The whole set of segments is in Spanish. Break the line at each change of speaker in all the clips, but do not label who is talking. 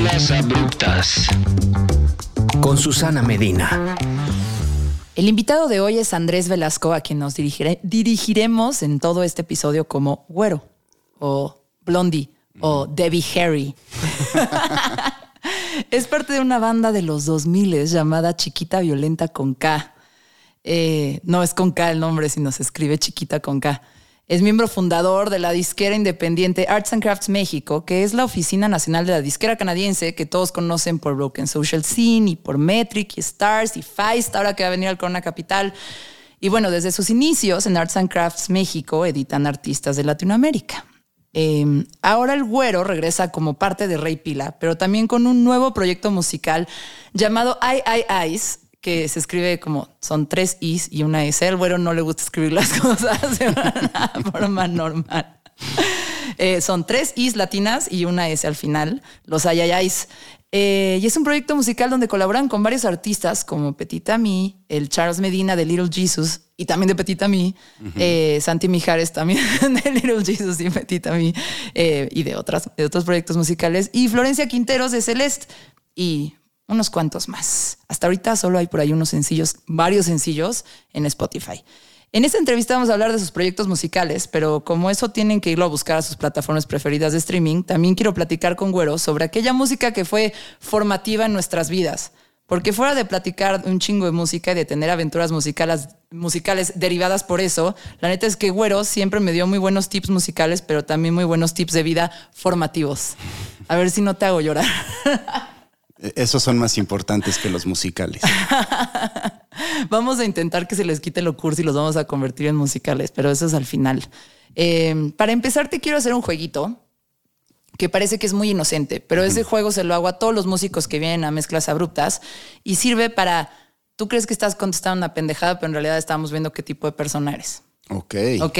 Mezclas abruptas.
Con Susana Medina.
El invitado de hoy es Andrés Velasco, a quien nos dirigire- dirigiremos en todo este episodio como Güero, o Blondie, o Debbie Harry. es parte de una banda de los 2000 llamada Chiquita Violenta con K. Eh, no es con K el nombre, sino se escribe Chiquita con K. Es miembro fundador de la disquera independiente Arts and Crafts México, que es la oficina nacional de la disquera canadiense que todos conocen por Broken Social Scene y por Metric y Stars y Feist, ahora que va a venir al Corona Capital. Y bueno, desde sus inicios en Arts and Crafts México editan artistas de Latinoamérica. Eh, ahora el güero regresa como parte de Rey Pila, pero también con un nuevo proyecto musical llamado I I Eyes, que se escribe como son tres Is y una S. El güero no le gusta escribir las cosas de una forma normal. Eh, son tres Is latinas y una S al final, los Eyes. Eh, y es un proyecto musical donde colaboran con varios artistas como Petita Me, el Charles Medina de Little Jesus y también de Petita Me, eh, Santi Mijares también de Little Jesus y Petita Me eh, y de, otras, de otros proyectos musicales y Florencia Quinteros de Celeste y unos cuantos más. Hasta ahorita solo hay por ahí unos sencillos, varios sencillos en Spotify. En esta entrevista vamos a hablar de sus proyectos musicales, pero como eso tienen que irlo a buscar a sus plataformas preferidas de streaming, también quiero platicar con Güero sobre aquella música que fue formativa en nuestras vidas. Porque fuera de platicar un chingo de música y de tener aventuras musicales, musicales derivadas por eso, la neta es que Güero siempre me dio muy buenos tips musicales, pero también muy buenos tips de vida formativos. A ver si no te hago llorar.
E- Esos son más importantes que los musicales.
Vamos a intentar que se les quite lo cursi y los vamos a convertir en musicales, pero eso es al final. Eh, para empezar, te quiero hacer un jueguito que parece que es muy inocente, pero ese juego se lo hago a todos los músicos que vienen a mezclas abruptas y sirve para. Tú crees que estás contestando una pendejada, pero en realidad estamos viendo qué tipo de persona eres.
Ok.
¿Ok?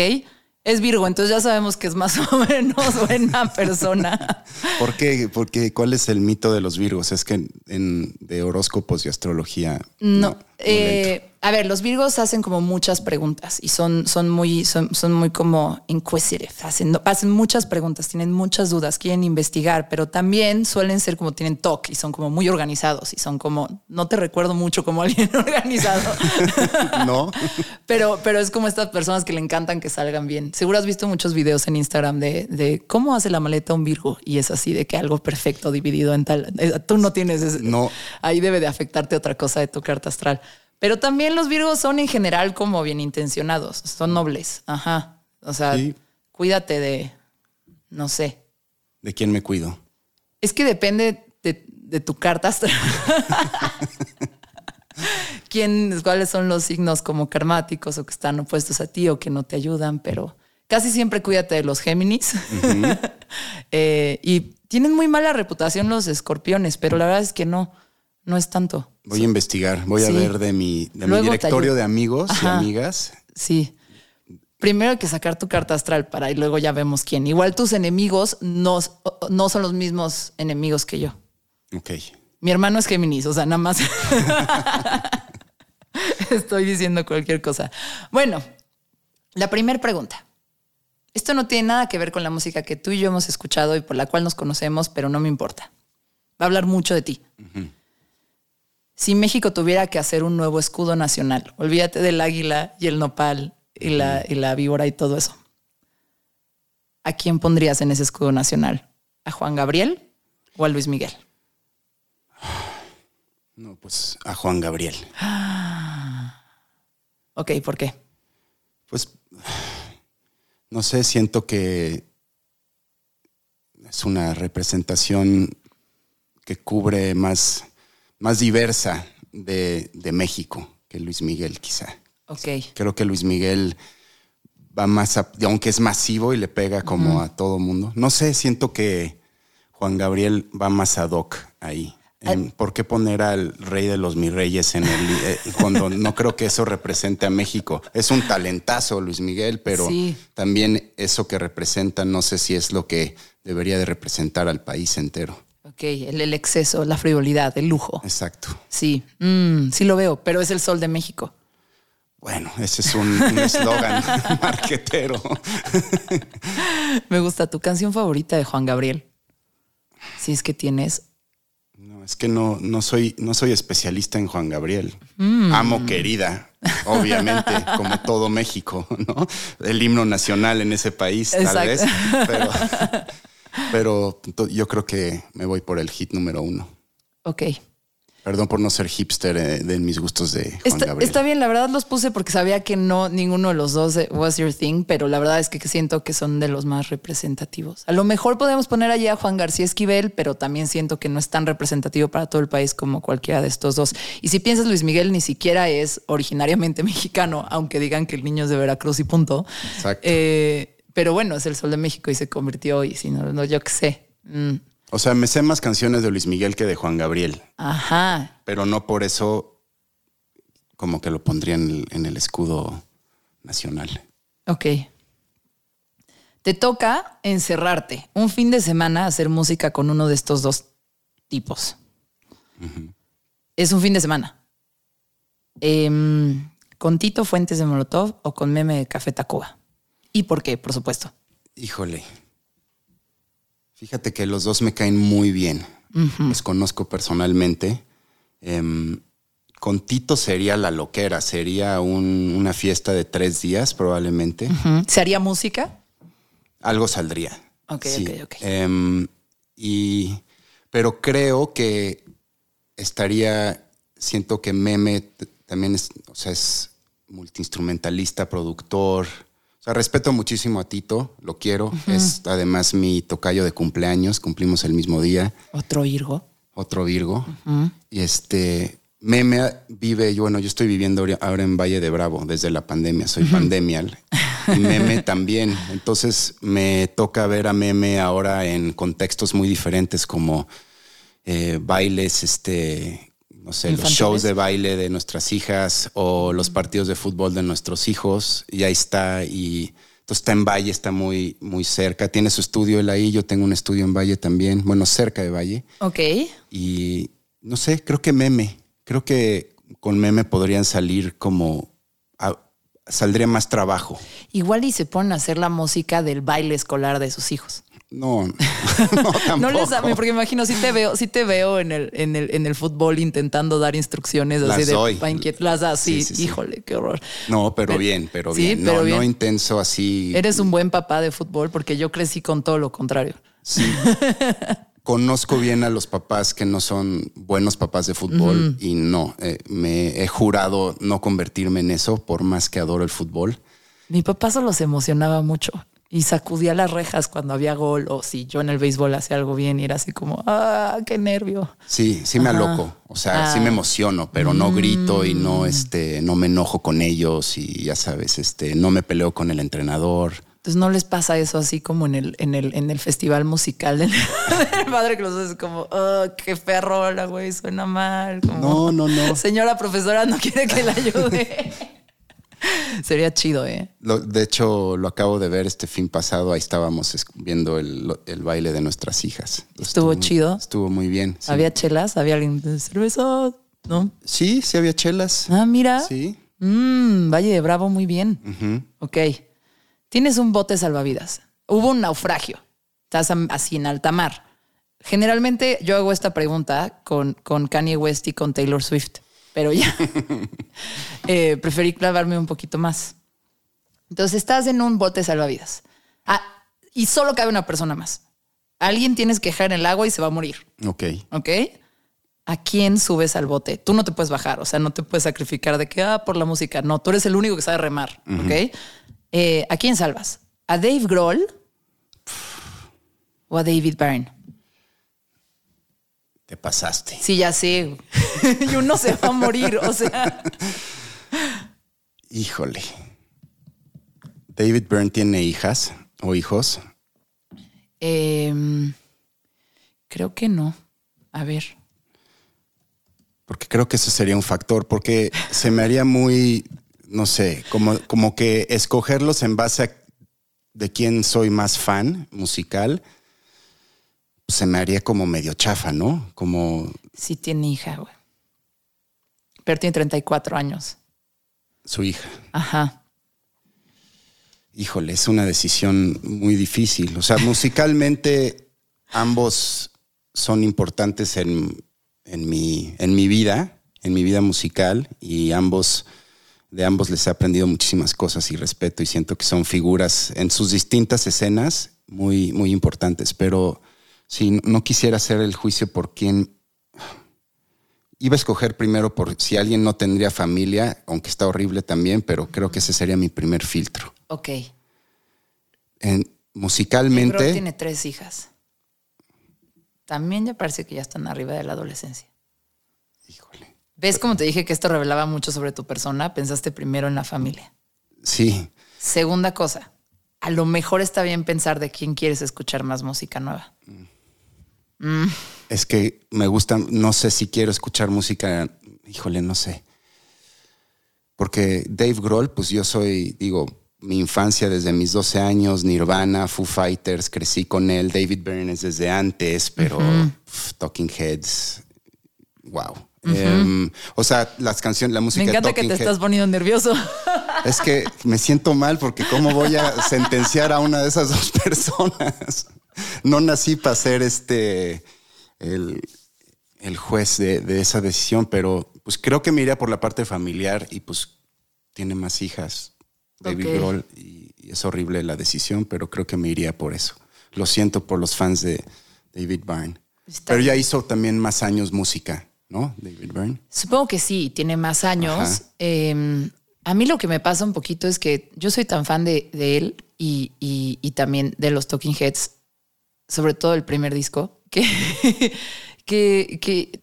Es Virgo, entonces ya sabemos que es más o menos buena persona.
¿Por qué? Porque ¿cuál es el mito de los virgos? Es que en, de horóscopos y astrología.
No.
no
eh, a ver, los Virgos hacen como muchas preguntas y son, son muy, son, son muy como inquisitive. Hacen, hacen muchas preguntas, tienen muchas dudas, quieren investigar, pero también suelen ser como tienen TOC y son como muy organizados y son como, no te recuerdo mucho como alguien organizado.
no.
Pero, pero es como estas personas que le encantan que salgan bien. Seguro has visto muchos videos en Instagram de, de cómo hace la maleta un Virgo y es así de que algo perfecto dividido en tal. eh, Tú no tienes ese.
No.
Ahí debe de afectarte otra cosa de tu carta astral. Pero también los Virgos son en general como bien intencionados, son nobles. Ajá. O sea,
Sí.
cuídate de, no sé.
¿De quién me cuido?
Es que depende de, de tu carta astral. ¿Quién, cuáles son los signos como karmáticos o que están opuestos a ti o que no te ayudan, pero casi siempre cuídate de los Géminis. Eh, y tienen muy mala reputación los escorpiones, pero la verdad es que no, no es tanto.
Voy a investigar, voy
Sí.
a ver de mi, de directorio de amigos
Ajá.
y amigas.
Sí. Primero hay que sacar tu carta astral para y luego ya vemos quién. Igual tus enemigos no, no son los mismos enemigos que yo.
Ok.
Mi hermano es Géminis, o sea, nada más. Estoy diciendo cualquier cosa. Bueno, la primera pregunta. Esto no tiene nada que ver con la música que tú y yo hemos escuchado y por la cual nos conocemos, pero no me importa. Va a hablar mucho de ti. Si México tuviera que hacer un nuevo escudo nacional, olvídate del águila y el nopal y la, y la víbora y todo eso. ¿A quién pondrías en ese escudo nacional? ¿A Juan Gabriel o a Luis Miguel?
No, pues a Juan Gabriel.
Ok, ¿por qué?
Pues no sé, siento que es una representación que cubre más, más diversa de, de México que Luis Miguel, quizá.
Ok.
Creo que Luis Miguel va más, a- aunque es masivo y le pega como a todo mundo. No sé, siento que Juan Gabriel va más ad hoc ahí. En, ¿Por qué poner al rey de los mis reyes en el eh, cuando no creo que eso represente a México? Es un talentazo Luis Miguel, pero
Sí.
también eso que representa no sé si es lo que debería de representar al país entero.
Ok, el, el exceso, la frivolidad, el lujo.
Exacto.
Sí, mm, sí lo veo, pero es el sol de México.
Bueno, ese es un eslogan marquetero.
Me gusta tu canción favorita de Juan Gabriel. Si es que tienes
es que no, no, soy, no soy especialista en Juan Gabriel.
Mm.
Amo querida, obviamente, como todo México, ¿no? El himno nacional en ese país, tal vez. Pero, pero yo creo que me voy por el hit número uno.
Ok.
Perdón por no ser hipster eh, de mis gustos de Juan
Está,
Gabriel.
está bien, la verdad los puse porque sabía que no, ninguno de los dos eh, was your thing, pero la verdad es que siento que son de los más representativos. A lo mejor podemos poner allí a Juan García Esquivel, pero también siento que no es tan representativo para todo el país como cualquiera de estos dos. Y si piensas, Luis Miguel ni siquiera es originariamente mexicano, aunque digan que el niño es de Veracruz y punto.
Exacto.
Eh, pero bueno, es el sol de México y se convirtió, y si no, no yo qué sé. Mm,
O sea, me sé más canciones de Luis Miguel que de Juan Gabriel,
Ajá.
pero no por eso como que lo pondría en el, en el escudo nacional.
Ok. Te toca encerrarte un fin de semana a hacer música con uno de estos dos tipos. Es un fin de semana. Em, ¿Con Tito Fuentes de Molotov o con Meme de Café Tacuba? ¿Y por qué? Por supuesto.
Híjole. Fíjate que los dos me caen muy bien. Los conozco personalmente. Em, con Tito sería la loquera, sería un- una fiesta de tres días probablemente.
Ujú. ¿Se haría música?
Algo saldría.
Ok, ok, ok.
Em, y, pero creo que estaría, siento que Meme también es, o sea, es multiinstrumentalista, productor. Sea, respeto muchísimo a Tito, lo quiero. Es además mi tocayo de cumpleaños, cumplimos el mismo día,
Otro Irgo.
otro Virgo. Y este, Meme vive, yo, bueno, yo estoy viviendo ahora- en Valle de Bravo desde la pandemia, soy pandemial. Y Meme también. Entonces me toca ver a Meme ahora en contextos muy diferentes como eh, bailes, este, no sé, los shows de baile de nuestras hijas o los partidos de fútbol de nuestros hijos. Y ahí está. Y entonces está en Valle, está muy, muy cerca. Tiene su estudio él ahí. Yo tengo un estudio en Valle también. Bueno, cerca de Valle.
Ok.
Y no sé, creo que meme. Creo que con meme podrían salir como. a- saldría más trabajo.
Igual y se ponen a hacer la música del baile escolar de sus hijos.
No, no, tampoco.
No les da, porque imagino, si te veo, si te veo en el, en el, en el fútbol intentando dar instrucciones así
Las
de
doy.
pa' inquiet- las das así,
Sí, sí, sí.
híjole, qué horror.
No, pero
Pero-
bien, pero bien.
pero
no,
bien.
no intenso así.
Eres un buen papá de fútbol porque yo crecí con todo lo contrario.
Sí. Conozco bien a los papás que no son buenos papás de fútbol y no, eh, me he jurado no convertirme en eso por más que adoro el fútbol.
Mi papá solo se emocionaba mucho y sacudía las rejas cuando había gol o si yo en el béisbol hacía algo bien y era así como, ah, qué nervio.
Sí, sí me
Ajá.
aloco, o sea, sí
Ah.
me emociono, pero no grito y no,
Mm.
este, no me enojo con ellos y ya sabes, este, no me peleo con el entrenador.
Entonces no les pasa eso así como en el, en el, en el festival musical del, del padre que los hace como, oh, qué fea rola, güey, suena mal. Como,
No, no, no.
Señora profesora, no quiere que la ayude. Sería chido, ¿eh?
Lo- de hecho, lo acabo de ver este fin pasado. Ahí estábamos es- viendo el, el baile de nuestras hijas.
¿Estuvo chido?
Estuvo muy bien. sí.
Había chelas, había alguien de cerveza, ¿no?
Sí, sí había chelas.
Ah, mira.
Sí.
Mm, Valle de Bravo, muy bien. Ok. Tienes un bote salvavidas. Hubo un naufragio. Estás así en alta mar. Generalmente yo hago esta pregunta con, con Kanye West y con Taylor Swift, pero ya eh, preferí clavarme un poquito más. Entonces estás en un bote salvavidas. Ah, y solo cabe una persona más. Alguien tienes que dejar en el agua y se va a morir.
Ok.
¿Ok? ¿A quién subes al bote? Tú no te puedes bajar, o sea, no te puedes sacrificar de que, ah, por la música. No, tú eres el único que sabe remar, ¿ok? Eh, ¿A quién salvas? ¿A Dave Grohl o a David Byrne?
Te pasaste.
Sí, ya sé. y uno se va a morir, o sea.
Híjole. David Byrne tiene hijas o hijos.
em, creo que no. A ver.
Porque creo que eso sería un factor, porque se me haría muy, no sé, como, como que escogerlos en base a de quién soy más fan musical, se me haría como medio chafa, ¿no? Como
Sí tiene hija, güey. Pero tiene 34 años.
su hija.
Ajá.
Híjole, es una decisión muy difícil. O sea, musicalmente ambos son importantes en, en mi, en mi vida, en mi vida musical, y ambos, de ambos les he aprendido muchísimas cosas y respeto, y siento que son figuras en sus distintas escenas muy, muy importantes. Pero si no quisiera hacer el juicio por quién iba a escoger primero por si alguien no tendría familia, aunque está horrible también, pero creo que ese sería mi primer filtro.
Ok.
En, musicalmente.
Tiene tres hijas. También ya parece que ya están arriba de la adolescencia.
Híjole.
¿Ves como te dije que esto revelaba mucho sobre tu persona? Pensaste primero en la familia.
Sí.
Segunda cosa, a lo mejor está bien pensar de quién quieres escuchar más música nueva.
Mm. Es que me gusta, no sé si quiero escuchar música, híjole, no sé. Porque Dave Grohl, pues yo soy, digo, mi infancia desde mis 12 años, Nirvana, Foo Fighters, crecí con él, David Byrne es desde antes, pero Talking Heads, wow. Em, o sea, las canciones, la música.
Me encanta que te estás poniendo nervioso.
Es que me siento mal porque cómo voy a sentenciar a una de esas dos personas. No nací para ser este el, juez de, esa decisión, pero pues creo que me iría por la parte familiar y pues tiene más hijas, David Grohl, y, es horrible la decisión, pero creo que me iría por eso. Lo siento por los fans de David Byrne. pero ya hizo también más años música, ¿no? David Byrne.
Supongo que sí, tiene más años. Em, a mí lo que me pasa un poquito es que yo soy tan fan de, él y, y, también de los Talking Heads, sobre todo el primer disco, que, que, que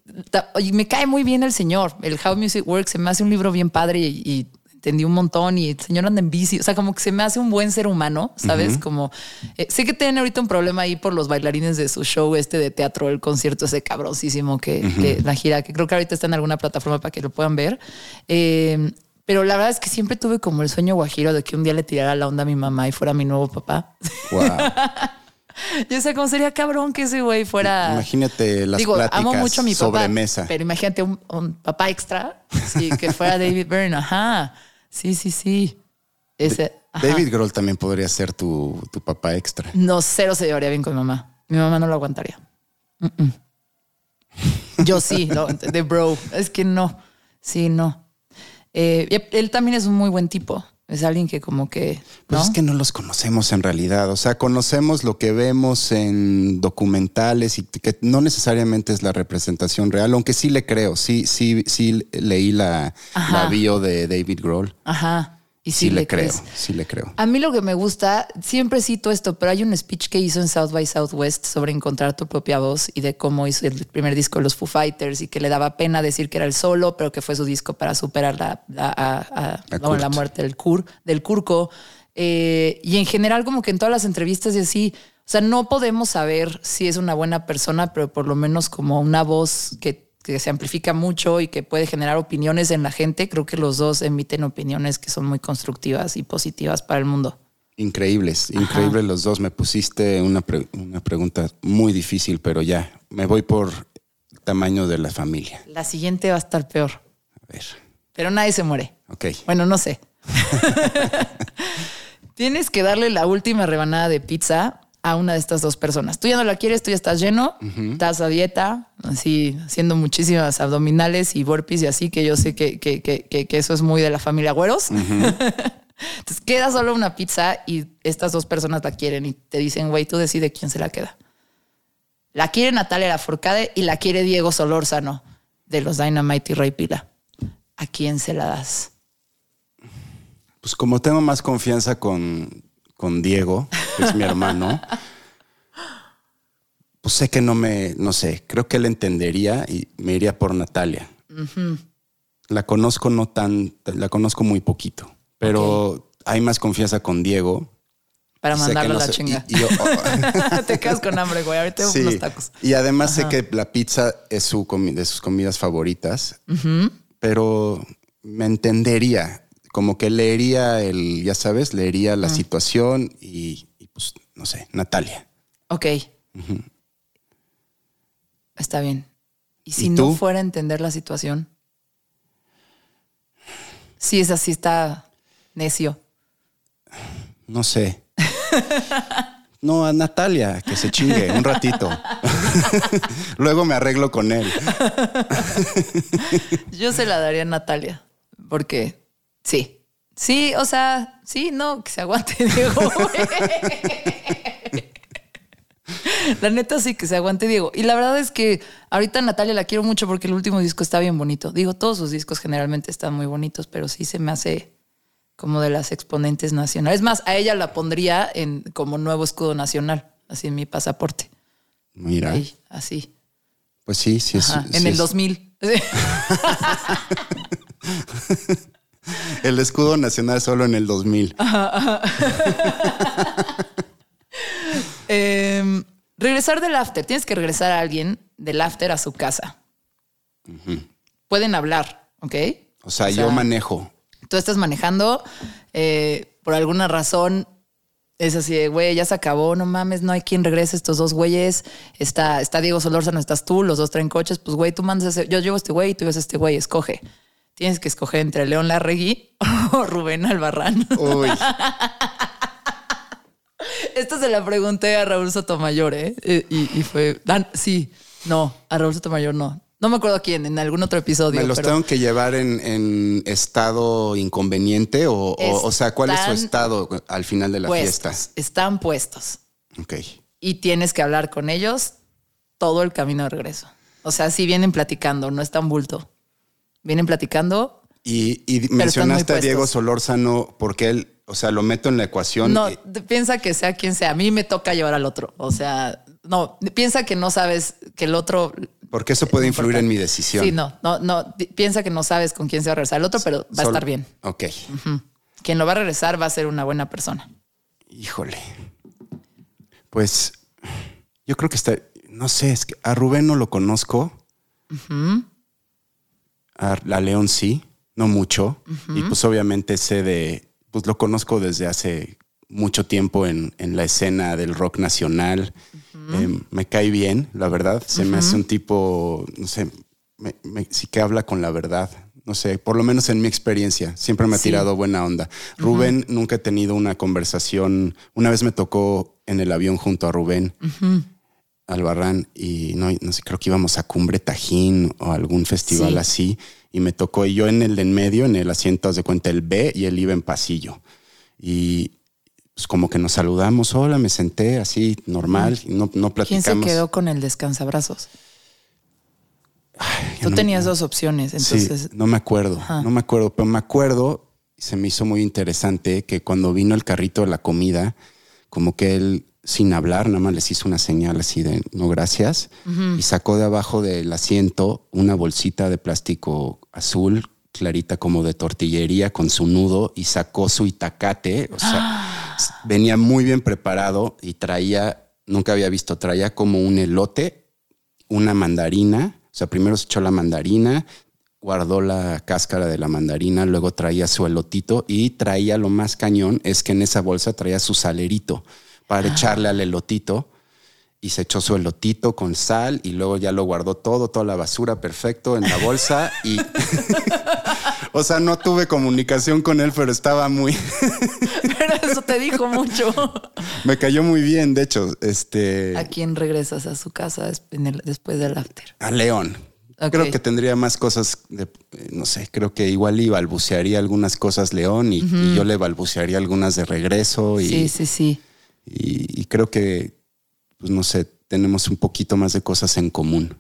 me cae muy bien el señor. El How Music Works se me hace un libro bien padre y, entendí un montón y el señor anda en bici. O sea, como que se me hace un buen ser humano, ¿sabes? Como eh, sé que tiene ahorita un problema ahí por los bailarines de su show este de teatro, el concierto ese cabrosísimo que, la gira, que creo que ahorita está en alguna plataforma para que lo puedan ver. Eh, pero la verdad es que siempre tuve como el sueño guajiro de que un día le tirara la onda a mi mamá y fuera mi nuevo papá. Wow. Yo sé cómo sería cabrón que ese güey fuera.
Imagínate las Digo, amo mucho a mi papá.
Pero imagínate un, papá extra, sí, que fuera David Byrne. Ajá. Sí, sí, sí. Ese,
David Grohl también podría ser tu, papá extra.
No, cero se llevaría bien con mi mamá. Mi mamá no lo aguantaría. Yo sí, de bro. Es que no. Sí, no. Eh, él también es un muy buen tipo. Es alguien que como que...
Pues es que no los conocemos en realidad. O sea, conocemos lo que vemos en documentales y que no necesariamente es la representación real, aunque sí le creo. Sí, sí, sí leí la, la bio de David Grohl.
Ajá.
Y sí, le, creo, sí le creo.
A mí lo que me gusta, siempre cito esto, pero hay un speech que hizo en South by Southwest sobre encontrar tu propia voz y de cómo hizo el primer disco de los Foo Fighters y que le daba pena decir que era el solo, pero que fue su disco para superar la, la, muerte del, cur, del curco. Eh, y en general, como que en todas las entrevistas y así, o sea, no podemos saber si es una buena persona, pero por lo menos como una voz que que se amplifica mucho y que puede generar opiniones en la gente, creo que los dos emiten opiniones que son muy constructivas y positivas para el mundo.
Increíbles, increíbles los dos. Me pusiste una, una pregunta muy difícil, pero ya, me voy por tamaño de la familia.
La siguiente va a estar peor.
A ver.
Pero nadie se muere.
Ok.
Bueno, no sé. Tienes que darle la última rebanada de pizza a una de estas dos personas. Tú ya no la quieres, tú ya estás lleno, estás a dieta, así haciendo muchísimas abdominales y burpees y así, que yo sé que, que, que, que eso es muy de la familia Güeros. Entonces queda solo una pizza y estas dos personas la quieren y te dicen, güey, tú decide quién se la queda. La quiere Natalia Laforcade y la quiere Diego Solórzano de los Dynamite y Rey Pila. ¿A quién se la das?
Pues como tengo más confianza con, con Diego, es mi hermano, pues sé que no me, no sé, creo que él entendería y me iría por Natalia. La conozco no tan, la conozco muy poquito, pero hay más confianza con Diego.
Para mandarle la chinga. Oh. Te quedas con hambre, güey. Ahorita unos tacos.
Y además sé que la pizza es su de sus comidas favoritas, pero me entendería como que leería el, ya sabes, leería la situación y, no sé, Natalia.
Ok. Está bien. ¿Y si no fuera a entender la situación? Si es así, está necio.
No sé. No, a Natalia, que se chingue un ratito. Luego me arreglo con él.
Yo se la daría a Natalia, porque sí. Sí, o sea, sí, no, que se aguante Diego. la neta sí, que se aguante Diego. Y la verdad es que ahorita Natalia la quiero mucho porque el último disco está bien bonito. Digo, todos sus discos generalmente están muy bonitos, pero sí se me hace como de las exponentes nacionales. Es más, a ella la pondría en como nuevo escudo nacional, así en mi pasaporte.
Mira.
Ahí, así.
Pues sí, sí es.
Ajá, en
sí
el
es-
2000.
El escudo nacional solo en el 2000.
Em, regresar del after. Tienes que regresar a alguien del after a su casa. Pueden hablar, ¿ok?
O sea,
o
yo manejo.
Tú estás manejando, eh, por alguna razón es así, de, güey, ya se acabó, no mames, no hay quien regrese estos dos güeyes. Está, está Diego Solórzano, estás tú, los dos traen coches, pues güey, tú mandas ese, yo llevo a este güey y tú ves a este güey, escoge. Tienes que escoger entre León Larregui o Rubén Albarrán.
Uy,
Esto se la pregunté a Raúl Sotomayor, ¿eh? Y, y fue, Dan, sí, no, a Raúl Sotomayor no. No me acuerdo quién, en algún otro episodio.
¿me los
pero
tengo que llevar en, en estado inconveniente? O, o, o sea, ¿cuál es su estado al final de la
puestos,
fiesta?
están puestos.
Ok.
y tienes que hablar con ellos todo el camino de regreso. O sea, si vienen platicando, no están bulto. Vienen platicando.
Y, y mencionaste a Diego. Solórzano porque él, o sea, lo meto en la ecuación.
No,
y-
piensa que sea quien sea. A mí me toca llevar al otro. O sea, no, piensa que no sabes que el otro.
porque eso puede influir en mi decisión.
Sí, no, no, no. Piensa que no sabes con quién se va a regresar el otro, pero va a estar bien.
Ok.
Quien lo va a regresar va a ser una buena persona.
Híjole. Pues yo creo que está. No sé, es que a Rubén no lo conozco. A, a León sí, no mucho. Y pues obviamente sé de. Pues lo conozco desde hace mucho tiempo en, en la escena del rock nacional. Eh, me cae bien, la verdad. Se me hace un tipo, no sé, me- me- sí que habla con la verdad. No sé, por lo menos en mi experiencia, siempre me ha
Sí.
tirado buena onda. Rubén, nunca he tenido una conversación. Una vez me tocó en el avión junto a Rubén. Albarrán y no, no sé, creo que íbamos a Cumbre Tajín o algún festival
Sí.
así y me tocó y yo en el de en medio, en el asiento, haz de cuenta, el B y él iba en pasillo. Y pues como que nos saludamos, hola, me senté así normal, y no, no
¿Quién se
platicamos.
quedó con el descansabrazos? Tú
no-
tenías dos opciones, entonces.
sí, no me acuerdo,
Ajá.
no me acuerdo, pero me acuerdo, y se me hizo muy interesante que cuando vino el carrito de la comida, como que él, sin hablar, nada más les hizo una señal así de no gracias, y sacó de abajo del asiento una bolsita de plástico azul, clarita como de tortillería, con su nudo, y sacó su itacate, o sea, venía muy bien preparado y traía, nunca había visto, traía como un elote una mandarina. O sea, primero se echó la mandarina, guardó la cáscara de la mandarina, luego traía su elotito y traía lo más cañón es que en esa bolsa traía su salerito para echarle al elotito y se echó su elotito con sal y luego ya lo guardó todo, toda la basura perfecto en la bolsa y o sea, no tuve comunicación con él, pero estaba muy
Pero eso te dijo mucho.
me cayó muy bien, de hecho, este
¿A quién regresas a su casa después del after?
A León. Creo que tendría más cosas, de, eh, no sé, creo que igual y balbucearía algunas cosas León y, y yo le balbucearía algunas de regreso y,
Sí, sí, sí.
Y- y creo que, pues no sé, tenemos un poquito más de cosas en común.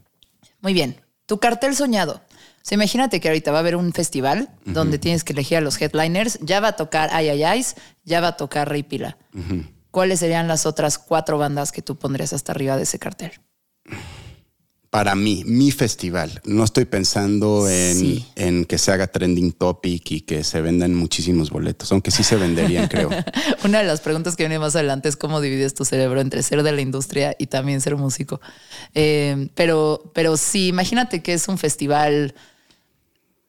Muy bien. Tu cartel soñado. O sea, imagínate que ahorita va a haber un festival donde tienes que elegir a los headliners. Ya va a tocar Ay Ay Ay's, ya va a tocar Rey Pila. ¿Cuáles serían las otras cuatro bandas que tú pondrías hasta arriba de ese cartel?
Para mí, mi festival, no estoy pensando en,
Sí.
en que se haga trending topic y que se vendan muchísimos boletos, aunque sí se venderían, creo.
Una de las preguntas que viene más adelante es cómo divides tu cerebro entre ser de la industria y también ser músico. Eh, pero, pero sí, imagínate que es un festival.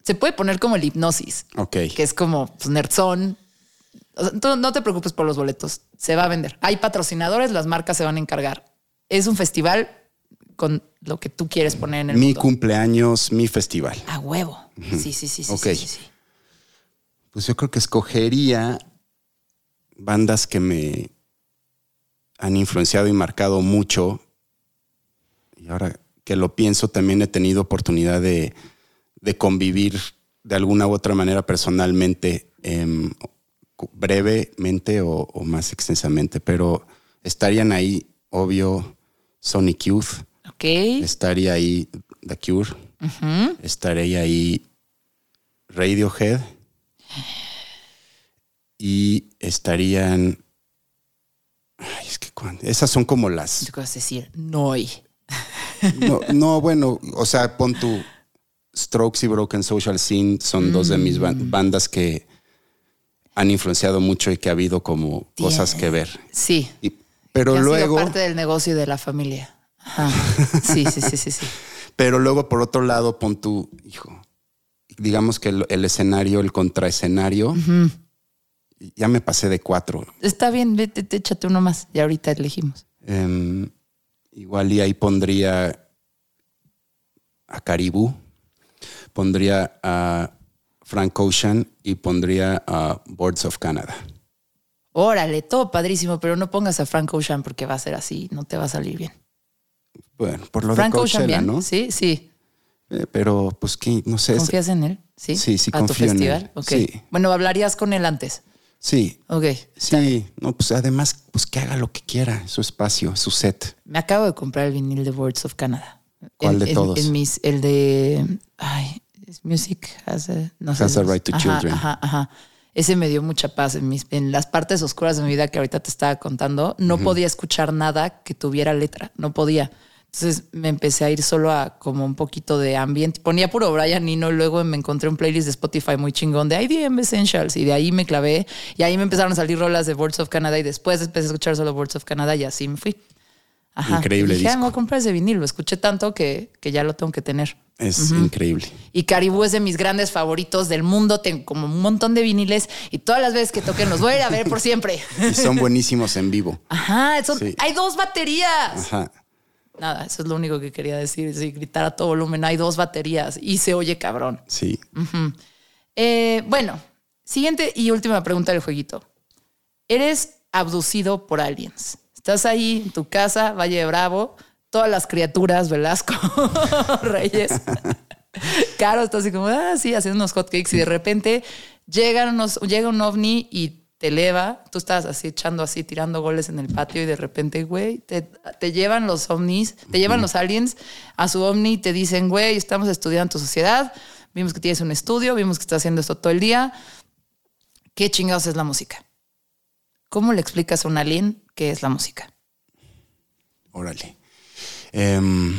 Se puede poner como el hipnosis,
Ok.
que es como pues, nerdzón. O sea, tú no te preocupes por los boletos, se va a vender. Hay patrocinadores, las marcas se van a encargar. Es un festival con lo que tú quieres poner en el
Mi
mundo.
cumpleaños, mi festival.
A huevo. Sí, sí, sí, sí,
Ok.
sí, sí, sí.
Pues yo creo que escogería bandas que me han influenciado y marcado mucho. Y ahora que lo pienso, también he tenido oportunidad de, de convivir de alguna u otra manera personalmente, em, brevemente o, o, más extensamente, pero estarían ahí, obvio, Sonic Youth.
Ok.
Estaría ahí The Cure. Estaría ahí Radiohead. Y estarían. Ay, es que cuando. Esas son como las.
Yo vas a decir, no.
No, no, bueno, o sea, pon tu Strokes y Broken Social Scene son dos de mis ban- bandas que han influenciado mucho y que ha habido como cosas que ver.
Sí.
Y- pero
que
luego,
parte del negocio y de la familia. Ajá. Sí, sí, sí, sí, sí.
pero luego por otro lado pon tu, hijo, digamos que el, el escenario, el contraescenario, ya me pasé de cuatro.
Está bien, vete, te- échate uno más y ahorita elegimos.
Em, igual y ahí pondría a Caribú, pondría a Frank Ocean y pondría a Boards of Canada.
Órale, todo padrísimo, pero no pongas a Frank Ocean porque va a ser así, no te va a salir bien.
Bueno, por lo
Frank
de
Ocean
Coachella,
bien,
¿no?
sí, sí.
Eh, pero pues que no sé.
¿Confías en él? Sí.
Sí, sí
¿A tu
confío en
festival?
él.
Ok.
Sí.
Bueno, hablarías con él antes.
Sí,
Ok.
sí. No, pues además, pues que haga lo que quiera, su espacio, su set.
Me acabo de comprar el vinil de Words of Canada.
¿Cuál
En-
de
en-
todos?
en mis, el de. Ay, Music has a, no sé,
Has a. Right to
Ajá,
Children.
Ajá, ajá. Ese me dio mucha paz en, mis, en las partes oscuras de mi vida que ahorita te estaba contando. No podía escuchar nada que tuviera letra, no podía. Entonces me empecé a ir solo a como un poquito de ambiente. Ponía puro Brian Eno y luego me encontré un playlist de Spotify muy chingón de IDM Essentials y de ahí me clavé y ahí me empezaron a salir rolas de Words of Canada y después empecé a escuchar solo Words of Canada y así me fui. Ajá.
Increíble
Y dije, "Ah,
disco.
me voy a comprar ese vinil. Lo escuché tanto que, que ya lo tengo que tener.
Es increíble.
Y Caribú es de mis grandes favoritos del mundo. Tengo como un montón de viniles y todas las veces que toquen los voy a ir a ver por siempre.
Y son buenísimos en vivo.
Ajá, son-
Sí.
hay dos baterías.
Ajá.
Nada, eso es lo único que quería decir. Sí, gritar a todo volumen. Hay dos baterías y se oye cabrón.
Sí.
Eh, bueno, siguiente y última pregunta del jueguito. Eres abducido por aliens. Estás ahí en tu casa, Valle de Bravo, todas las criaturas, Velasco, Reyes. Caro está así como, ah, sí, haciendo unos hotcakes y de repente llegan unos, llega un ovni y te eleva. Tú estás así echando así, tirando goles en el patio y de repente, güey, te, te llevan los ovnis, te llevan los aliens a su ovni y te dicen, güey, estamos estudiando tu sociedad, vimos que tienes un estudio, vimos que estás haciendo esto todo el día. ¿Qué chingados es la música? ¿Cómo le explicas a un alien qué es la música?
Órale. Em,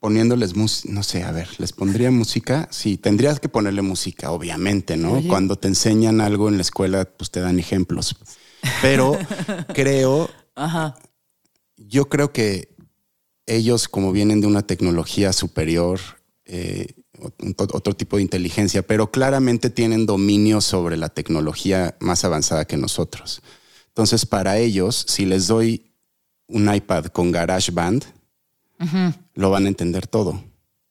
poniéndoles música, no sé, a ver, ¿les pondría música? Sí, tendrías que ponerle música, obviamente, ¿no?
Oye.
Cuando te enseñan algo en la escuela, pues te dan ejemplos. Pero creo,
Ajá.
yo creo que ellos, como vienen de una tecnología superior, eh, otro tipo de inteligencia, pero claramente tienen dominio sobre la tecnología más avanzada que nosotros. Entonces, para ellos, si les doy un iPad con GarageBand, lo van a entender todo.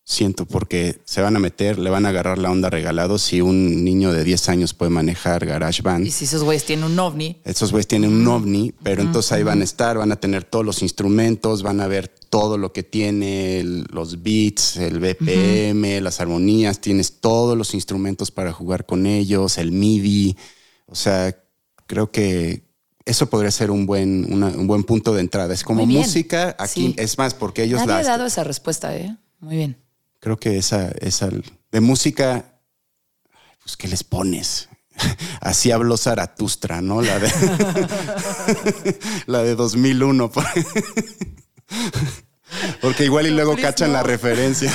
Siento, porque se van a meter, le van a agarrar la onda regalado si un niño de 10 años puede manejar GarageBand.
Y si esos güeyes tienen un ovni,
Estos güeyes tienen un ovni, pero entonces ahí van a estar, van a tener todos los instrumentos, van a ver todo lo que tiene, el- los beats, el BPM, las armonías, tienes todos los instrumentos para jugar con ellos, el MIDI. O sea, creo que eso podría ser un buen, una- un buen punto de entrada. Es como música, aquí
Sí.
es más, porque ellos
nadie ha
las...
dado esa respuesta, ¿eh? Muy bien.
Creo que esa, esa de música, pues, ¿qué les pones? Así habló Zaratustra, ¿no? La de, la de 2001. por- Porque igual y luego cachan la referencia.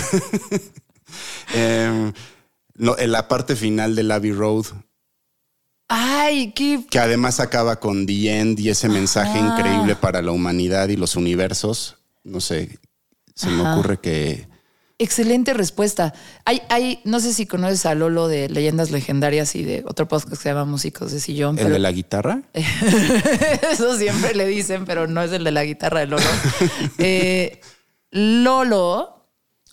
Em, no, en la parte final de Abbey Road,
Ay, qué
que además acaba con The End y ese mensaje
Ajá.
increíble para la humanidad y los universos. No sé, se me ocurre que
excelente respuesta. Hay, hay, no sé si conoces a Lolo de Leyendas Legendarias y de otro podcast que se llama Músicos de Sillón.
el
pero-
de la guitarra.
Eso siempre le dicen, pero no es el de la guitarra de Lolo. Eh, Lolo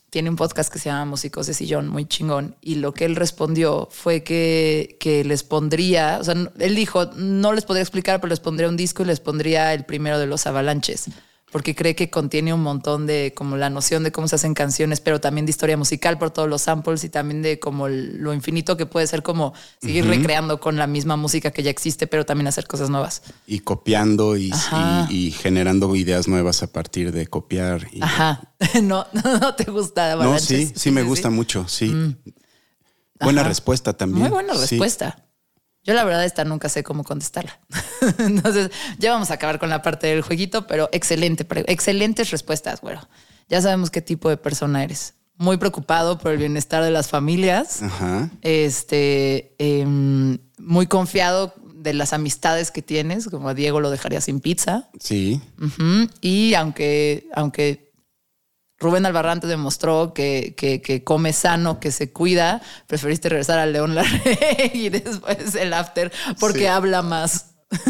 tiene un podcast que se llama Músicos de Sillón, muy chingón. Y lo que él respondió fue que, que les pondría, o sea, él dijo, no les podría explicar, pero les pondría un disco y les pondría el primero de los avalanches porque cree que contiene un montón de como la noción de cómo se hacen canciones, pero también de historia musical por todos los samples y también de como lo infinito que puede ser como seguir recreando con la misma música que ya existe, pero también hacer cosas nuevas.
Y copiando y, y, generando ideas nuevas a partir de copiar.
Ajá. No, no, te gusta.
No, sí, sí, me gusta mucho, sí. Mm. Buena respuesta también.
Muy buena respuesta. Yo la verdad esta nunca sé cómo contestarla. Entonces, ya vamos a acabar con la parte del jueguito, pero excelente, excelentes respuestas, güero. Ya sabemos qué tipo de persona eres. Muy preocupado por el bienestar de las familias. Ajá. Este, em, muy confiado de las amistades que tienes, como a Diego lo dejaría sin pizza.
Sí.
Y aunque, aunque Rubén Albarrán te demostró que, que, come sano, que se cuida, preferiste regresar a León Larrey y después el after porque habla más.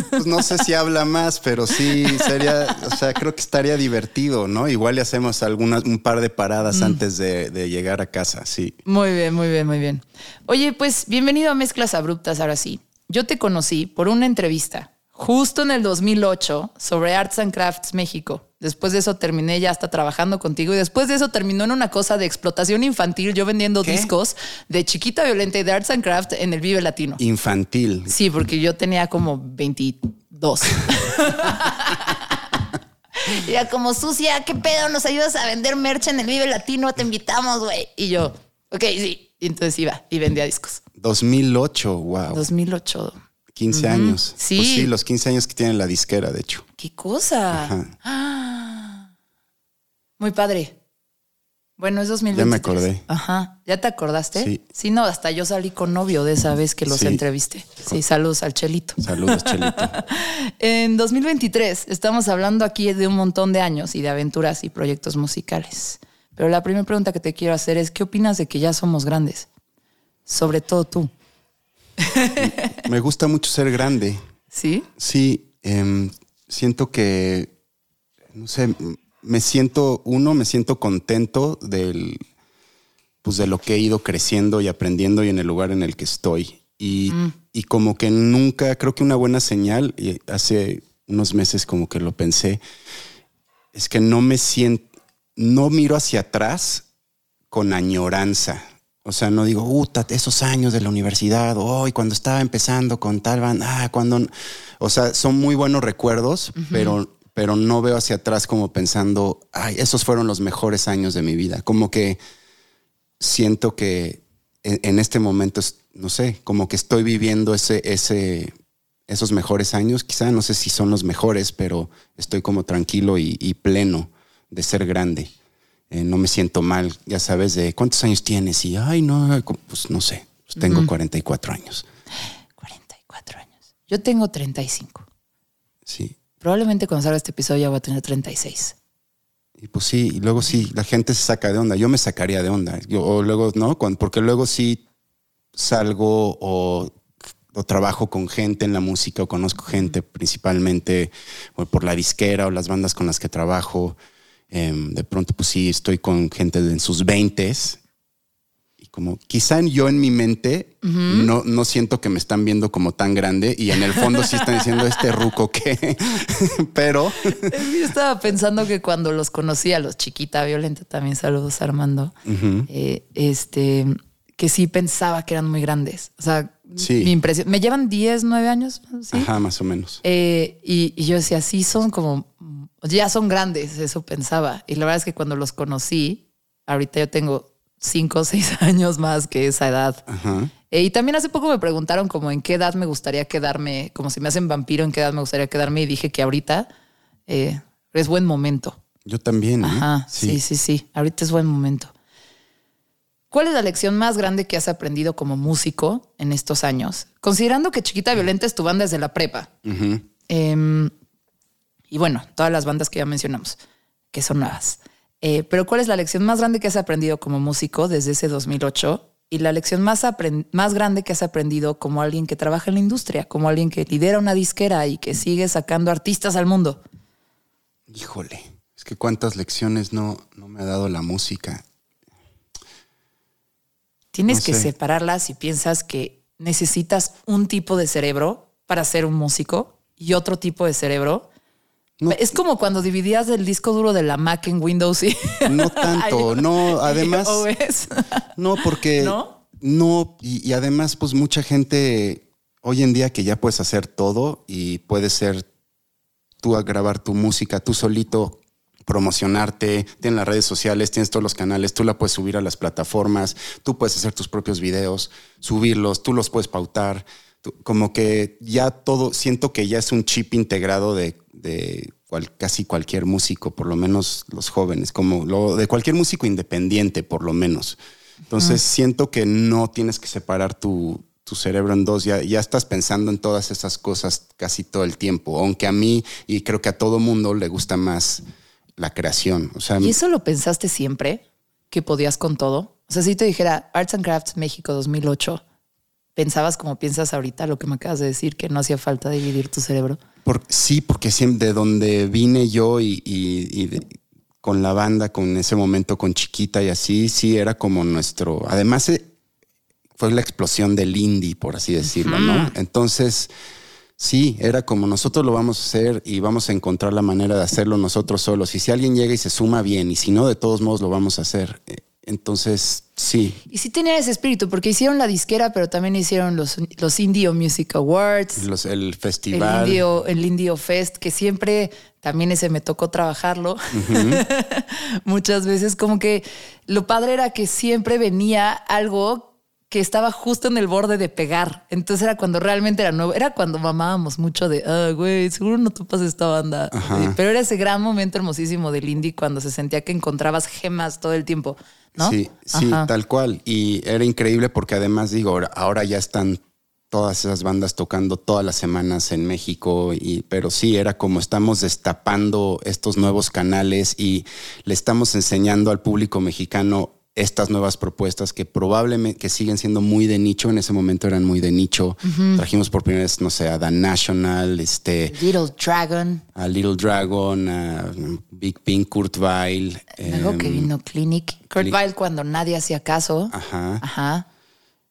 Pues no sé si habla más, pero sí sería, o sea, creo que estaría divertido, ¿no? Igual le hacemos algunas, un par de paradas mm. antes de, de, llegar a casa, sí.
Muy bien, muy bien, muy bien. Oye, pues bienvenido a Mezclas Abruptas, ahora sí. Yo te conocí por una entrevista justo en el 2008 sobre Arts and Crafts México. Después de eso terminé ya hasta trabajando contigo y después de eso terminó en una cosa de explotación infantil, yo vendiendo discos de chiquita violenta y de Arts and Crafts en el Vive Latino.
Infantil.
Sí, porque yo tenía como 22. Era como sucia, ¿qué pedo? ¿Nos ayudas a vender merch en el Vive Latino? Te invitamos, güey. Y yo, ok, sí. Y entonces iba y vendía discos.
2008, wow.
2008.
15 años. Pues sí. sí, los 15 años que tiene la disquera, de hecho.
¿Qué cosa? Ah. muy padre. Bueno, es 2023.
Ya me acordé.
Ajá. ¿Ya te acordaste? Sí. Sí, no, hasta yo salí con novio de esa vez que los entrevisté. Sí, saludos al Chelito.
Saludos, Chelito.
en 2023 estamos hablando aquí de un montón de años y de aventuras y proyectos musicales. Pero la primera pregunta que te quiero hacer es, ¿qué opinas de que ya somos grandes? Sobre todo tú.
Me gusta mucho ser grande.
¿Sí?
Sí, em, siento que, no sé, me siento, uno, me siento contento del, pues de lo que he ido creciendo y aprendiendo y en el lugar en el que estoy. Y, mm. y como que nunca, creo que una buena señal, y hace unos meses como que lo pensé, es que no me siento, no miro hacia atrás con añoranza. O sea, no digo, puta, esos años de la universidad, hoy cuando estaba empezando con tal banda, ah, cuando. O sea, son muy buenos recuerdos, pero, pero no veo hacia atrás como pensando, ay, esos fueron los mejores años de mi vida. Como que siento que en, este momento, no sé, como que estoy viviendo ese, ese, esos mejores años. Quizá no sé si son los mejores, pero estoy como tranquilo y pleno de ser grande. Eh, no me siento mal, ya sabes, de cuántos años tienes y, ay, no, pues no sé, pues tengo 44 años.
44 años. Yo tengo 35.
Sí.
Probablemente cuando salga este episodio ya voy a tener 36.
Y pues sí, y luego sí, la gente se saca de onda. Yo me sacaría de onda. Yo, o luego, ¿no? porque luego sí salgo o, o, trabajo con gente en la música o conozco gente principalmente por la disquera o las bandas con las que trabajo. Em, de pronto, pues sí, estoy con gente en sus veintes y como quizá yo en mi mente no, no siento que me están viendo como tan grande y en el fondo sí están diciendo este ruco que, pero...
Yo estaba pensando que cuando los conocí a los chiquita violenta, también saludos Armando, eh, este, que sí pensaba que eran muy grandes. O sea, mi impresión, me llevan 10, 9 años.
Ajá, más o menos.
Eh, y, y, yo decía, sí, son como ya son grandes, eso pensaba. Y la verdad es que cuando los conocí, ahorita yo tengo cinco o seis años más que esa edad. Eh, y también hace poco me preguntaron como en qué edad me gustaría quedarme, como si me hacen vampiro, en qué edad me gustaría quedarme. Y dije que ahorita eh, es buen momento.
Yo también. ¿eh?
Ajá, sí. sí, sí, Ahorita es buen momento. ¿Cuál es la lección más grande que has aprendido como músico en estos años? Considerando que Chiquita Violenta es tu banda desde la prepa. Y bueno, todas las bandas que ya mencionamos, que son nuevas. Eh, pero ¿cuál es la lección más grande que has aprendido como músico desde ese 2008? Y la lección más, más grande que has aprendido como alguien que trabaja en la industria, como alguien que lidera una disquera y que sigue sacando artistas al mundo.
Híjole, es que cuántas lecciones no, no me ha dado la música.
Tienes
No
que
sé.
separarlas y piensas que necesitas un tipo de cerebro para ser un músico y otro tipo de cerebro.
No.
Es como cuando dividías el disco duro de la Mac en Windows y
No tanto, no, además.
OS.
No, porque.
¿No?
No, y, y además, pues mucha gente hoy en día que ya puedes hacer todo y puedes ser tú a grabar tu música, tú solito promocionarte, tienes las redes sociales, tienes todos los canales, tú la puedes subir a las plataformas, tú puedes hacer tus propios videos, subirlos, tú los puedes pautar. Tú- como que ya todo, siento que ya es un chip integrado de, de cual- casi cualquier músico, por lo menos los jóvenes, como lo de cualquier músico independiente, por lo menos. Entonces siento que no tienes que separar tu, tu cerebro en dos, ya, ya estás pensando en todas esas cosas casi todo el tiempo, aunque a mí y creo que a todo mundo le gusta más la creación. O sea,
¿Y eso lo pensaste siempre? ¿Que podías con todo? O sea, si te dijera Arts and Crafts México 2008, ¿pensabas como piensas ahorita lo que me acabas de decir, que no hacía falta dividir tu cerebro?
Por- sí, porque siempre de donde vine yo y, y- y de- con la banda, con ese momento con Chiquita y así, sí era como nuestro. Además, eh, fue la explosión del indie, por así decirlo, ¿no? Entonces, sí, era como nosotros lo vamos a hacer y vamos a encontrar la manera de hacerlo nosotros solos. Y si alguien llega y se suma bien, y si no, de todos modos lo vamos a hacer. Entonces, sí,
Y sí tenían ese espíritu, porque hicieron la disquera, pero también hicieron los, los Indio Music Awards.
los- el
El
festival.
Indio, el Indio Fest, que siempre también ese me tocó trabajarlo muchas veces. Como que lo padre era que siempre venía algo que estaba justo en el borde de pegar. Entonces era cuando realmente era nuevo. Era cuando mamábamos mucho de, ah, güey, seguro no topas esta banda. Eh, Pero era ese gran momento hermosísimo del indie cuando se sentía que encontrabas gemas todo el tiempo, ¿no?
Sí, sí,
Ajá.
tal cual. Y era increíble porque además digo, ahora, ahora ya están todas esas bandas tocando todas las semanas en México, y, pero sí, era como estamos destapando estos nuevos canales y le estamos enseñando al público mexicano estas nuevas propuestas que probablemente que siguen siendo muy de nicho, en ese momento eran muy de nicho. Trajimos por primera vez, no sé, a The National, este,
Little Dragon.
a Little Dragon, a Big Pink, Kurt Weill.
Luego que
em,
vino Clinic. Kurt
Clinic.
Weill cuando nadie hacía caso.
Ajá.
Ajá.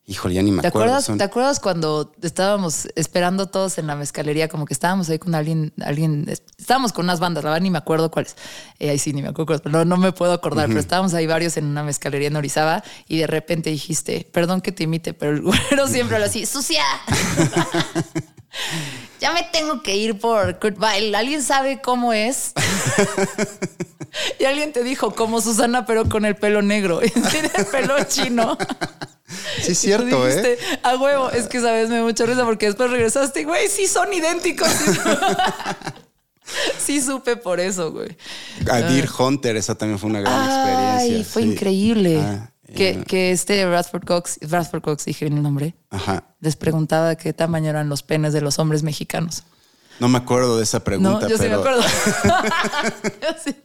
Híjole, ya ni me
¿Te
acuerdo.
acuerdas,
son-
¿Te acuerdas cuando estábamos esperando todos en la mezcalería? Como que estábamos ahí con alguien, alguien, estábamos con unas bandas, la verdad ni me acuerdo cuáles. Eh, ahí sí, ni me acuerdo cuáles, pero no, no me puedo acordar, pero estábamos ahí varios en una mezcalería en Orizaba y de repente dijiste, perdón que te imite, pero el güero siempre lo así, sucia. ya me tengo que ir por Kurt Weill. ¿Alguien sabe cómo es? y alguien te dijo, como Susana, pero con el pelo negro. Tiene el pelo chino.
Sí, es cierto,
dijiste,
¿eh?
A huevo, es que sabes, me mucha risa porque después regresaste, y, güey, sí son idénticos. Sí, supe por eso, güey.
A Deer Hunter, esa también fue una gran experiencia.
Ay, fue
sí.
increíble.
Ah,
que,
eh,
que este Bradford Cox, Bradford Cox, dije el nombre,
Ajá.
les preguntaba qué tamaño eran los penes de los hombres mexicanos.
No me acuerdo de esa pregunta,
No, yo sí me acuerdo. Yo sí.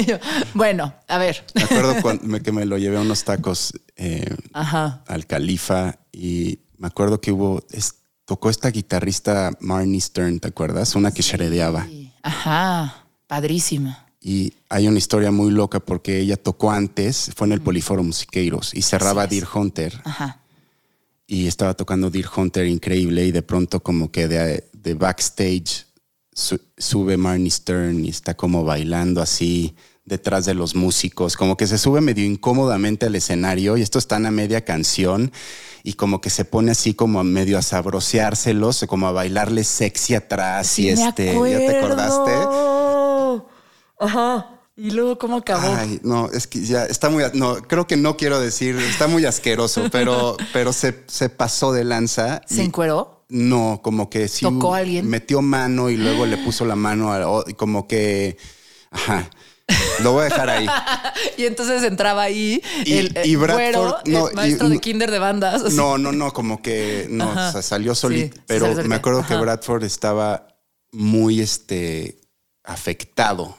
Y yo, bueno, a ver.
me acuerdo cuando me- que me lo llevé a unos tacos eh,
Ajá.
al Califa y me acuerdo que hubo, es- tocó esta guitarrista Marnie Stern, ¿te acuerdas? Una que sharedeaba.
Ajá. Padrísima.
Y hay una historia muy loca porque ella tocó antes, fue en el Poliforo Musiqueiros y cerraba. Deer Hunter.
Ajá.
y estaba tocando Deer Hunter increíble y de pronto como que de, de backstage su- sube Marnie Stern y está como bailando así detrás de los músicos, como que se sube medio incómodamente al escenario y esto está a media canción y como que se pone así como a medio a sabroseárselos, como a bailarle sexy atrás y
me
este, ¿ya te acordaste?
Ajá. Y luego, ¿cómo acabó?
Ay, no, es que ya está muy, no, creo que no quiero decir, está muy asqueroso, pero, pero se, se pasó de lanza.
¿Se encueró?
No, como que sí.
¿Tocó a alguien?
Metió mano y luego le puso la mano a, como que. Ajá. Lo voy a dejar ahí.
Y entonces entraba ahí
Y-
el, el
y Bradford-
güero,
no,
el maestro
y-
de kinder de bandas. así.
No, no, no, como que no,
Ajá.
o sea, salió solito.
Sí,
pero
salió
me acuerdo que. Bradford estaba muy este afectado.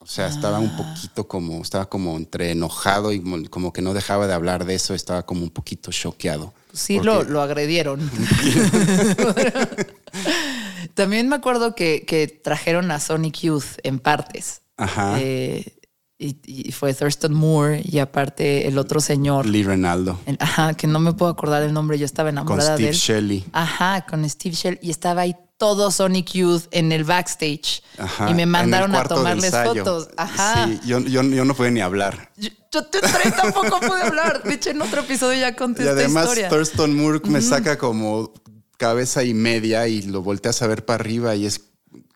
O sea, estaba un
Ah.
poquito como, estaba como entre enojado y como- que no dejaba de hablar de eso, estaba como un poquito choqueado.
Pues sí,
Porque-
lo, lo agredieron. También me acuerdo que, que trajeron a Sonic Youth en partes.
Ajá.
Eh, y, fue Thurston Moore y aparte el otro señor.
Lee Renaldo.
ajá, que no me puedo acordar el nombre, yo estaba enamorada
de
él.
Con Steve Shelley.
Ajá, con Steve Shelley y estaba ahí todo Sonic Youth en el backstage y me mandaron a tomarles fotos. Ajá.
Sí, yo, yo, yo, no pude ni hablar.
Yo, yo tampoco pude hablar. De hecho, en otro episodio ya conté
y además,
historia.
Thurston Moore me saca como cabeza y media y lo volteas a ver para arriba y es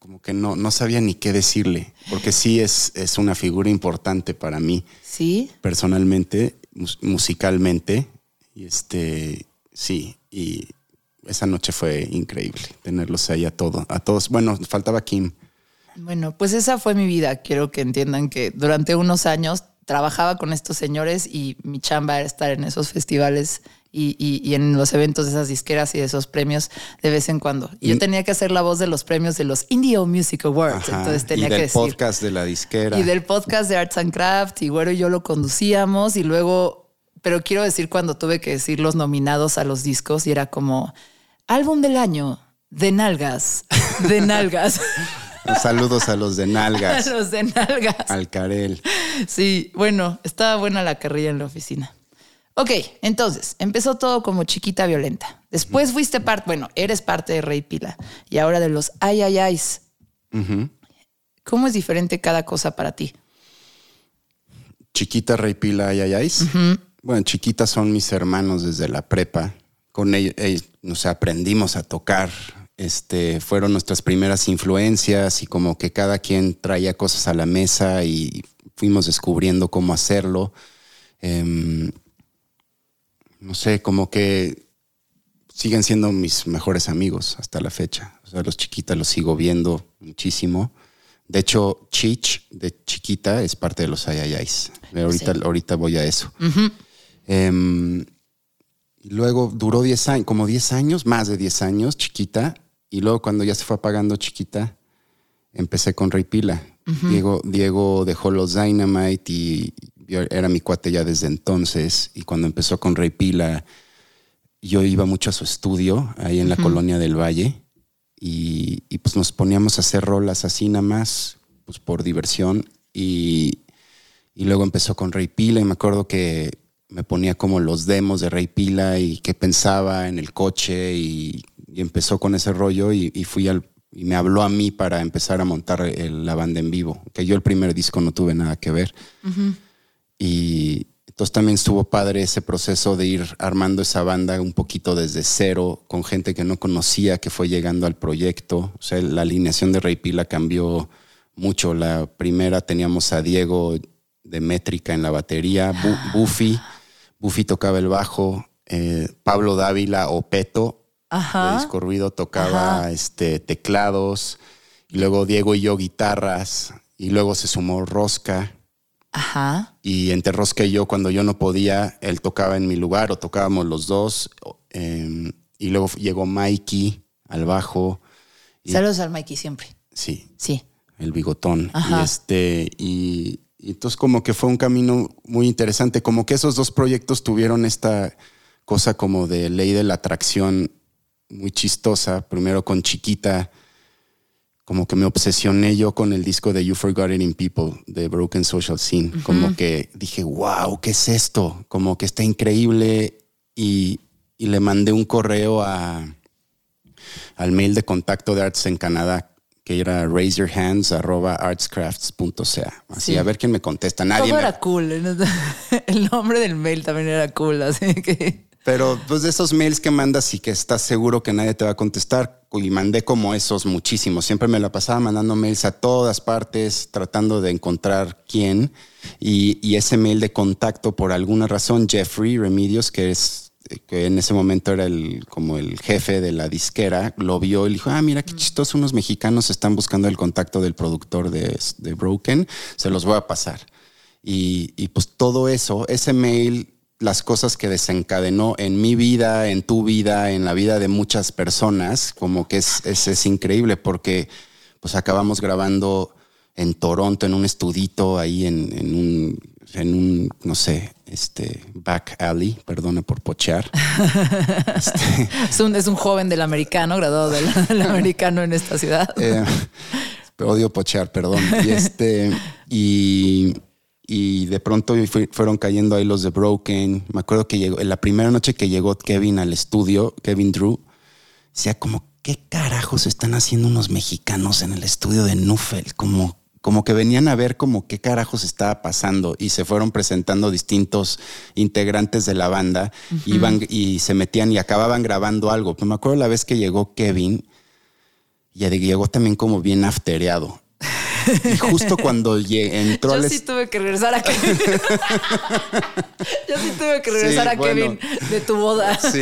como que no, no sabía ni qué decirle, porque sí es, es una figura importante para mí.
Sí.
Personalmente, musicalmente. Y este, sí, y esa noche fue increíble tenerlos ahí a todos. A todos. Bueno, faltaba Kim.
Bueno, pues esa fue mi vida. Quiero que entiendan que durante unos años trabajaba con estos señores y mi chamba era estar en esos festivales y, en los eventos de esas disqueras y de esos premios de vez en cuando. Y yo tenía que hacer la voz de los premios de los Indie Music Awards. entonces tenía
y del
que decir.
podcast de la disquera.
Y del podcast de Arts and Craft. Y bueno, yo lo conducíamos y luego, pero quiero decir cuando tuve que decir los nominados a los discos y era como álbum del año de nalgas, de nalgas.
Saludos a los de nalgas.
A los de nalgas.
Al Carel.
Sí, bueno, estaba buena la carrilla en la oficina. Ok, entonces, empezó todo como chiquita violenta. Después fuiste parte, bueno, eres parte de Rey Pila y ahora de los ay, ay, ay. ¿Cómo es diferente cada cosa para ti?
Chiquita, Rey Pila, ay, ay, ay. Bueno, chiquitas son mis hermanos desde la prepa. Con ellos, nos aprendimos a tocar. Este, fueron nuestras primeras influencias y como que cada quien traía cosas a la mesa y fuimos descubriendo cómo hacerlo. Em, no sé, como que siguen siendo mis mejores amigos hasta la fecha. O sea, los chiquitas los sigo viendo muchísimo. De hecho, Chich de chiquita es parte de los Ayayais. Ahorita, ahorita voy a eso. Em, y luego duró 10 años, como 10 años, más de 10 años, chiquita. Y luego cuando ya se fue apagando chiquita, empecé con Rey Pila. Diego, Diego dejó los Dynamite y era mi cuate ya desde entonces y cuando empezó con Rey Pila, yo iba mucho a su estudio ahí en la colonia del Valle y, pues nos poníamos a hacer rolas así nada más, pues por diversión y, luego empezó con Rey Pila y me acuerdo que me ponía como los demos de Rey Pila y qué pensaba en el coche y, empezó con ese rollo y, fui al y me habló a mí para empezar a montar la banda en vivo, que yo el primer disco no tuve nada que ver. Y entonces también estuvo padre ese proceso de ir armando esa banda un poquito desde cero, con gente que no conocía, que fue llegando al proyecto. O sea, la alineación de Rey Pila cambió mucho. La primera teníamos a Diego de métrica en la batería, Buffy, Buffy tocaba el bajo, eh, Pablo Dávila o Peto de Disco Ruido tocaba este, teclados, y luego Diego y yo guitarras, y luego se sumó Rosca
Ajá.
Y entre Rosca y yo, cuando yo no podía, él tocaba en mi lugar o tocábamos los dos. Em, y luego llegó Mikey al bajo.
Saludos al Mikey siempre.
Sí.
Sí.
El bigotón. Y este, y, entonces como que fue un camino muy interesante. Como que esos dos proyectos tuvieron esta cosa como de ley de la atracción muy chistosa. Primero con Chiquita como que me obsesioné yo con el disco de You Forgotten in People de Broken Social Scene. Como que dije, wow, ¿qué es esto? Como que está increíble. Y, le mandé un correo a, al mail de contacto de Arts en Canadá, que era raiseyourhands.artscrafts.ca. Así, a ver quién me contesta. Nadie.
Todo era cool. El nombre del mail también era cool. Así que.
Pero pues de esos mails que mandas y que estás seguro que nadie te va a contestar, y mandé como esos muchísimos. Siempre me la pasaba mandando mails a todas partes, tratando de encontrar quién. Y, ese mail de contacto, por alguna razón, Jeffrey Remedios, que es que en ese momento era el, como el jefe de la disquera, lo vio y dijo, ah, mira qué chistoso, unos mexicanos están buscando el contacto del productor de, de Broken, se los voy a pasar. Y, y pues todo eso, ese mail las cosas que desencadenó en mi vida, en tu vida, en la vida de muchas personas, como que es, es, increíble porque pues acabamos grabando en Toronto, en un estudito, ahí en, un, en un, no sé, este, back alley, perdona por pochear.
Este, es, un, es un joven del americano, graduado del, americano en esta ciudad.
Eh, odio pochear, perdón. Y este, y y de pronto fueron cayendo ahí los de Broken. Me acuerdo que llegó, en la primera noche que llegó Kevin al estudio, Kevin Drew, decía como, ¿qué carajos están haciendo unos mexicanos en el estudio de Nuffel? Como, como que venían a ver como qué carajos estaba pasando y se fueron presentando distintos integrantes de la banda iban y se metían y acababan grabando algo. Pues me acuerdo la vez que llegó Kevin y llegó también como bien aftereado. Y justo cuando entró
Yo sí tuve que regresar a Kevin. Yo sí tuve que regresar
Sí,
a
bueno.
Kevin de tu boda.
Sí,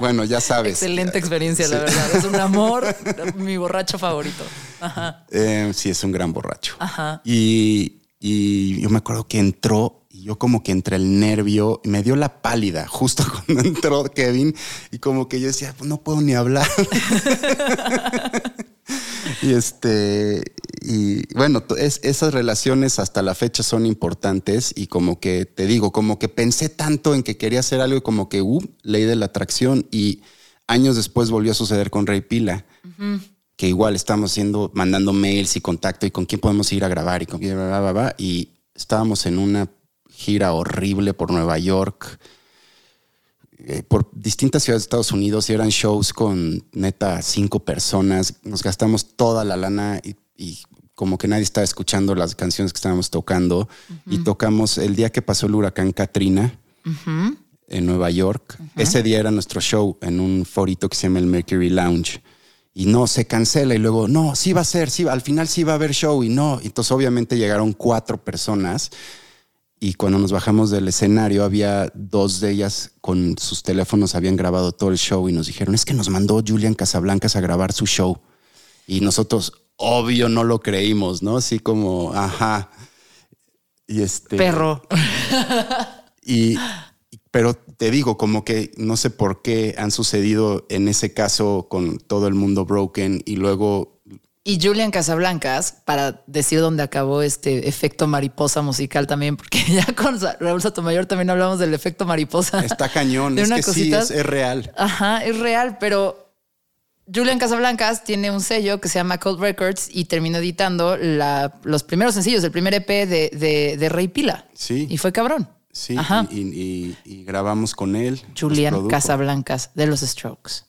bueno, ya sabes.
Excelente experiencia, la verdad. Es un amor, mi borracho favorito. Ajá.
Eh, sí, es un gran borracho.
Ajá.
Y, y yo me acuerdo que entró y yo como que entre el nervio, me dio la pálida justo cuando entró Kevin y como que yo decía, "Pues no puedo ni hablar. Y este, y bueno, es- esas relaciones hasta la fecha son importantes y como que te digo, como que pensé tanto en que quería hacer algo y como que, uh, ley de la atracción y años después volvió a suceder con Rey Pila que igual estamos haciendo, mandando mails y contacto y con quién podemos ir a grabar y con quién, bla, bla, bla, bla, y estábamos en una gira horrible por Nueva York, eh, por distintas ciudades de Estados Unidos y eran shows con neta cinco personas, nos gastamos toda la lana y, y como que nadie estaba escuchando las canciones que estábamos tocando y tocamos el día que pasó el huracán Katrina en Nueva York. Ese día era nuestro show en un forito que se llama el Mercury Lounge. Y no, se cancela y luego, no, sí va a ser, sí, al final sí va a haber show y no. Entonces obviamente llegaron cuatro personas y cuando nos bajamos del escenario había dos de ellas con sus teléfonos, habían grabado todo el show y nos dijeron, es que nos mandó Julian Casablancas a grabar su show. Y nosotros, obvio, no lo creímos, ¿no? Así como, ajá. Y este...
Perro.
Y, pero te digo, como que no sé por qué han sucedido en ese caso con todo el mundo broken y luego
Y Julian Casablancas, para decir dónde acabó este efecto mariposa musical también, porque ya con Raúl Sotomayor también hablamos del efecto mariposa.
está cañón.
De
es sí, real.
Ajá, es real, pero Julian Casablancas tiene un sello que se llama Cold Records y terminó editando la- los primeros sencillos, el primer EP de, de- de Rey Pila.
Sí.
Y fue cabrón.
Sí,
Ajá.
y, y- y grabamos con él.
Julian. Casablancas de los Strokes.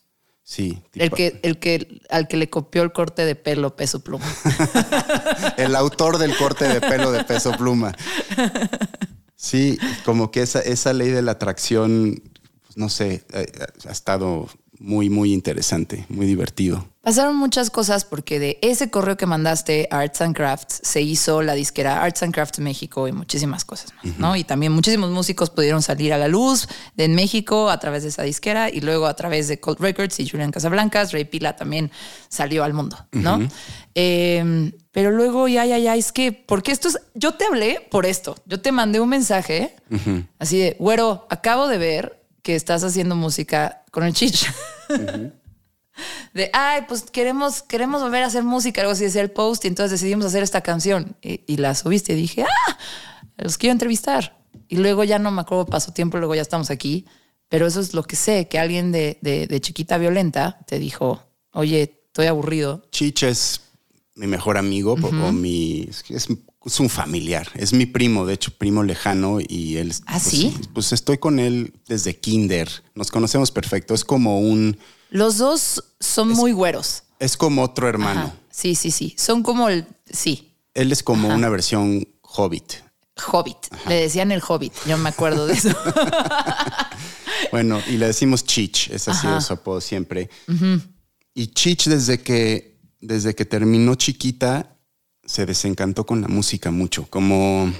Sí.
El que, el que, al que le copió el corte de pelo peso pluma.
el autor del corte de pelo de peso pluma. Sí, como que esa, esa ley de la atracción, pues, no sé, eh, ha estado muy, muy interesante, muy divertido.
Pasaron muchas cosas porque de ese correo que mandaste a Arts and Crafts se hizo la disquera Arts and Crafts México y muchísimas cosas más, ¿no? Y también muchísimos músicos pudieron salir a la luz de en México a través de esa disquera y luego a través de Cold Records y Julian Casablancas, Ray Pila también salió al mundo, ¿no? Eh, pero luego, ya, ya, ya, es que, porque esto es, yo te hablé por esto, yo te mandé un mensaje así de, güero, acabo de ver que estás haciendo música con el Chich. De, ay, pues queremos, queremos volver a hacer música, algo así decía el post, y entonces decidimos hacer esta canción. Y, y la subiste y dije, ah, los quiero entrevistar. Y luego ya no me acuerdo, pasó tiempo, luego ya estamos aquí. Pero eso es lo que sé, que alguien de, de, de chiquita violenta te dijo, oye, estoy aburrido.
Chich es mi mejor amigo o mi es- es un familiar, es mi primo, de hecho primo lejano y él.
¿Ah,
pues,
sí?
Pues estoy con él desde kinder, nos conocemos perfecto, es como un,
Los dos son muy güeros.
es como otro hermano.
Ajá. Sí, sí, sí. Son como el, sí,
Él es como una versión hobbit.
Hobbit. Le decían el Hobbit. Yo me acuerdo de eso.
Bueno, y le decimos Chich, ese ha sido su apodo siempre. Y Chich desde que, desde que terminó chiquita, se desencantó con la música mucho, como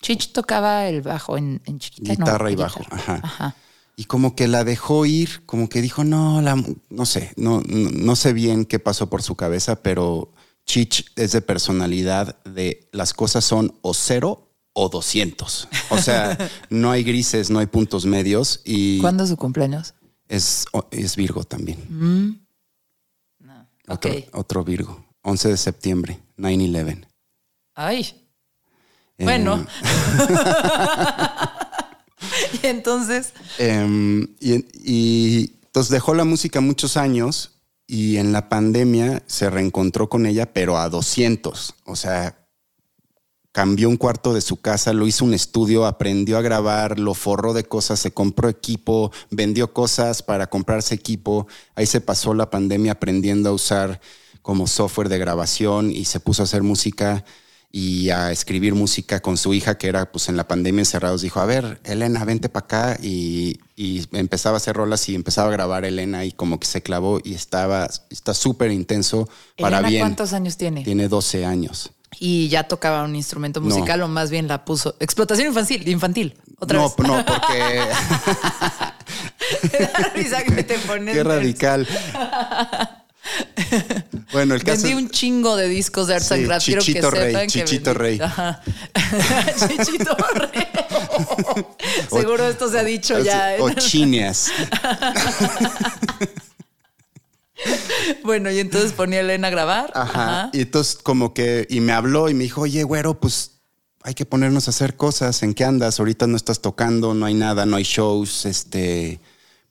Chich tocaba el bajo en, en chiquita. no,
guitarra y bajo. Ajá.
Ajá.
Y como que la dejó ir, como que dijo, no, la, no sé, no, no, no sé bien qué pasó por su cabeza, pero Chich es de personalidad de las cosas son o cero o 200. O sea, no hay grises, no hay puntos medios y
¿Cuándo es su cumpleaños?
es, es Virgo también. Otro,
Ok.
otro Virgo. 11 de septiembre, 9-11.
Ay.
Eh,
Bueno. y entonces,
Em, y, y entonces dejó la música muchos años y en la pandemia se reencontró con ella, pero a 200. O sea, cambió un cuarto de su casa, lo hizo un estudio, aprendió a grabar, lo forró de cosas, se compró equipo, vendió cosas para comprarse equipo. Ahí se pasó la pandemia aprendiendo a usar como software de grabación y se puso a hacer música y a escribir música con su hija, que era pues en la pandemia encerrados. Dijo, a ver, Elena, vente para acá. Y, y, empezaba a hacer rolas y empezaba a grabar Elena y como que se clavó y estaba, está súper intenso para bien.
¿Cuántos años tiene?
Tiene 12 años.
Y ya tocaba un instrumento musical o más bien la puso. Explotación infantil, infantil. Otra
no,
vez.
no, porque. Qué radical. Bueno, el caso.
Vendí un chingo de discos de Arts
Sí,
and Crafts. Quiero que
Chichito Rey,
sepan
Chichito Rey.
Ajá. Chichito Rey. Seguro esto se ha dicho ya. ¿eh?
O chineas.
Bueno, y entonces ponía a Elena a grabar.
Ajá. Y entonces, como que. Y me habló y me dijo, oye, güero, pues hay que ponernos a hacer cosas. ¿En qué andas? Ahorita no estás tocando, no hay nada, no hay shows. Este.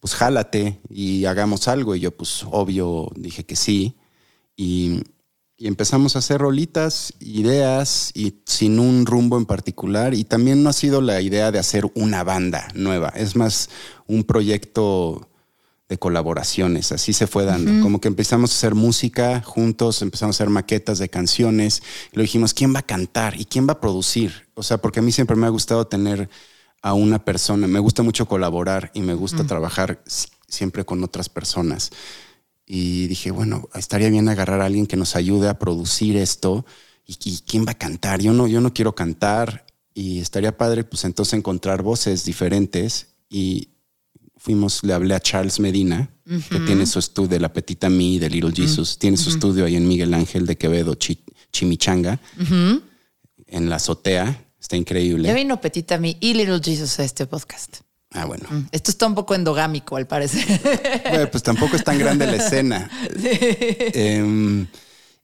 Pues jálate y hagamos algo. Y yo, pues, obvio, dije que sí. Y, y empezamos a hacer rolitas, ideas y sin un rumbo en particular. Y también no ha sido la idea de hacer una banda nueva. Es más un proyecto de colaboraciones. Así se fue dando. Como que empezamos a hacer música juntos, empezamos a hacer maquetas de canciones. Y lo dijimos, ¿quién va a cantar y quién va a producir? O sea, porque a mí siempre me ha gustado tener a una persona. Me gusta mucho colaborar y me gusta trabajar si- siempre con otras personas. Y dije, bueno, estaría bien agarrar a alguien que nos ayude a producir esto. ¿Y, y quién va a cantar? Yo no, yo no quiero cantar. Y estaría padre, pues entonces encontrar voces diferentes. Y fuimos, le hablé a Charles Medina, que tiene su estudio La Petita Me, de Little Jesus. Tiene su estudio ahí en Miguel Ángel de Quevedo, Chi- Chimichanga, en la azotea. Está increíble.
Ya vino Petita a mí y Little Jesus a este podcast.
Ah, bueno.
Esto está un poco endogámico, al parecer.
Bueno, pues tampoco es tan grande la escena. Em,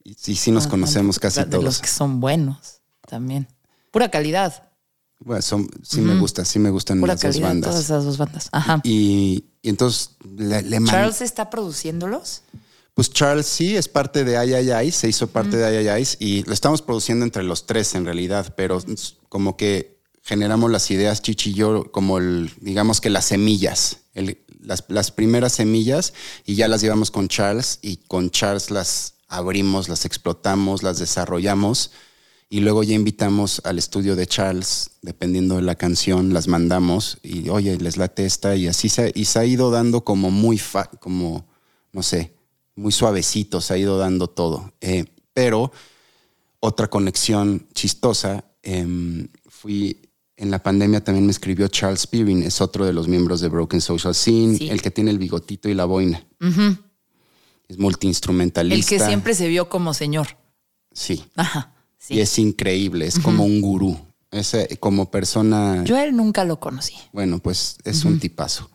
y sí, sí nos conocemos casi
de los
todos.
que son buenos también. Pura calidad.
Bueno, son, sí me gusta, sí me gustan
Pura
las dos
calidad. Todas esas dos bandas. Ajá.
Y, y entonces le, le
Charles está produciéndolos.
Pues Charles sí es parte de Ay, se hizo parte de Ay y lo estamos produciendo entre los tres en realidad, pero como que generamos las ideas Chichi y yo como el, digamos que las semillas, el- las, las primeras semillas y ya las llevamos con Charles y con Charles las abrimos, las explotamos, las desarrollamos y luego ya invitamos al estudio de Charles, dependiendo de la canción, las mandamos y oye, les late esta y así se, y se ha ido dando como muy, fa- como, no sé, muy suavecito, se ha ido dando todo. Eh, pero otra conexión chistosa, em, fui en la pandemia también me escribió Charles Spearing, es otro de los miembros de Broken Social Scene,
Sí.
el que tiene el bigotito y la boina. Es multiinstrumentalista.
El que siempre se vio como señor.
Sí.
Ajá. Sí.
Y es increíble, es como un gurú. Es como persona.
Yo a él nunca lo conocí.
Bueno, pues es un tipazo.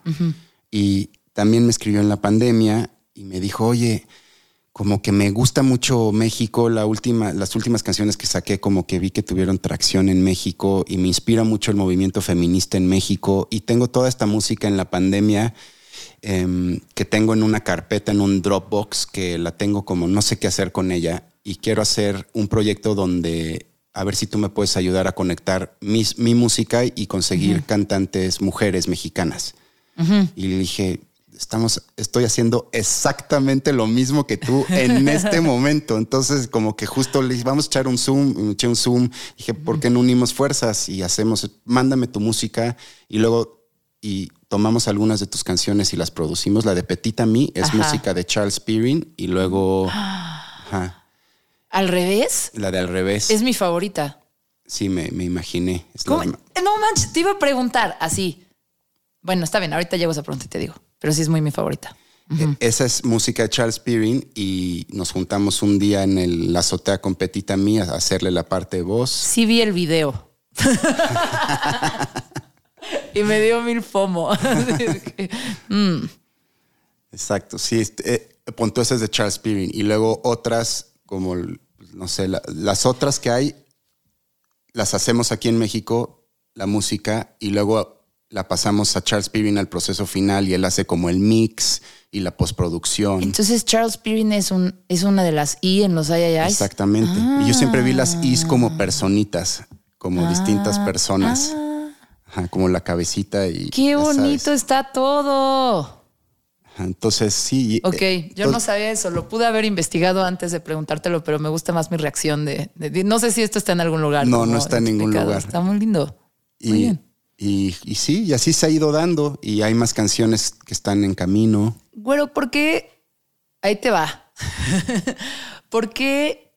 Y también me escribió en la pandemia y me dijo, oye, como que me gusta mucho México, la última, las últimas canciones que saqué, como que vi que tuvieron tracción en México y me inspira mucho el movimiento feminista en México. Y tengo toda esta música en la pandemia em, que tengo en una carpeta, en un Dropbox, que la tengo como no sé qué hacer con ella. Y quiero hacer un proyecto donde a ver si tú me puedes ayudar a conectar mis- mi música y conseguir cantantes mujeres mexicanas. Y le dije, estamos, estoy haciendo exactamente lo mismo que tú en este momento. Entonces, como que justo le dije, vamos a echar un Zoom, eché un Zoom. Dije, ¿por qué no unimos fuerzas y hacemos, mándame tu música y luego y tomamos algunas de tus canciones y las producimos. La de Petita Me es
Ajá.
música de Charles Spearing y luego ajá,
Al revés,
la de al revés.
es mi favorita.
Sí, me, me imaginé.
No manches, te iba a preguntar así. Bueno, está bien, ahorita llego a esa pregunta y te digo. Pero sí es muy mi favorita.
Eh, Esa es música de Charles Spearing y nos juntamos un día en el, la azotea con Petita Mía a hacerle la parte de voz.
Sí vi el video. y me dio mil fomo. Mm.
Exacto, sí. este, eh, punto esa es de Charles Spearing y luego otras como, no sé, la- las otras que hay, las hacemos aquí en México, la música, y luego la pasamos a Charles Spearing al proceso final y él hace como el mix y la postproducción.
Entonces Charles Pirin es, un, es una de las I en los ay.
Exactamente. Y yo siempre vi las Is como personitas. como distintas personas.
ah.
Ajá, como la cabecita y.
Qué
sabes.
bonito está todo.
Entonces, sí.
Ok,
eh,
yo no sabía eso, lo pude haber investigado antes de preguntártelo, pero me gusta más mi reacción de, de- de- no sé si esto está en algún lugar.
No, no está en ningún lugar.
Está muy lindo.
Y,
Muy bien.
Y, y sí, y así se ha ido dando. Y hay más canciones que están en camino.
Güero, ¿por qué? Ahí te va. ¿Por qué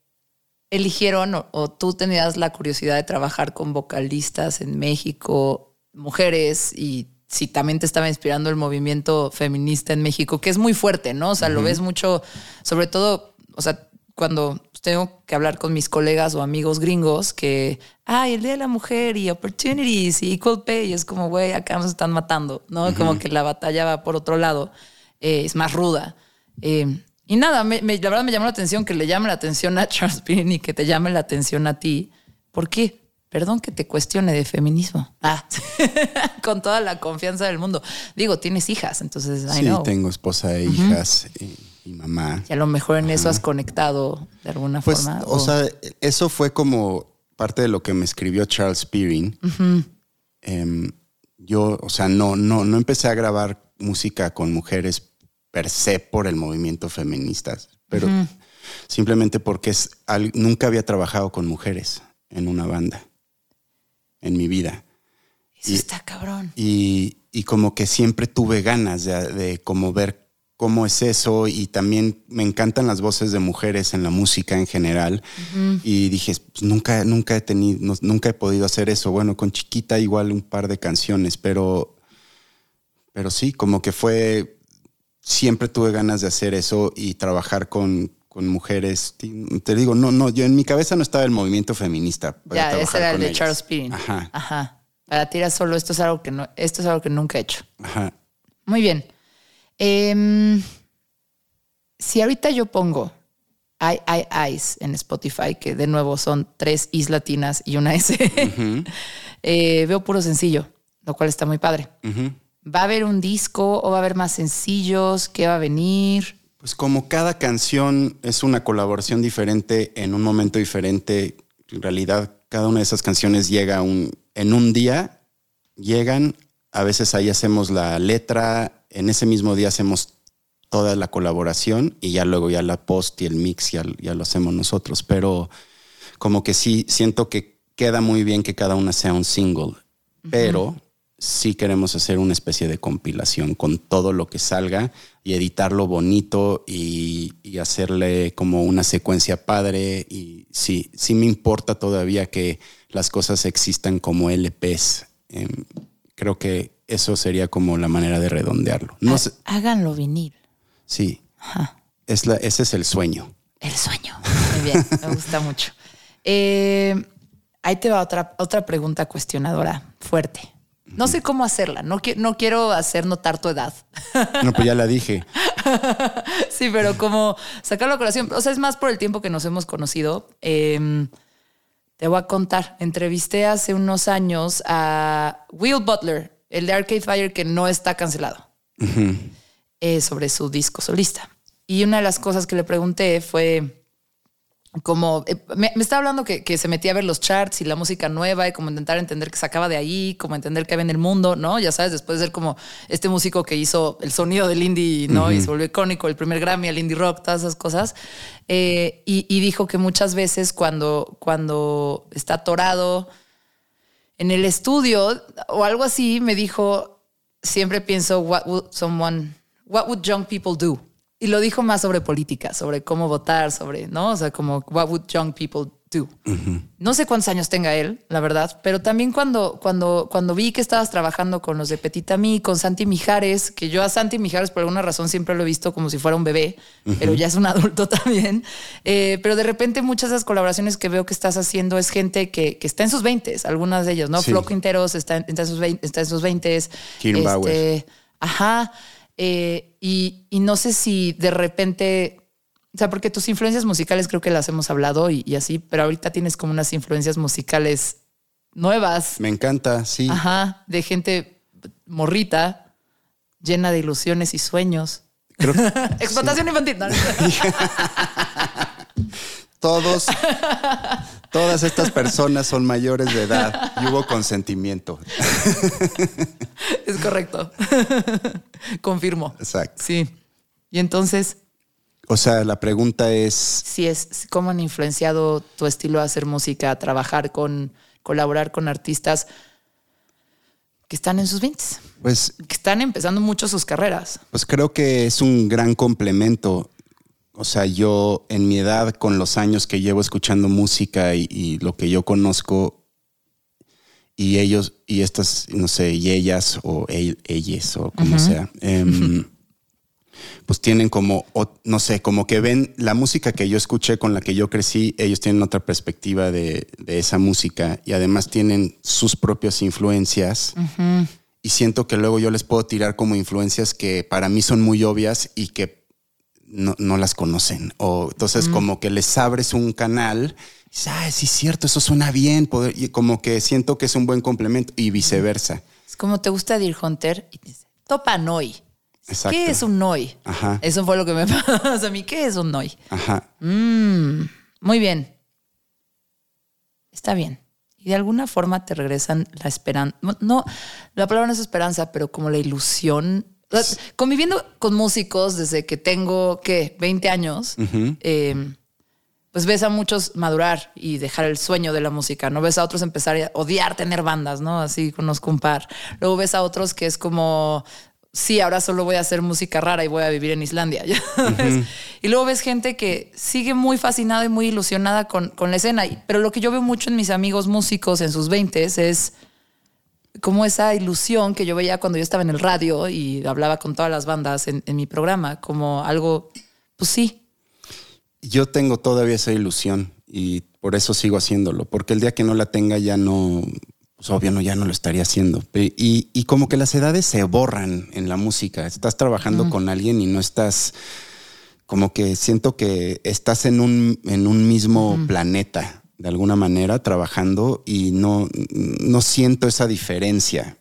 eligieron o, o tú tenías la curiosidad de trabajar con vocalistas en México, mujeres, y si también te estaba inspirando el movimiento feminista en México, que es muy fuerte, ¿no? O sea, lo ves mucho, sobre todo, o sea, cuando tengo que hablar con mis colegas o amigos gringos que, ay, el Día de la Mujer y Opportunities y Equal Pay, y es como, güey, acá nos están matando, ¿no? Como que la batalla va por otro lado, eh, es más ruda. Eh, y nada, me- me- la verdad me llamó la atención que le llame la atención a Charles Pirin y que te llame la atención a ti. ¿Por qué? Perdón que te cuestione de feminismo. Ah, con toda la confianza del mundo. Digo, tienes hijas, entonces, I
sí,
know.
tengo esposa e hijas y, y mamá.
Y a lo mejor en eso has conectado de alguna
Pues,
forma.
o sea, eso fue como parte de lo que me escribió Charles Spearing. Em, yo, o sea, no, no, no empecé a grabar música con mujeres per se por el movimiento feminista, pero simplemente porque es, al- nunca había trabajado con mujeres en una banda en mi vida.
eso
y-
está cabrón.
Y, y como que siempre tuve ganas de, de como ver cómo es eso y también me encantan las voces de mujeres en la música en general y dije pues, nunca nunca he tenido no- nunca he podido hacer eso bueno con chiquita igual un par de canciones pero pero sí como que fue siempre tuve ganas de hacer eso y trabajar con con mujeres Te- digo no no yo en mi cabeza no estaba el movimiento feminista para
Ya, ese era el de
ellas.
Charles Pirin.
ajá
Ajá. Para ti era solo esto es algo que no, esto es algo que nunca he hecho.
ajá
Muy bien. Em, si ahorita yo pongo I, I, I's en Spotify, que de nuevo son tres Is latinas y una S, eh, veo puro sencillo, lo cual está muy padre. ¿Va a haber un disco o va a haber más sencillos? ¿Qué va a venir?
Pues como cada canción es una colaboración diferente en un momento diferente, en realidad cada una de esas canciones llega un, en un día, llegan, a veces ahí hacemos la letra, en ese mismo día hacemos toda la colaboración y ya luego ya la post y el mix ya, ya lo hacemos nosotros, pero como que sí siento que queda muy bien que cada una sea un single, pero sí queremos hacer una especie de compilación con todo lo que salga y editarlo bonito y, y hacerle como una secuencia padre. Y sí, sí me importa todavía que las cosas existan como LPs. Em, creo que eso sería como la manera de redondearlo. No sé,
Háganlo vinil.
sí, es la, ese es el sueño.
El sueño. Muy bien, me gusta mucho. Eh, ahí te va otra, otra pregunta cuestionadora fuerte. No sé cómo hacerla. No, qui- no quiero hacer notar tu edad.
No, pues ya la dije.
sí, pero como sacarlo a colación. O sea, es más por el tiempo que nos hemos conocido. Eh, te voy a contar. Entrevisté hace unos años a Will Butler, el de Arcade Fire, que no está cancelado, eh, sobre su disco solista. Y una de las cosas que le pregunté fue como eh, me, me estaba hablando que, que se metía a ver los charts y la música nueva y como intentar entender que sacaba de ahí, como entender qué había en el mundo, ¿no? Ya sabes, después de ser como este músico que hizo el sonido del indie, ¿no? Y se volvió icónico, el primer Grammy, el indie rock, todas esas cosas. Eh, y, y dijo que muchas veces cuando, cuando está atorado en el estudio o algo así, me dijo, siempre pienso, what would someone, what would young people do? Y lo dijo más sobre política, sobre cómo votar, sobre, ¿no? O sea, como, what would young people do? No sé cuántos años tenga él, la verdad, pero también cuando, cuando, cuando vi que estabas trabajando con los de Petit Ami, con Santi Mijares, que yo a Santi Mijares por alguna razón siempre lo he visto como si fuera un bebé, pero ya es un adulto también. Eh, pero de repente muchas de las colaboraciones que veo que estás haciendo es gente que, que está en sus 20, algunas de ellos, ¿no?
Sí.
Flo Quinteros está en, está en sus 20, está en sus 20.
Kim Bauer.
Este, Ajá. eh, y, y no sé si de repente, o sea, porque tus influencias musicales creo que las hemos hablado y, y así, pero ahorita tienes como unas influencias musicales nuevas.
Me encanta, sí.
Ajá, de gente morrita, llena de ilusiones y sueños.
Creo que
Explotación infantil. No, no.
todos, Todas estas personas son mayores de edad y hubo consentimiento.
Es correcto. Confirmo.
Exacto.
Sí. Y entonces,
O sea, la pregunta es,
si es cómo han influenciado tu estilo de hacer música, trabajar con, colaborar con artistas que están en sus 20,
pues,
que están empezando mucho sus carreras.
pues creo que es un gran complemento. O sea, yo en mi edad, con los años que llevo escuchando música y, y lo que yo conozco, y ellos, y estas, no sé, y ellas, o el- ellas, o como sea, em, pues tienen como, o- no sé, como que ven la música que yo escuché, con la que yo crecí, ellos tienen otra perspectiva de, de esa música y además tienen sus propias influencias. Y siento que luego yo les puedo tirar como influencias que para mí son muy obvias y que no, no las conocen. O entonces como que les abres un canal y dices, ah, sí es cierto, eso suena bien. poder-". Y como que siento que es un buen complemento y viceversa.
Es como te gusta Deer Hunter y te dice, topa Noi.
Exacto.
¿Qué es un Noi?
Ajá.
Eso fue lo que me pasó a mí. ¿Qué es un Noi?
Ajá.
Muy bien. Está bien. Y de alguna forma te regresan la esperanza. No, la palabra no es esperanza, pero como la ilusión. O sea, Conviviendo con músicos desde que tengo, ¿qué? 20 años, eh, pues ves a muchos madurar y dejar el sueño de la música, ¿no? Ves a otros empezar a odiar tener bandas, ¿no? Así conozco un par. Luego ves a otros que es como, sí, ahora solo voy a hacer música rara y voy a vivir en Islandia. Y luego ves gente que sigue muy fascinada y muy ilusionada con, con la escena. Pero lo que yo veo mucho en mis amigos músicos en sus 20 es como esa ilusión que yo veía cuando yo estaba en el radio y hablaba con todas las bandas en, en mi programa, como algo, pues sí,
Yo tengo todavía esa ilusión y por eso sigo haciéndolo, porque el día que no la tenga ya no, pues obvio no, ya no lo estaría haciendo. Y, y como que las edades se borran en la música. Estás trabajando con alguien y no estás, como que siento que estás en un, en un mismo planeta, de alguna manera, trabajando y no, no siento esa diferencia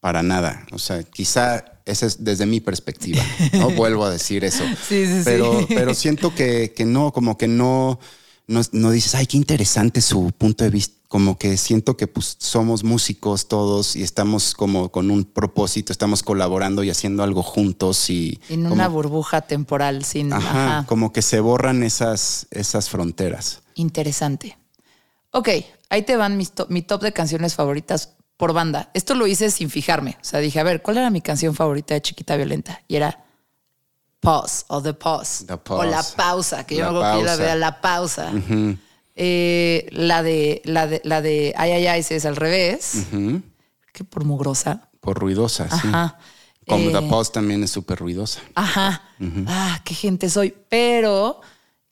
para nada. O sea, quizá esa es desde mi perspectiva. No vuelvo a decir eso.
Sí, sí, sí.
pero, pero siento que, que no, como que no, no, no dices, ay, qué interesante su punto de vista. Como que siento que pues somos músicos todos y estamos como con un propósito, estamos colaborando y haciendo algo juntos y
en
como-
una burbuja temporal sin...
ajá,
ajá.
como que se borran esas, esas fronteras.
Interesante. Ok, ahí te van mis to- mi top de canciones favoritas por banda. Esto lo hice sin fijarme. O sea, dije, a ver, ¿cuál era mi canción favorita de Chiquita Violenta? Y era Pause o The Pause.
The Pause.
O La Pausa, que yo
La
acuerdo que yo la veía La Pausa. Eh, la de la de la de Ay Ay Ay es al revés. Que por mugrosa.
Por ruidosa, sí.
Ajá.
Como
Eh,
The Pause también es súper ruidosa.
Ajá. Ah, qué gente soy. Pero,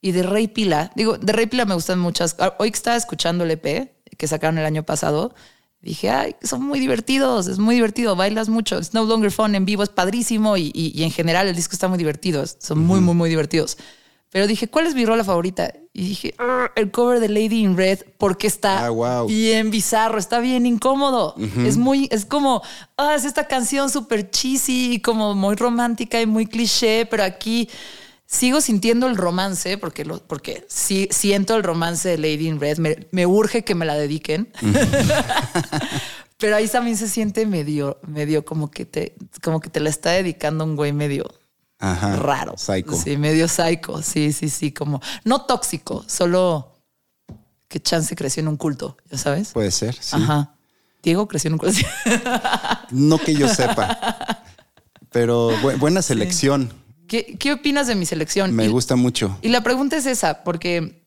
y de Rey Pila, digo, de Rey Pila me gustan muchas. Ah, Hoy que estaba escuchando el EP que sacaron el año pasado, dije, ay, son muy divertidos, es muy divertido, bailas mucho. It's no longer fun en vivo, es padrísimo y, y- y en general el disco está muy divertido, son muy, muy, muy divertidos. Pero dije, ¿cuál es mi rola favorita? Y dije, "Ah, el cover de Lady in Red, porque está
Ah, wow.
bien bizarro, está bien incómodo. Es muy, es como, ah, es esta canción súper cheesy, y como muy romántica y muy cliché, pero aquí sigo sintiendo el romance, porque, lo, porque sí siento el romance de Lady in Red, me, me urge que me la dediquen. pero ahí también se siente medio, medio como que te, como que te la está dedicando un güey medio
Ajá.
raro.
Psycho.
Sí, medio psycho. Sí, sí, sí, como no tóxico, solo que chance creció en un culto, ya sabes.
Puede ser, sí.
Ajá. Diego creció en un culto.
No que yo sepa. Pero bu- buena selección.
¿Qué, ¿Qué opinas de mi selección?
Me
Y-
gusta mucho.
Y la pregunta es esa, porque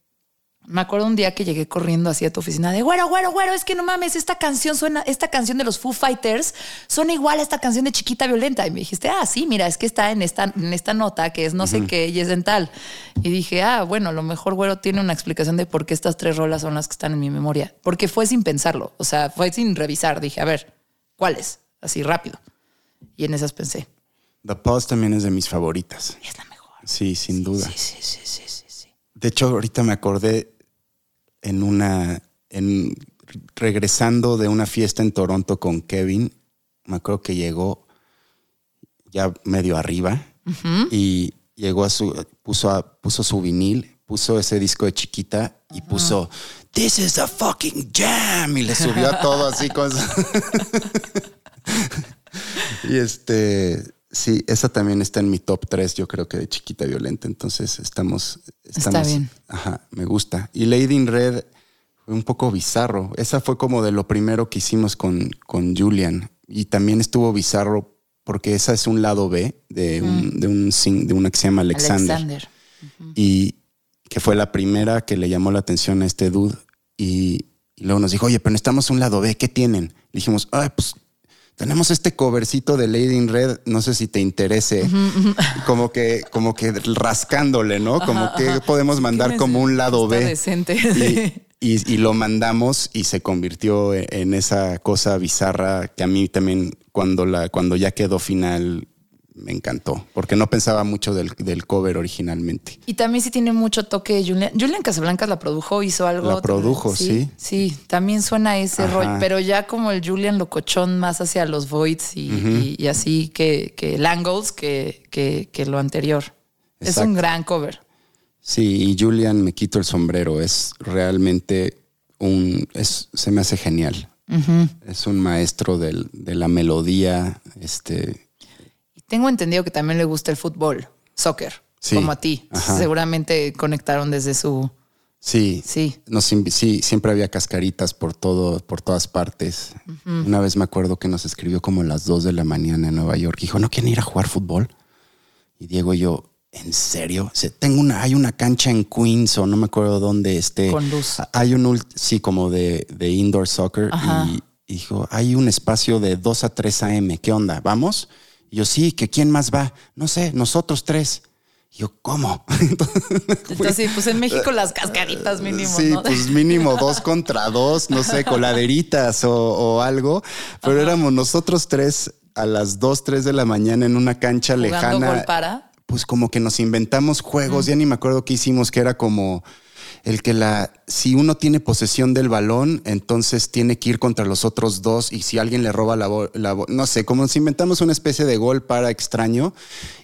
me acuerdo un día que llegué corriendo hacia tu oficina de güero, güero, güero, es que no mames, esta canción suena, esta canción de los Foo Fighters suena igual a esta canción de Chiquita Violenta. Y me dijiste, ah, sí, mira, es que está en esta, en esta nota que es no sé qué y es en tal. Y dije, ah, bueno, a lo mejor güero tiene una explicación de por qué estas tres rolas son las que están en mi memoria. Porque fue sin pensarlo, o sea, fue sin revisar. Dije, a ver, ¿cuáles? Así rápido. Y en esas pensé,
The Pause también es de mis favoritas.
es la mejor.
Sí, sin duda.
Sí, sí, sí, sí, sí, sí.
De hecho, ahorita me acordé en una, en regresando de una fiesta en Toronto con Kevin. Me acuerdo que llegó ya medio arriba y llegó a su, puso, a- puso su vinil, puso ese disco de chiquita y puso This is a fucking jam. Y le subió a todo así con Y este, sí, esa también está en mi top 3, yo creo que de chiquita violenta. Entonces estamos, estamos.
Está bien.
Ajá, me gusta. Y Lady in Red fue un poco bizarro. Esa fue como de lo primero que hicimos con, con Julian. Y también estuvo bizarro porque esa es un lado B de, un, de, un, sing- de una que se llama Alexander.
Alexander.
Y que fue la primera que le llamó la atención a este dude. Y, y luego nos dijo, oye, pero necesitamos un lado B, ¿qué tienen? Le dijimos, ay, pues tenemos este covercito de Lady in Red, no sé si te interese. Como que, como que rascándole, ¿no? Como que podemos mandar
¿Qué
como un lado B.
decente.
Y, y- y lo mandamos y se convirtió en, en esa cosa bizarra que a mí también cuando, la, cuando ya quedó final me encantó, porque no pensaba mucho del, del cover originalmente.
Y también sí tiene mucho toque de Julian. Julian Casablancas la produjo, hizo algo.
La produjo, sí.
Sí, también suena ese rollo, pero ya como el Julian locochón más hacia los voids y, y- y así que, que el Angles que, que, que lo anterior. Es un gran cover.
Sí, y Julian me quito el sombrero, es realmente un, es, se me hace genial. Es un maestro del- de la melodía, este,
tengo entendido que también le gusta el fútbol, soccer,
Sí.
como a ti.
Ajá.
Seguramente conectaron desde su...
Sí,
Sí.
Nos sí, siempre había cascaritas por todo, por todas partes. Una vez me acuerdo que nos escribió como a las 2 de la mañana en Nueva York. Dijo, ¿no quieren ir a jugar fútbol? Y Diego y yo, ¿en serio? Se- tengo una, hay una cancha en Queens o no me acuerdo dónde este.
Con luz.
Hay un, sí, como de, de indoor soccer.
Ajá.
Y dijo, hay un espacio de 2 a 3 a.m. ¿Qué onda? ¿Vamos? Y yo, sí, que quién más va? No sé, nosotros tres. Y yo, ¿cómo?
Entonces, sí, pues en México las cascaritas mínimo,
Sí,
¿no?
pues mínimo dos contra dos, no sé, coladeritas o, o algo. Pero éramos nosotros tres a las dos, tres de la mañana en una cancha
Jugando
lejana.
gol para.
Pues como que nos inventamos juegos, ya ni me acuerdo qué hicimos, que era como el que la, si uno tiene posesión del balón, entonces tiene que ir contra los otros dos y si alguien le roba la, bo- la bo- no sé, como nos inventamos una especie de gol para extraño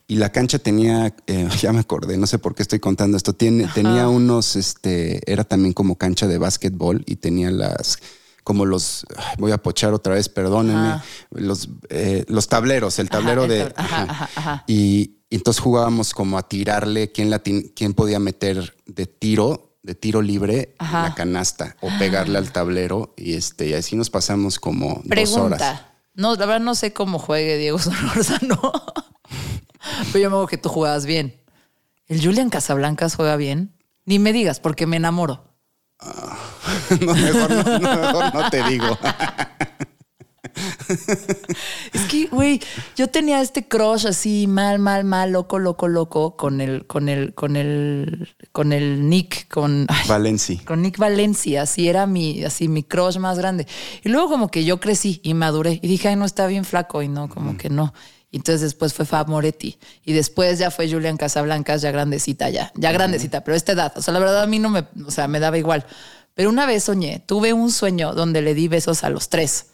y la cancha tenía, eh, ya me acordé, no sé por qué estoy contando esto, tiene, tenía unos, este, era también como cancha de básquetbol y tenía las como los, voy a pochar otra vez, perdónenme,
Ajá.
los, eh, los tableros, el tablero de...
ajá.
Y, y entonces jugábamos como a tirarle quién, la quién podía meter de tiro, de tiro libre
Ajá.
la canasta o pegarle al tablero. Y este, y así nos pasamos como dos horas.
Pregunta. No, la verdad no sé cómo juegue Diego Solórzano. Pero yo me acuerdo que tú jugabas bien. ¿El Julian Casablancas juega bien? Ni me digas, porque me enamoro.
no, mejor no, no, mejor no te digo.
Es que, güey, yo tenía este crush así, mal, mal, mal, loco, loco, loco, con el, con el, con el, con el Nick, con. ay,
Valencia.
Con Nick Valencia, así era mi, así mi crush más grande. Y luego como que yo crecí y maduré y dije, ay, no está bien flaco y no, como que no. Y entonces después fue Fab Moretti y después ya fue Julian Casablancas, ya grandecita ya, ya grandecita, pero esta edad. O sea, la verdad a mí no me, o sea, me daba igual. Pero una vez soñé, tuve un sueño donde le di besos a los tres.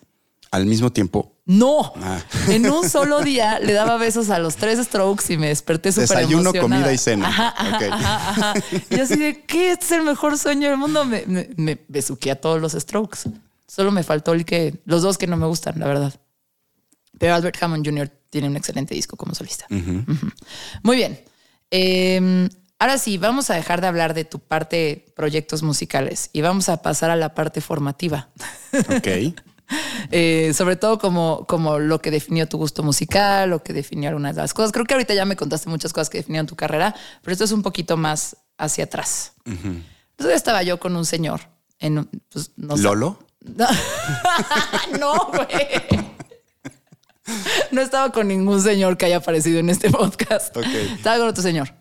Al mismo tiempo,
No,
Ah.
en un solo día le daba besos a los tres strokes y me desperté súper
Desayuno,
emocionada.
comida y cena.
Ajá, ajá. Y así de, ¿qué? Este es el mejor sueño del mundo. Me, me, me besuqué a todos los strokes. Solo me faltó el que, los dos que no me gustan, la verdad. Pero Albert Hammond Jr. tiene un excelente disco como solista. Muy bien. Eh, ahora sí, vamos a dejar de hablar de tu parte proyectos musicales y vamos a pasar a la parte formativa.
ok.
Eh, sobre todo como, como lo que definió tu gusto musical, lo que definió algunas de las cosas. Creo que ahorita ya me contaste muchas cosas que definieron tu carrera, pero esto es un poquito más hacia atrás. Entonces estaba yo con un señor en un- pues, no.
¿Lolo?
No, no, güey. No estaba con ningún señor que haya aparecido en este podcast. Estaba con otro señor.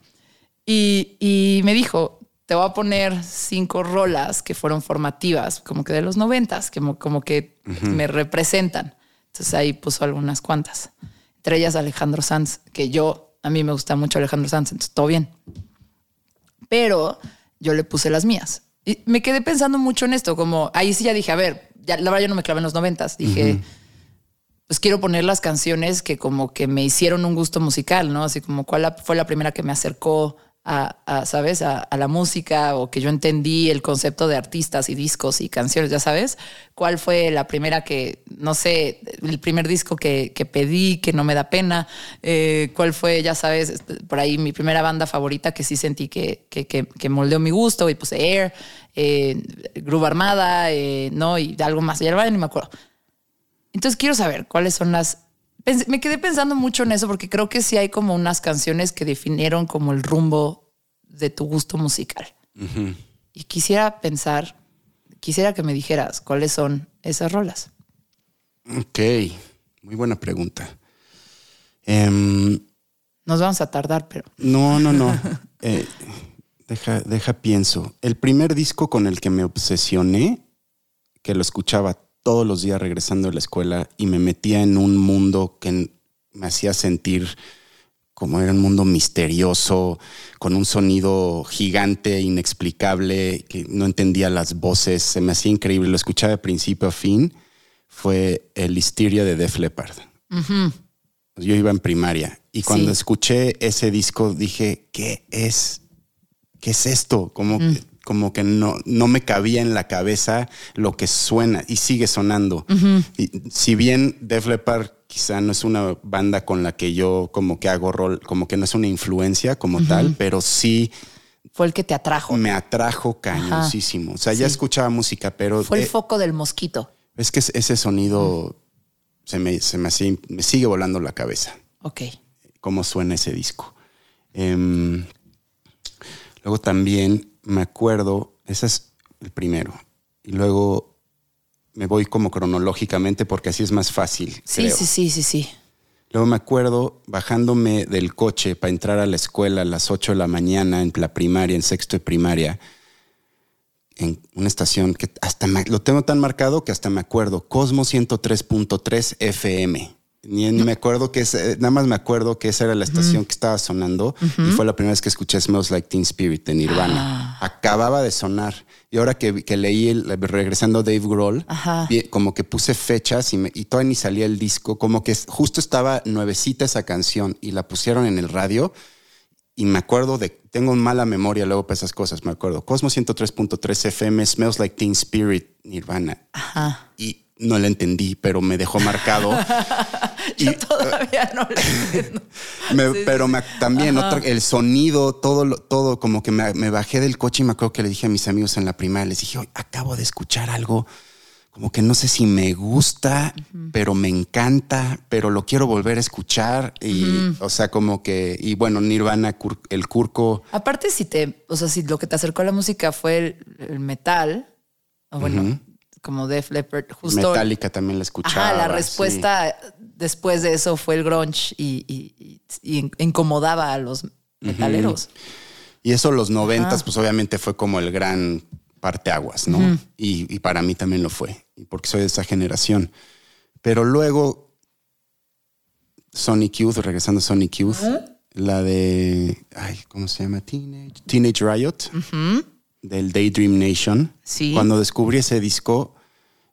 Y, y me dijo, te voy a poner cinco rolas que fueron formativas, como que de los noventas, como, como que me representan. Entonces ahí puso algunas cuantas. Entre ellas Alejandro Sanz, que yo, a mí me gusta mucho Alejandro Sanz, entonces todo bien. Pero yo le puse las mías. Y me quedé pensando mucho en esto, como ahí sí ya dije, a ver, ya, la verdad yo no me clavé en los noventas. Dije, pues quiero poner las canciones que como que me hicieron un gusto musical, ¿no? Así como cuál fue la primera que me acercó a, ¿sabes? A, la música o que yo entendí el concepto de artistas y discos y canciones, ya sabes. ¿Cuál fue la primera que, no sé, el primer disco que, pedí, que no me da pena? Eh, ¿Cuál fue, ya sabes, por ahí mi primera banda favorita que sí sentí que, que, moldeó mi gusto? Y puse Air, eh, Armada, eh, ¿no? Y algo más. Ya ni me acuerdo. Entonces quiero saber cuáles son las me quedé pensando mucho en eso porque creo que sí hay como unas canciones que definieron como el rumbo de tu gusto musical. Y quisiera pensar, quisiera que me dijeras cuáles son esas rolas.
Ok, muy buena pregunta. Em,
Nos vamos a tardar, pero...
No, no, no. Eh, deja, deja, pienso. El primer disco con el que me obsesioné, que lo escuchaba todos los días regresando a la escuela y me metía en un mundo que me hacía sentir como era un mundo misterioso, con un sonido gigante, inexplicable, que no entendía las voces, se me hacía increíble, lo escuchaba de principio a fin, fue el Histeria de Def Leppard. Yo iba en primaria y cuando escuché ese disco dije, ¿qué es? ¿Qué es esto? Como mm como que no, no me cabía en la cabeza lo que suena y sigue sonando. y, si bien Def Leppard quizá no es una banda con la que yo como que hago rol, como que no es una influencia como tal, pero sí...
Fue el que te atrajo.
Me atrajo cañosísimo. O sea, ya escuchaba música, pero...
Fue el foco del mosquito.
Es que ese sonido se, me, se me, me sigue volando la cabeza.
Ok.
Cómo suena ese disco. Em, luego también me acuerdo, ese es el primero. Y luego me voy como cronológicamente porque así es más fácil.
Sí, sí, sí, sí, sí.
Luego me acuerdo bajándome del coche para entrar a la escuela a las 8 de la mañana en la primaria, en sexto de primaria, en una estación que hasta lo tengo tan marcado que hasta me acuerdo, Cosmo 103.3 FM. Ni, me acuerdo que eh, nada más me acuerdo que esa era la estación que estaba sonando y fue la primera vez que escuché Smells Like Teen Spirit de Nirvana. Ah. Acababa de sonar. Y ahora que, leí, el, regresando Dave Grohl, como que puse fechas y, y todavía ni salía el disco, como que justo estaba nuevecita esa canción y la pusieron en el radio. Y me acuerdo de, tengo mala memoria luego para esas cosas, me acuerdo. Cosmo 103.3 FM, Smells Like Teen Spirit, Nirvana.
Ajá.
Y no la entendí, pero me dejó marcado.
Yo todavía no la entiendo.
pero también el sonido, todo, todo como que me, bajé del coche y me acuerdo que le dije a mis amigos en la primaria, les dije, acabo de escuchar algo como que no sé si me gusta, pero me encanta, pero lo quiero volver a escuchar. Y, o sea, como que, y bueno, Nirvana, el Curco.
Aparte, si te, o sea, si lo que te acercó a la música fue el, metal, o bueno, como Def Leppard, justo.
Metallica también la escuchaba.
la respuesta después de eso fue el grunge y, incomodaba a los metaleros.
Y eso los noventas, pues obviamente fue como el gran parteaguas, ¿no? y, para mí también lo fue, porque soy de esa generación. Pero luego, Sonic Youth, regresando a Sonic Youth, la de, ay, ¿cómo se llama? Teenage, Teenage Riot, del Daydream Nation.
Sí.
Cuando descubrí ese disco,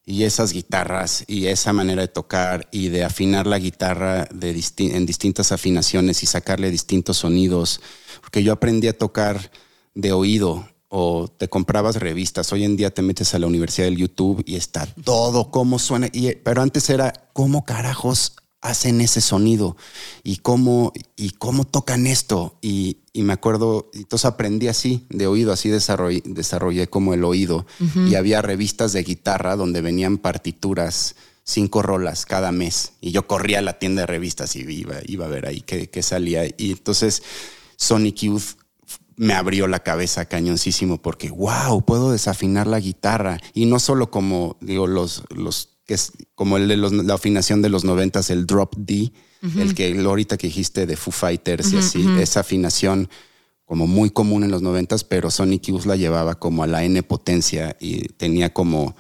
y esas guitarras y esa manera de tocar y de afinar la guitarra de en distintas afinaciones y sacarle distintos sonidos, porque yo aprendí a tocar de oído o te comprabas revistas. Hoy en día te metes a la universidad del YouTube y está todo cómo suena. Pero antes era cómo carajos hacen ese sonido y cómo, y cómo tocan esto. Y, me acuerdo, entonces aprendí así, de oído, así desarrollé, desarrollé como el oído. Y había revistas de guitarra donde venían partituras, cinco rolas cada mes. Y yo corría a la tienda de revistas y iba, iba a ver ahí qué, salía. Y entonces Sonic Youth me abrió la cabeza cañoncísimo porque, wow, puedo desafinar la guitarra. Y no solo como, digo, los, los que es como el de la afinación de los noventas, el drop D, el que ahorita que dijiste de Foo Fighters y así, esa afinación como muy común en los noventas, pero Sonic Youth la llevaba como a la N potencia y tenía como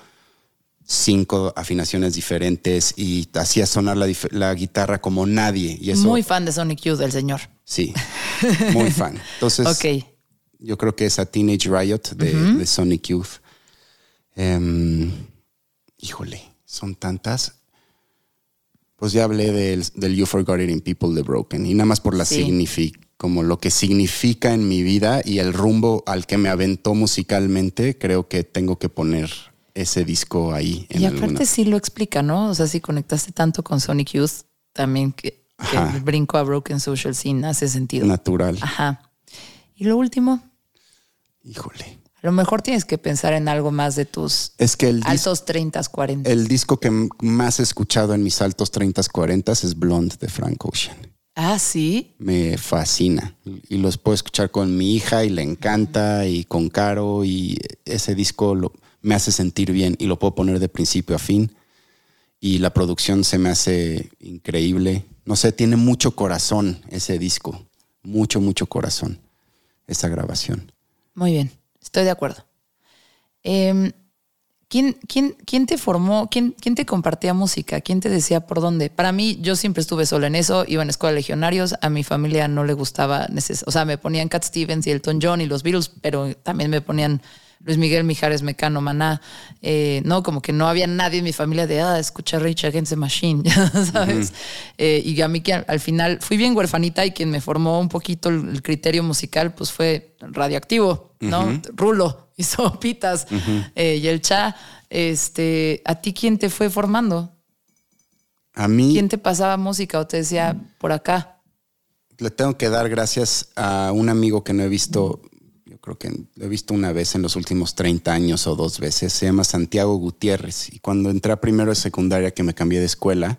cinco afinaciones diferentes y hacía sonar la, guitarra como nadie. Y eso,
muy fan de Sonic Youth, el señor.
Sí, muy fan. Entonces, yo creo que esa Teenage Riot de, Sonic Youth. Em, híjole son tantas. Pues ya hablé del, del You Forgot It in People de Broken y nada más por la como lo que significa en mi vida y el rumbo al que me aventó musicalmente, creo que tengo que poner ese disco ahí.
y aparte sí lo explica, ¿no? O sea, si conectaste tanto con Sonic Youth, también que, el brinco a Broken Social Scene hace sentido.
Natural.
Ajá. Y lo último.
Híjole.
A lo mejor tienes que pensar en algo más de tus
es que el
altos 30, 40.
El disco que más he escuchado en mis altos 30, 40 es Blonde de Frank Ocean.
Ah, sí.
Me fascina. Y los puedo escuchar con mi hija y le encanta y con Caro y ese disco lo, me hace sentir bien y lo puedo poner de principio a fin. Y la producción se me hace increíble. No sé, tiene mucho corazón ese disco. Mucho, mucho corazón esa grabación.
Muy bien, estoy de acuerdo. Em, ¿quién, quién, quién, te formó? Quién, ¿Quién te compartía música? ¿Quién te decía por dónde? Para mí, yo siempre estuve sola en eso. Iba en escuela de legionarios. A mi familia no le gustaba. O sea, me ponían Cat Stevens y Elton John y los Beatles, pero también me ponían Luis Miguel Mijares Mecano, Maná, eh, ¿no? Como que no había nadie en mi familia de, ah, escucha Rage Against the Machine, ¿sabes? Eh, y a mí que al, final fui bien huerfanita y quien me formó un poquito el, criterio musical, pues fue radioactivo, ¿no? Rulo y Sopitas eh, y el Cha. Este, ¿A ti quién te fue formando?
A mí.
¿Quién te pasaba música o te decía por acá?
Le tengo que dar gracias a un amigo que no he visto creo que lo he visto una vez en los últimos 30 años o dos veces, se llama Santiago Gutiérrez. Y cuando entré a primero de secundaria, que me cambié de escuela,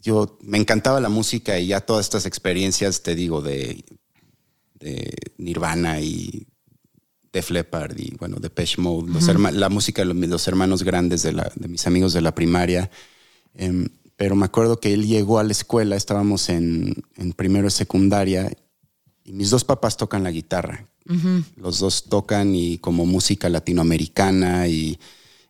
yo me encantaba la música y ya todas estas experiencias, te digo, de, de Nirvana y de Leppard y bueno, de Pesh Mode, la música de los, hermanos grandes de, la, de, mis amigos de la primaria. Em, pero me acuerdo que él llegó a la escuela, estábamos en, en primero de secundaria y mis dos papás tocan la guitarra. Los dos tocan y como música latinoamericana y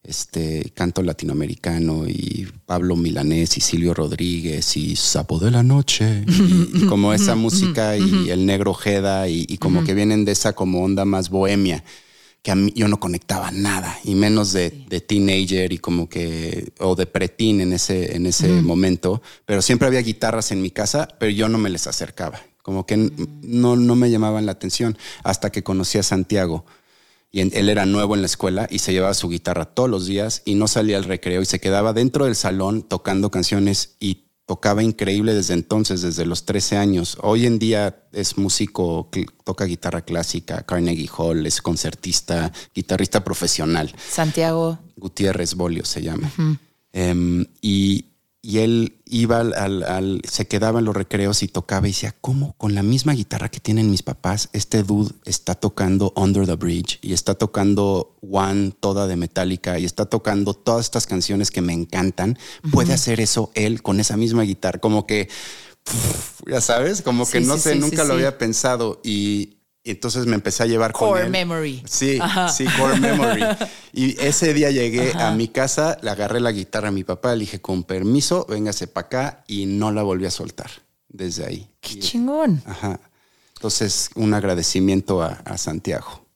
este canto latinoamericano y Pablo Milanés y Silvio Rodríguez y Sapo de la Noche y, como esa música y el negro Jeda y, como que vienen de esa como onda más bohemia que a mí yo no conectaba nada y menos de, teenager y como que o de preteen en ese en ese momento. Pero siempre había guitarras en mi casa pero yo no me les acercaba como que no, no me llamaban la atención hasta que conocí a Santiago. Y él era nuevo en la escuela y se llevaba su guitarra todos los días y no salía al recreo y se quedaba dentro del salón tocando canciones y tocaba increíble desde entonces, desde los 13 años. Hoy en día es músico, toca guitarra clásica, Carnegie Hall, es concertista, guitarrista profesional.
Santiago.
Gutiérrez Bolio se llama. Em, y, y él iba al, se quedaba en los recreos y tocaba y decía, ¿cómo con la misma guitarra que tienen mis papás, este dude está tocando Under the Bridge y está tocando One toda de Metallica y está tocando todas estas canciones que me encantan? Puede hacer eso él con esa misma guitarra, como que, ya sabes, como que no sé, nunca lo había pensado y entonces me empecé a llevar
core
con
memory.
Sí, sí, core memory. Y ese día llegué a mi casa, le agarré la guitarra a mi papá, le dije, con permiso, véngase para acá y no la volví a soltar desde ahí.
Qué chingón.
Ajá. Entonces, un agradecimiento a, a, Santiago.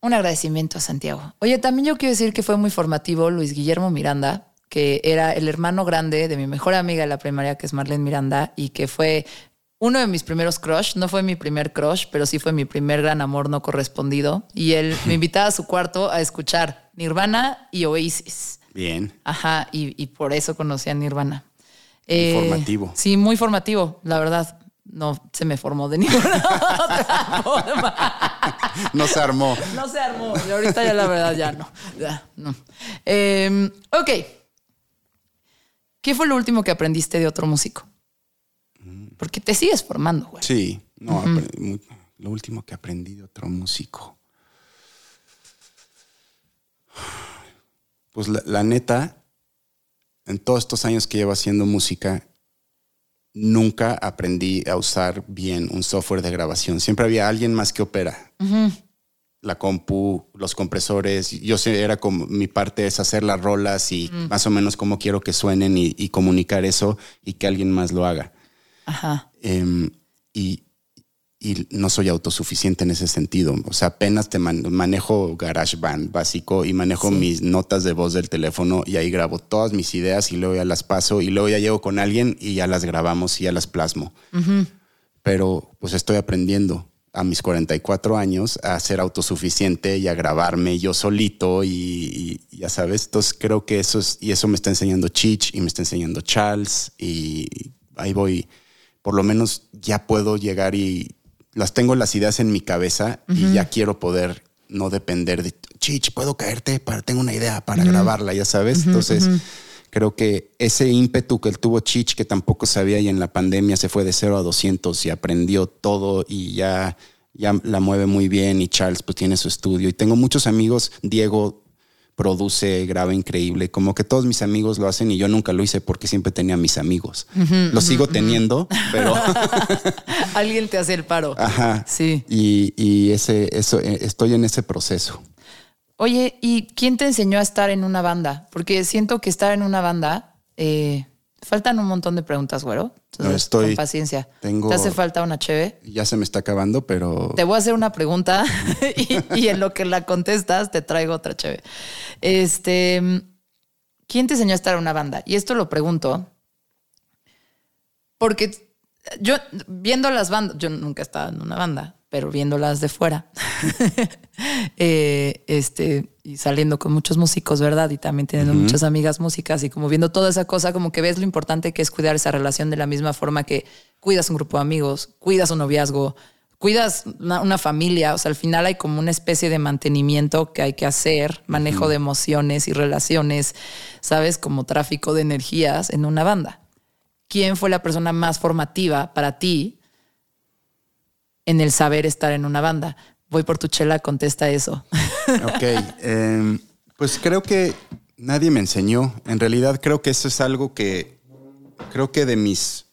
Un agradecimiento a Santiago. Oye, también yo quiero decir que fue muy formativo Luis Guillermo Miranda, que era el hermano grande de mi mejor amiga de la primaria, que es Marlene Miranda, y que fue uno de mis primeros crush, no fue mi primer crush, pero sí fue mi primer gran amor no correspondido. Y él me invitaba a su cuarto a escuchar Nirvana y Oasis.
Bien.
Ajá, y, por eso conocí a Nirvana.
Eh, formativo.
Sí, muy formativo, la verdad. No se me formó de ninguna otra forma.
No se armó.
No se armó. Y ahorita ya la verdad ya no. Ya, no. Em, ok. ¿Qué fue lo último que aprendiste de otro músico? Porque te sigues formando, güey.
Sí, no, lo último que aprendí de otro músico. Pues la, neta, en todos estos años que llevo haciendo música, nunca aprendí a usar bien un software de grabación. Siempre había alguien más que opera. La compu, los compresores. Yo sé, era como mi parte es hacer las rolas y más o menos cómo quiero que suenen y, comunicar eso y que alguien más lo haga.
Ajá.
Em, y, no soy autosuficiente en ese sentido. O sea, apenas te manejo GarageBand básico y manejo mis notas de voz del teléfono y ahí grabo todas mis ideas y luego ya las paso y luego ya llego con alguien y ya las grabamos y ya las plasmo. pero pues estoy aprendiendo a mis 44 años a ser autosuficiente y a grabarme yo solito y, ya sabes, entonces creo que eso es, y eso me está enseñando Chich y me está enseñando Charles y ahí voy, por lo menos ya puedo llegar y las tengo las ideas en mi cabeza y ya quiero poder no depender de Chich, puedo caerte para tengo una idea para grabarla, ya sabes, entonces creo que ese ímpetu que él tuvo Chich, que tampoco sabía y en la pandemia se fue de 0 a 200 y aprendió todo y ya, ya la mueve muy bien y Charles pues tiene su estudio. Y tengo muchos amigos, Diego produce, graba increíble, como que todos mis amigos lo hacen y yo nunca lo hice porque siempre tenía mis amigos. lo sigo teniendo, pero...
Alguien te hace el paro.
Ajá.
Sí.
Y, y ese, eso, eh, estoy en ese proceso.
Oye, ¿y quién te enseñó a estar en una banda? Porque siento que estar en una banda, eh, faltan un montón de preguntas, güero. Entonces,
estoy,
con paciencia.
Tengo,
¿Te hace falta una cheve?
Ya se me está acabando, pero...
Te voy a hacer una pregunta y, en lo que la contestas te traigo otra cheve. Este, ¿quién te enseñó a estar en una banda? Y esto lo pregunto porque yo, viendo las bandas, yo nunca he estado en una banda, pero viéndolas de fuera, eh, este, y saliendo con muchos músicos, ¿verdad? Y también teniendo muchas amigas músicas y como viendo toda esa cosa, como que ves lo importante que es cuidar esa relación de la misma forma que cuidas un grupo de amigos, cuidas un noviazgo, cuidas una, familia, o sea, al final hay como una especie de mantenimiento que hay que hacer, manejo de emociones y relaciones, ¿sabes? Como tráfico de energías en una banda. ¿Quién fue la persona más formativa para ti en el saber estar en una banda. Voy por tu chela, contesta eso.
Ok, em, pues creo que nadie me enseñó. En realidad creo que eso es algo que creo que de mis,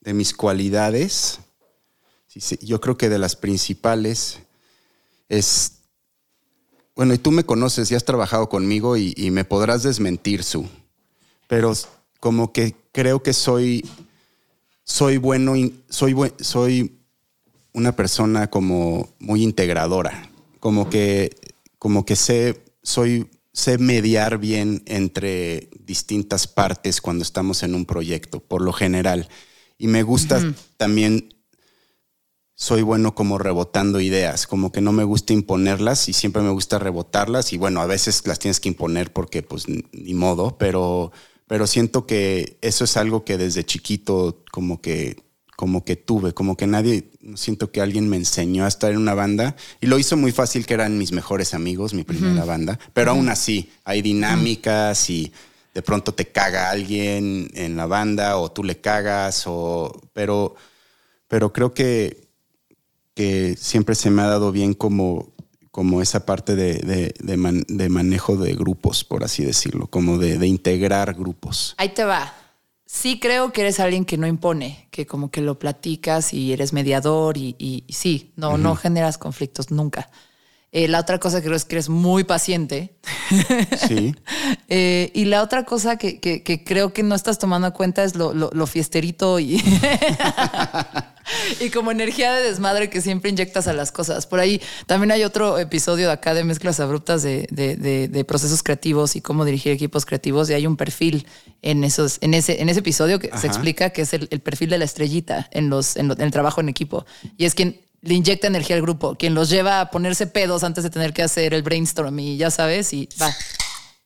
de mis cualidades, yo creo que de las principales es, bueno, y tú me conoces y has trabajado conmigo y, y me podrás desmentir su, pero como que creo que soy, soy bueno, soy, soy una persona como muy integradora, como que, como que sé, soy, sé mediar bien entre distintas partes cuando estamos en un proyecto, por lo general. Y me gusta también, soy bueno como rebotando ideas, como que no me gusta imponerlas y siempre me gusta rebotarlas y bueno, a veces las tienes que imponer porque pues ni modo, pero, pero siento que eso es algo que desde chiquito como que como que tuve, como que nadie, siento que alguien me enseñó a estar en una banda y lo hizo muy fácil que eran mis mejores amigos, mi primera banda, pero aún así hay dinámicas y de pronto te caga alguien en la banda o tú le cagas, o, pero, pero creo que, que siempre se me ha dado bien como, como esa parte de, de, manejo de grupos, por así decirlo, como de integrar grupos.
Ahí te va sí creo que eres alguien que no impone, que como que lo platicas y eres mediador y, sí, no, no generas conflictos nunca. Eh, la otra cosa que creo es que eres muy paciente.
Sí.
Eh, y la otra cosa que, creo que no estás tomando en cuenta es lo, lo fiesterito y, y como energía de desmadre que siempre inyectas a las cosas. Por ahí también hay otro episodio de acá de mezclas abruptas de, procesos creativos y cómo dirigir equipos creativos. Y hay un perfil en, esos, en, ese, en ese episodio que se explica que es el, perfil de la estrellita en, los, en, el trabajo en equipo. Y es quien le inyecta energía al grupo, quien los lleva a ponerse pedos antes de tener que hacer el brainstorm y ya sabes, y va.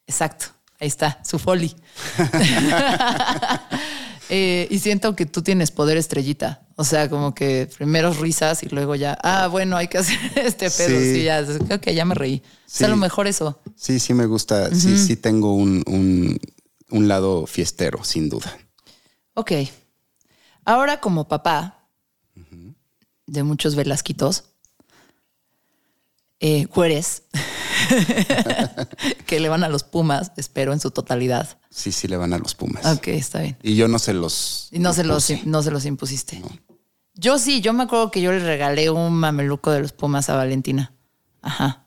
Exacto. Ahí está, su folly. Eh, y siento que tú tienes poder estrellita. O sea, como que primero risas y luego ya, ah, bueno, hay que hacer este pedo. Sí, ya, creo que ya me reí. O sea, a lo mejor eso.
Sí, sí me gusta. Sí, sí tengo un, un, lado fiestero, sin duda.
Ok. Ahora, como papá de muchos velasquitos, eh, cueres, que le van a los Pumas, espero en su totalidad.
Sí, sí le van a los Pumas.
Ok, está bien.
Y yo no se los.
Y no, se los, no se los impusiste. Yo sí, yo me acuerdo que yo le regalé un mameluco de los Pumas a Valentina. Ajá.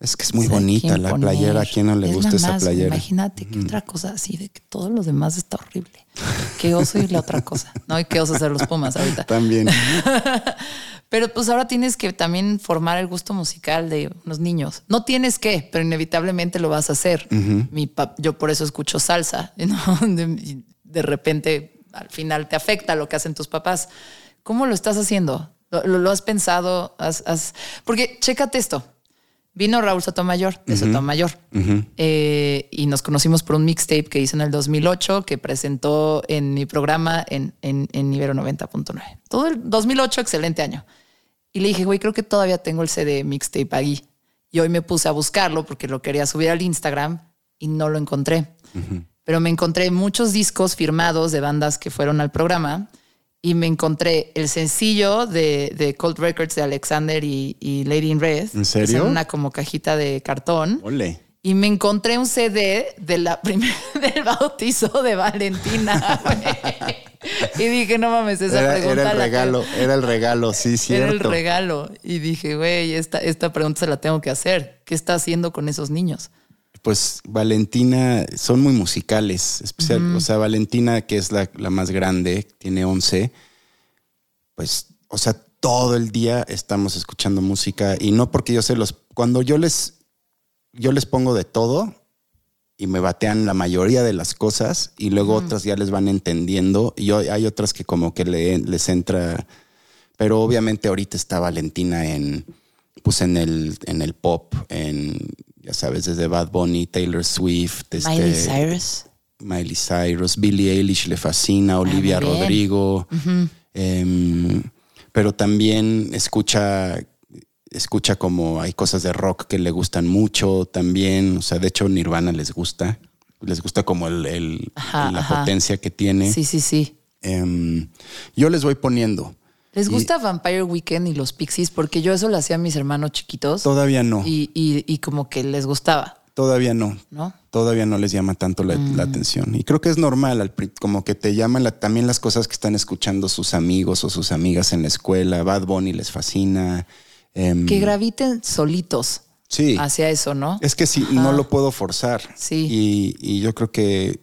Es que es muy bonita la playera. ¿A quién no le gusta esa playera?
Imagínate que otra cosa así de que todo lo demás está horrible. Qué oso y la otra cosa. No, hay que oso hacer los Pumas ahorita.
También.
Pero pues ahora tienes que también formar el gusto musical de unos niños. No tienes que, pero inevitablemente lo vas a hacer. Mi yo por eso escucho salsa. De, de, repente al final te afecta lo que hacen tus papás. ¿Cómo lo estás haciendo? ¿Lo, lo has pensado? ¿Has- has- Porque chécate esto. Vino Raúl Sotomayor, de Sotomayor, eh, y nos conocimos por un mixtape que hizo en el 2008, que presentó en mi programa en, en, en Ibero 90.9. Todo el 2008, excelente año. Y le dije, güey, creo que todavía tengo el CD mixtape ahí. Y hoy me puse a buscarlo porque lo quería subir al Instagram y no lo encontré. Pero me encontré muchos discos firmados de bandas que fueron al programa y me encontré el sencillo de, de Cold Records de Alexander y, y Lady in Red.
¿En serio?
que son una como cajita de cartón.
Ole.
Y me encontré un CD de la primer, del bautizo de Valentina. y dije, no mames, esa
Era,
pregunta
era el
que-
regalo, era el regalo, sí, cierto.
era el regalo. Y dije, güey, esta, esta pregunta se la tengo que hacer. ¿Qué está haciendo con esos niños?
Pues Valentina, son muy musicales, especial, o sea, Valentina, que es la, la más grande, tiene 11, pues, o sea, todo el día estamos escuchando música y no porque yo se los, cuando yo les, yo les pongo de todo y me batean la mayoría de las cosas y luego otras ya les van entendiendo y hay otras que como que le- les entra, pero obviamente ahorita está Valentina en, pues en el, en el pop, en, ya sabes, desde Bad Bunny, Taylor Swift, este,
Miley Cyrus.
Miley Cyrus, Billie Eilish le fascina, Olivia
muy bien.
Rodrigo, em, pero también escucha, escucha como hay cosas de rock que le gustan mucho también, o sea, de hecho Nirvana les gusta, les gusta como el, el-
Ajá,
la
ajá.
potencia que tiene.
Sí, sí, sí.
Em, yo les voy poniendo.
¿Les
Y
gusta Vampire Weekend y los Pixies? Porque yo eso lo hacía a mis hermanos chiquitos
Todavía no,
y, y- y como que les gustaba,
todavía no.
¿no?
todavía no les llama tanto la,
Mm.
la atención. Y creo que es normal, como que te llaman la- también las cosas que están escuchando sus amigos o sus amigas en la escuela. Bad Bunny les fascina. Em,
Que graviten solitos
sí,
hacia eso, ¿no?
es que sí, no lo puedo forzar.
Sí.
Y, y yo creo que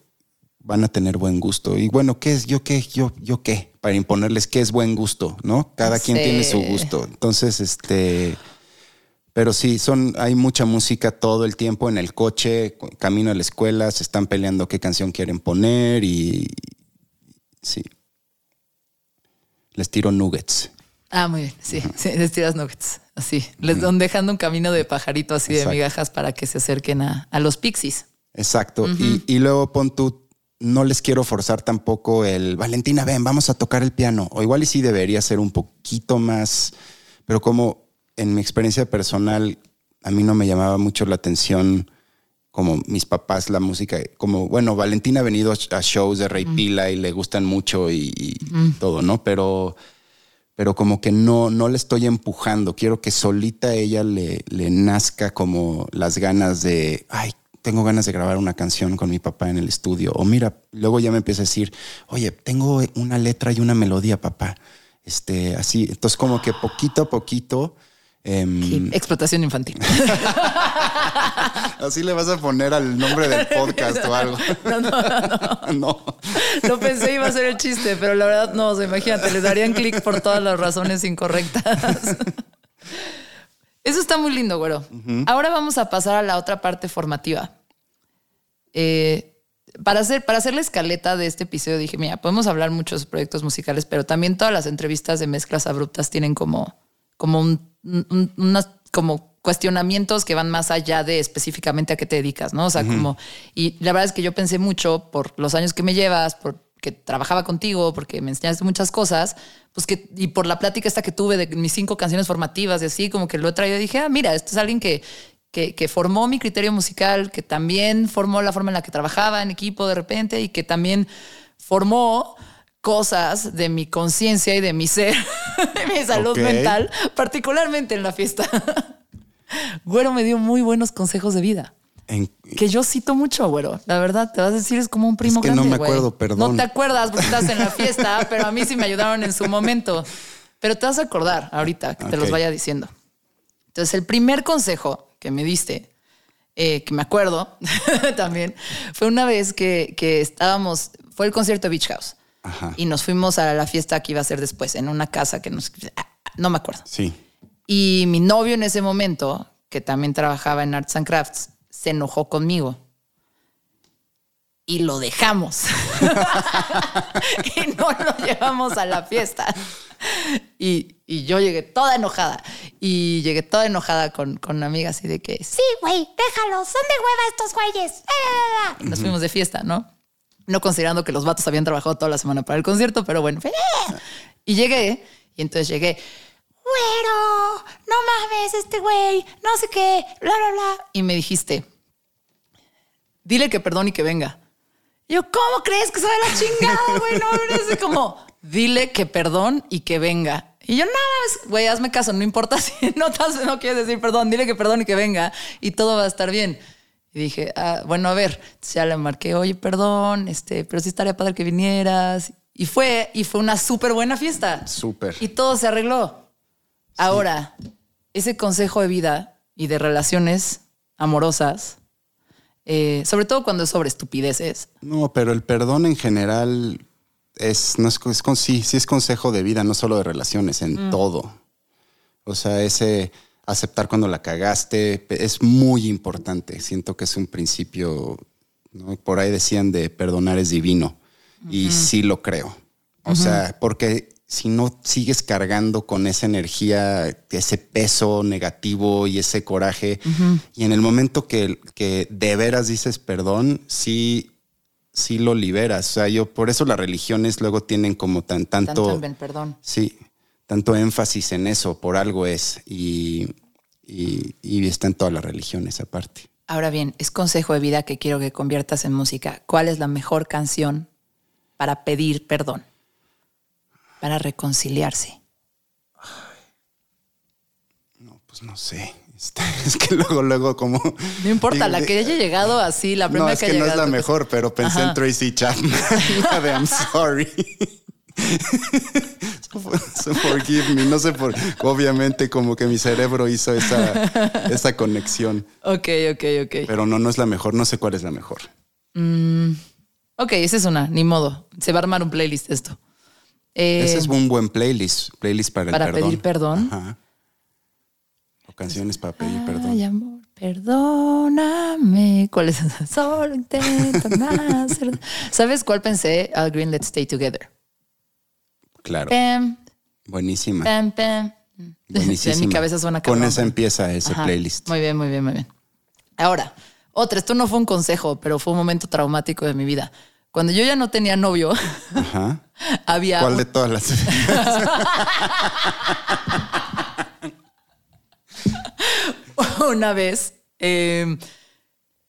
van a tener buen gusto. Y bueno, ¿qué es? ¿Yo qué? ¿Yo, yo qué? Para imponerles qué es buen gusto, ¿no? Cada quien tiene su gusto. Entonces, este... Pero sí, son, hay mucha música todo el tiempo en el coche, camino a la escuela, se están peleando qué canción quieren poner y sí. Les tiro nuggets.
Ah, muy bien. Sí, sí, les tiras nuggets. Así. Les van dejando un camino de pajarito así de migajas para que se acerquen a, a los Pixies.
Exacto. y, y luego pon tú, no les quiero forzar tampoco el Valentina, ven, vamos a tocar el piano. O igual y sí debería ser un poquito más, pero como en mi experiencia personal, a mí no me llamaba mucho la atención como mis papás la música, como bueno, Valentina ha venido a shows de Rey Pila y le gustan mucho y, y todo, ¿no? Pero pero como que no, no le estoy empujando. Quiero que solita ella le, le nazca como las ganas de, ay, tengo ganas de grabar una canción con mi papá en el estudio. O mira, luego ya me empieza a decir, oye, tengo una letra y una melodía, papá. Este, así. Entonces, como que poquito a poquito.
Sí, Explotación infantil.
así le vas a poner al nombre del podcast o algo.
No, no, no.
no.
Lo pensé iba a ser el chiste, pero la verdad no, o sea, imagínate, les darían clic por todas las razones incorrectas. Eso está muy lindo, güero. Ahora vamos a pasar a la otra parte formativa. Eh, para, hacer, para hacer la escaleta de este episodio dije, mira, podemos hablar muchos proyectos musicales, pero también todas las entrevistas de mezclas abruptas tienen como, como un- un- unas como cuestionamientos que van más allá de específicamente a qué te dedicas, ¿no? O sea, como, y la verdad es que yo pensé mucho por los años que me llevas, porque trabajaba contigo, porque me enseñaste muchas cosas, pues que, y por la plática esta que tuve de mis cinco canciones formativas y así, como que lo he traído y dije, ah, mira, este es alguien que, que, que formó mi criterio musical, que también formó la forma en la que trabajaba en equipo de repente y que también formó cosas de mi conciencia y de mi ser, de mi salud mental, particularmente en la fiesta. Güero me dio muy buenos consejos de vida.
En-
Que yo cito mucho, güero. La verdad, te vas a decir, es como un primo
Es que no
grande,
me
güey.
acuerdo, perdón.
No te acuerdas porque estás en la fiesta, pero a mí sí me ayudaron en su momento. Pero te vas a acordar ahorita que te los vaya diciendo. Entonces, el primer consejo que me diste, eh, que me acuerdo también, fue una vez que, que estábamos, fue el concierto de Beach House.
Ajá.
Y nos fuimos a la fiesta que iba a ser después, en una casa que nos... No me acuerdo.
sí.
Y mi novio en ese momento, que también trabajaba en Arts and Crafts, se enojó conmigo. y lo dejamos. y no lo llevamos a la fiesta. Y, y, yo llegué toda enojada. Y llegué toda enojada con, con amigas y de que, sí, güey, déjalos, son de hueva estos güeyes. Nos fuimos de fiesta, ¿no? No considerando que los vatos habían trabajado toda la semana para el concierto, pero bueno. Y llegué, y entonces llegué, güero, no mames, este güey, no sé qué, bla, bla, bla. Y me dijiste, dile que perdón y que venga. Y yo, ¿cómo crees que soy la chingada, güey? No, es como, dile que perdón y que venga. Y yo, no, güey, hazme caso, no importa si no, no quieres decir perdón, dile que perdón y que venga y todo va a estar bien. Y dije, ah, bueno, a ver, ya le marqué, oye, perdón, este, pero sí estaría padre que vinieras. Y fue, y fue una súper buena fiesta.
Súper.
Y todo se arregló. Ahora, ese consejo de vida y de relaciones amorosas, eh, sobre todo cuando es sobre estupideces.
No, pero el perdón en general es, no es, sí, sí es consejo de vida, no solo de relaciones, en mm. todo. O sea, ese aceptar cuando la cagaste es muy importante. Siento que es un principio, por ahí decían de perdonar es divino. Y sí lo creo. O sea, porque si no sigues cargando con esa energía, ese peso negativo y ese coraje, y en el momento que, que, de veras dices perdón, sí, sí lo liberas. O sea, yo por eso las religiones luego tienen como tan tanto,
perdón.
Sí, tanto énfasis en eso, por algo es, y, y, y está en todas las religiones aparte.
Ahora bien, es consejo de vida que quiero que conviertas en música. ¿Cuál es la mejor canción para pedir perdón? para reconciliarse?
No, pues no sé. Este, es que luego, luego como...
No importa, la que haya llegado así, la primera
no, es
que,
no es la mejor, pero pensé en Tracy Chapman, la de I'm sorry. Forgive me, no sé por obviamente como que mi cerebro hizo esa, esa conexión.
Ok, ok, ok.
Pero no, no es la mejor, no sé cuál es la mejor.
Mm, ok, esa es una, ni modo. Se va a armar un playlist esto.
Ese es eh, un buen playlist, playlist para,
para pedir perdón.
O canciones para pedir perdón.
Ay, amor, perdóname. ¿Cuál es? Solo intento. ¿Sabes cuál pensé? Al Green Let's Stay Together.
Claro. Buenísima.
Buenísima. En mi cabeza suena
Con esa empieza ese playlist.
Muy bien, muy bien, muy bien. Ahora, otra, esto no fue un consejo, pero fue un momento traumático de mi vida. Cuando yo ya no tenía novio, había.
¿Cuál de todas las?
Una vez, eh,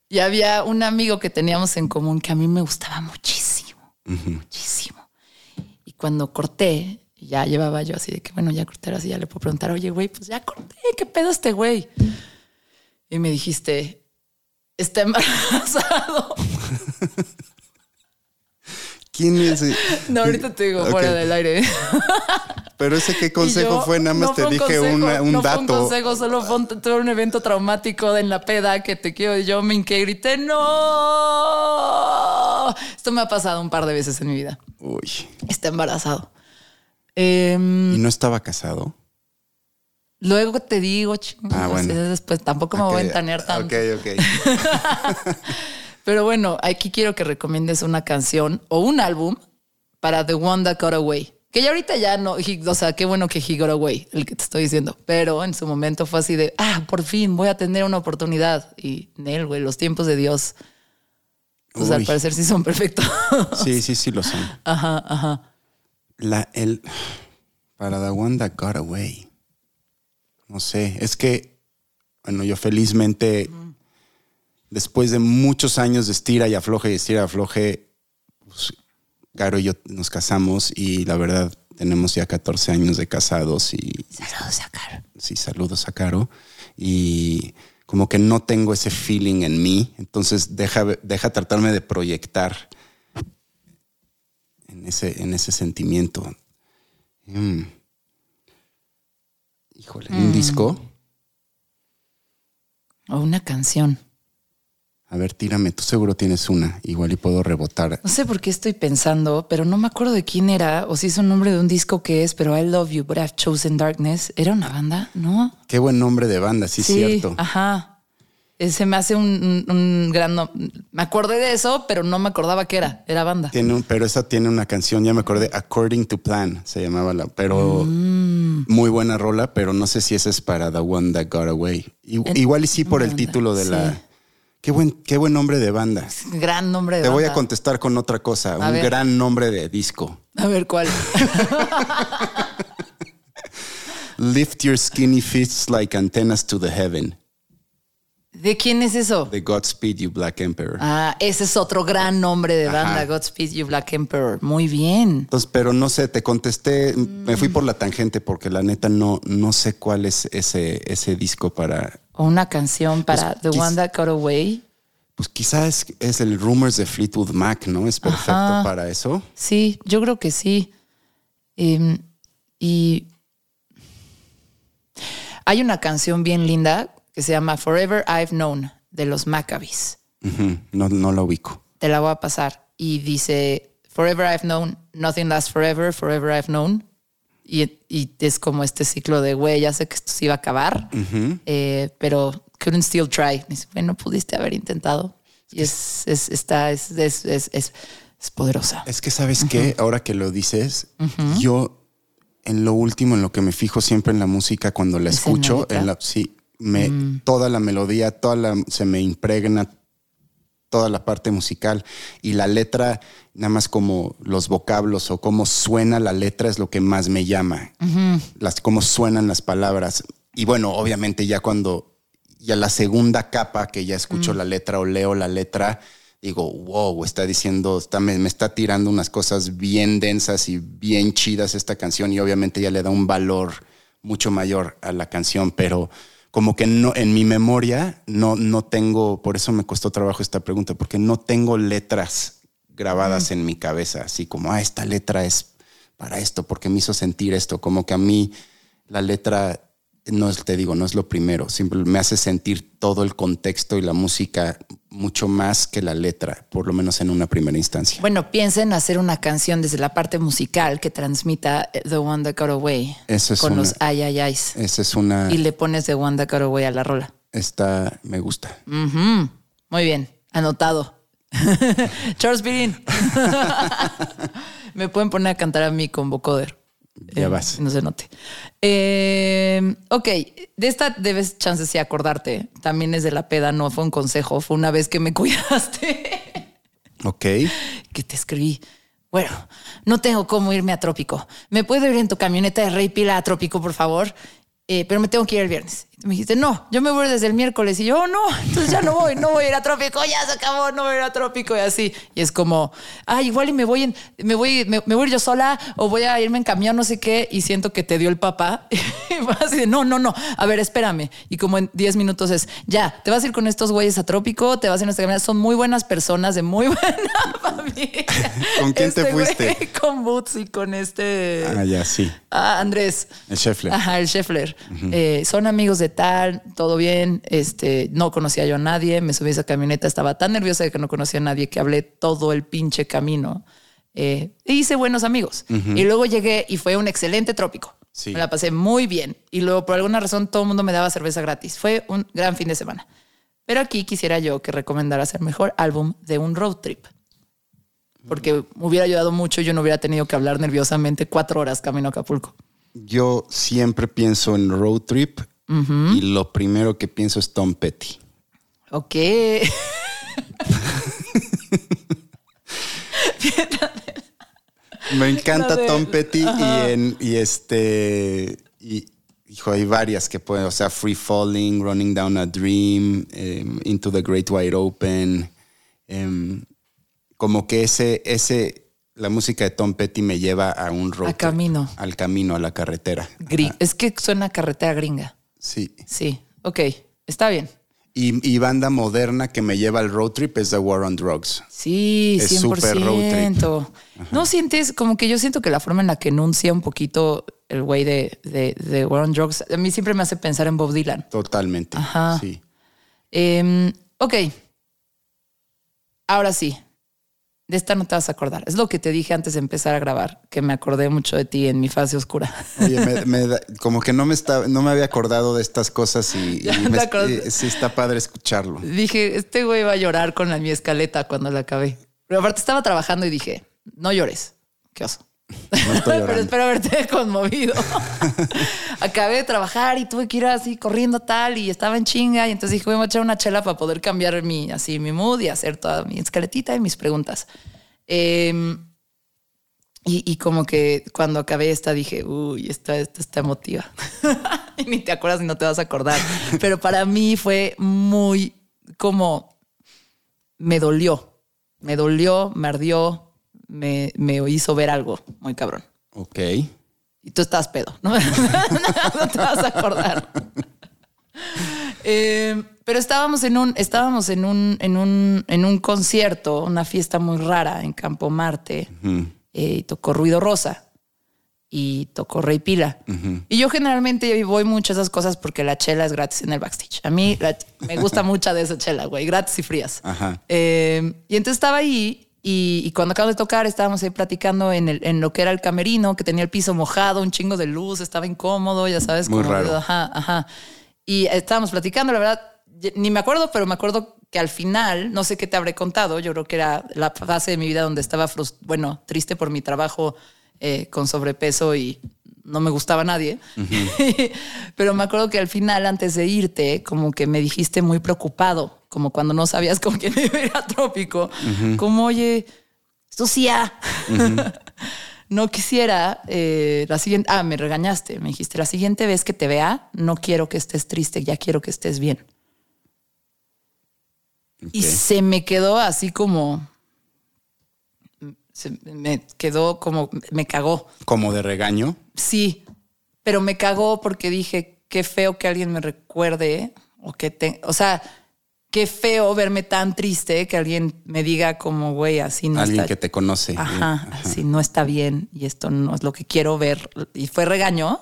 y había un amigo que teníamos en común que a mí me gustaba muchísimo, muchísimo. Cuando corté, ya llevaba yo así de que, bueno, ya corté, así ya le puedo preguntar, oye, güey, pues ya corté, ¿qué pedo este güey? Y me dijiste, está embarazado.
¿Quién es?
No, ahorita te digo fuera del aire.
Pero ese qué consejo fue, nada más te dije un dato.
no Fue un consejo, solo fue un, evento traumático en la peda que te quiero. Y yo me hinqué y grité, ¡No! Esto me ha pasado un par de veces en mi vida.
Uy.
Está embarazado. Em,
¿Y no estaba casado?
Luego te digo, chingos. Ah, bueno. Después tampoco me voy a entanear tanto.
Ok, ok.
Pero bueno, aquí quiero que recomiendes una canción o un álbum para The One That Got Away. Que ya ahorita ya no, o sea, qué bueno que He Got Away, el que te estoy diciendo. Pero en su momento fue así de, ah, por fin voy a tener una oportunidad. Y Nel, güey, los tiempos de Dios, pues al parecer sí son perfectos.
Sí, sí, sí lo son.
Ajá, ajá.
La, el, para The One That Got Away. No sé, es que, bueno, yo felizmente después de muchos años de estira y afloje y estira y afloje, pues, Caro y yo nos casamos y la verdad tenemos ya 14 años de casados y...
Saludos a Caro.
Sí, saludos a Caro. Y como que no tengo ese feeling en mí, entonces deja, deja tratarme de proyectar en ese, en ese sentimiento. Mm. Híjole, ¿un mm. disco?
O una canción.
A ver, tírame, tú seguro tienes una, igual y puedo rebotar.
No sé por qué estoy pensando, pero no me acuerdo de quién era o si es un nombre de un disco que es, pero I Love You, but I've Chosen Darkness. ¿Era una banda? ¿No?
Qué buen nombre de banda, sí, es cierto.
Ajá. Se me hace un, un- gran... no- Me acordé de eso, pero no me acordaba que era. Era banda.
Tiene un, pero esa tiene una canción, ya me acordé, According to Plan, se llamaba la, pero
Mm.
muy buena rola, pero no sé si esa es para The One That Got Away. Igual y sí por el título de
sí.
la... Qué buen, qué buen nombre de banda.
Gran nombre de
Te voy a contestar con otra cosa,
A
un
ver.
gran nombre de disco.
A ver cuál.
Lift your skinny fists like antennas to the heaven.
¿De quién es eso?
The Godspeed You Black Emperor.
Ah, ese es otro gran nombre de banda,
Ajá.
Godspeed You Black Emperor. Muy bien.
Entonces, pero no sé, te contesté, me fui por la tangente porque la neta no, no sé cuál es ese, ese disco para.
O una canción para
Pues,
The
quiz-
One That Got Away.
Pues quizás es, es el Rumors de Fleetwood Mac, ¿no? Es perfecto
Ajá.
para eso.
Sí, yo creo que sí. Em, y hay una canción bien linda que se llama Forever I've Known de los Maccabees.
No, no lo ubico.
Te la voy a pasar. Y dice, Forever I've known, nothing lasts forever, forever I've known. Y, y es como este ciclo de, güey, ya sé que esto se iba a acabar, eh, pero couldn't still try. Dice, bueno, pudiste haber intentado. Y es, es, está, es, es, es, es- poderosa.
Es que, ¿sabes qué? Ahora que lo dices, yo en lo último, en lo que me fijo siempre en la música cuando la
¿Es en la
escucho, en la, sí, me, toda la melodía, toda la, se me impregna toda la parte musical y la letra, nada más como los vocablos o cómo suena la letra es lo que más me llama, las, cómo suenan las palabras. Y bueno, obviamente ya cuando, ya la segunda capa que ya escucho la letra o leo la letra, digo, wow, está diciendo, está, me, me está tirando unas cosas bien densas y bien chidas esta canción y obviamente ya le da un valor mucho mayor a la canción, pero como que no, en mi memoria no, no tengo, por eso me costó trabajo esta pregunta, porque no tengo letras grabadas en mi cabeza, así como, ah, esta letra es para esto, porque me hizo sentir esto, como que a mí la letra, no es, te digo, no es lo primero, siempre me hace sentir todo el contexto y la música mucho más que la letra, por lo menos en una primera instancia.
Bueno, piensa en hacer una canción desde la parte musical que transmita eh, The One That Got Away
Eso es
con
una-
los ay, ay, ay's.
Esa es una,
Y le pones The One That Got Away a la rola.
esta me gusta.
Muy bien, anotado. Charles Pirin. Me pueden poner a cantar a mí con vocoder.
Ya
Eh,
vas.
No se note. Eh, ok, de esta debes chance sí acordarte. También es de la peda, no fue un consejo, fue una vez que me cuidaste
Ok.
que te escribí. Bueno, no tengo cómo irme a Trópico. ¿Me puedo ir en tu camioneta de Rey Pila a Trópico, por favor? Eh, pero me tengo que ir el viernes. Y tú me dijiste, no, yo me voy desde el miércoles. Y yo, "Oh, no, entonces ya no voy, no voy a ir a Trópico, ya se acabó, no voy a ir a Trópico y así. Y es como, ah, igual y me voy, en, me voy, me, me voy a yo sola o voy a irme en camión, no sé qué. Y siento que te dio el papá. Y así de, no, no, no, a ver, espérame. Y como en 10 minutos es, ya, te vas a ir con estos güeyes a Trópico, te vas a ir en esta camioneta. Son muy buenas personas, de muy buena familia.
¿Con quién te
Este güey
fuiste?
Con Boots y con este...
Ah, ya, sí.
Ah, Andrés.
El Scheffler.
Ajá, el Scheffler. Eh, son amigos de tal, todo bien. Este, no conocía yo a nadie. Me subí a esa camioneta, estaba tan nerviosa de que no conocía a nadie que hablé todo el pinche camino. Eh, e hice buenos amigos. Y luego llegué y fue un excelente trópico.
Sí.
Me la pasé muy bien. Y luego, por alguna razón, todo el mundo me daba cerveza gratis. Fue un gran fin de semana. Pero aquí quisiera yo que recomendaras el mejor álbum de un road trip. Porque me hubiera ayudado mucho y yo no hubiera tenido que hablar nerviosamente cuatro horas camino a Acapulco.
Yo siempre pienso en road trip y lo primero que pienso es Tom Petty.
Ok.
Me encanta
de-
Tom Petty y, en, y este y hijo hay varias que pueden, o sea, Free Falling, Running Down a Dream, em, Into the Great Wide Open, em, como que ese ese la música de Tom Petty me lleva a un road
A
trip,
camino.
al camino, a la carretera.
Es que suena carretera gringa.
Sí.
Sí. Ok. Está bien.
Y, y banda moderna que me lleva al road trip es The War on Drugs.
Sí,
Es
100%.
súper road trip.
No sientes como que yo siento que la forma en la que enuncia un poquito el güey de, de, de War on Drugs, a mí siempre me hace pensar en Bob Dylan.
Totalmente.
Ajá.
Sí.
Em, ok. Ahora sí. De esta no te vas a acordar. Es lo que te dije antes de empezar a grabar, que me acordé mucho de ti en mi fase oscura.
Oye, me, me da- como que no me, está, no me había acordado de estas cosas y, me- y sí está padre escucharlo.
dije, este güey va a llorar con la, mi escaleta cuando la acabé. Pero aparte estaba trabajando y dije, no llores. Qué oso.
No estoy
Pero espero haberte conmovido. Acabé de trabajar y tuve que ir así corriendo tal y estaba en chinga y entonces dije voy a echar una chela para poder cambiar mi así mi mood y hacer toda mi escaletita y mis preguntas. Eh, y, y como que cuando acabé esta dije, uy, esta, esta está emotiva. y ni te acuerdas ni no te vas a acordar. Pero para mí fue muy como me dolió, me dolió, me ardió, me, me hizo ver algo muy cabrón.
Ok.
Y tú estás pedo, ¿no? no te vas a acordar. Eh, pero estábamos en un, estábamos en un, en un, en un concierto, una fiesta muy rara en Campo Marte. eh, y tocó Ruido Rosa y tocó Rey Pila. Y yo generalmente voy mucho a esas cosas porque la chela es gratis en el backstage. A mí la- me gusta mucha de esa chela, güey, gratis y frías.
Ajá.
Eh, y entonces estaba ahí y, y cuando acabamos de tocar estábamos ahí platicando en, el, en lo que era el camerino, que tenía el piso mojado, un chingo de luz, estaba incómodo, ya sabes.
Muy
como-
raro.
Ajá, ajá. Y estábamos platicando, la verdad, ni me acuerdo, pero me acuerdo que al final, no sé qué te habré contado, yo creo que era la fase de mi vida donde estaba, bueno, triste por mi trabajo eh, con sobrepeso y no me gustaba a nadie. pero me acuerdo que al final, antes de irte, como que me dijiste muy preocupado, como cuando no sabías con quién iba a Trópico, como, oye, esto sí, ah. no quisiera eh, la siguiente. Ah, me regañaste. Me dijiste la siguiente vez que te vea, no quiero que estés triste, ya quiero que estés bien. Y se me quedó así como. Se me quedó como. Me cagó.
Como de regaño.
Sí, pero me cagó porque dije, qué feo que alguien me recuerde o que te, o sea, qué feo verme tan triste que alguien me diga como, güey, así no
Alguien
está.
que te conoce.
Ajá, así no está bien y esto no es lo que quiero ver. Y fue regaño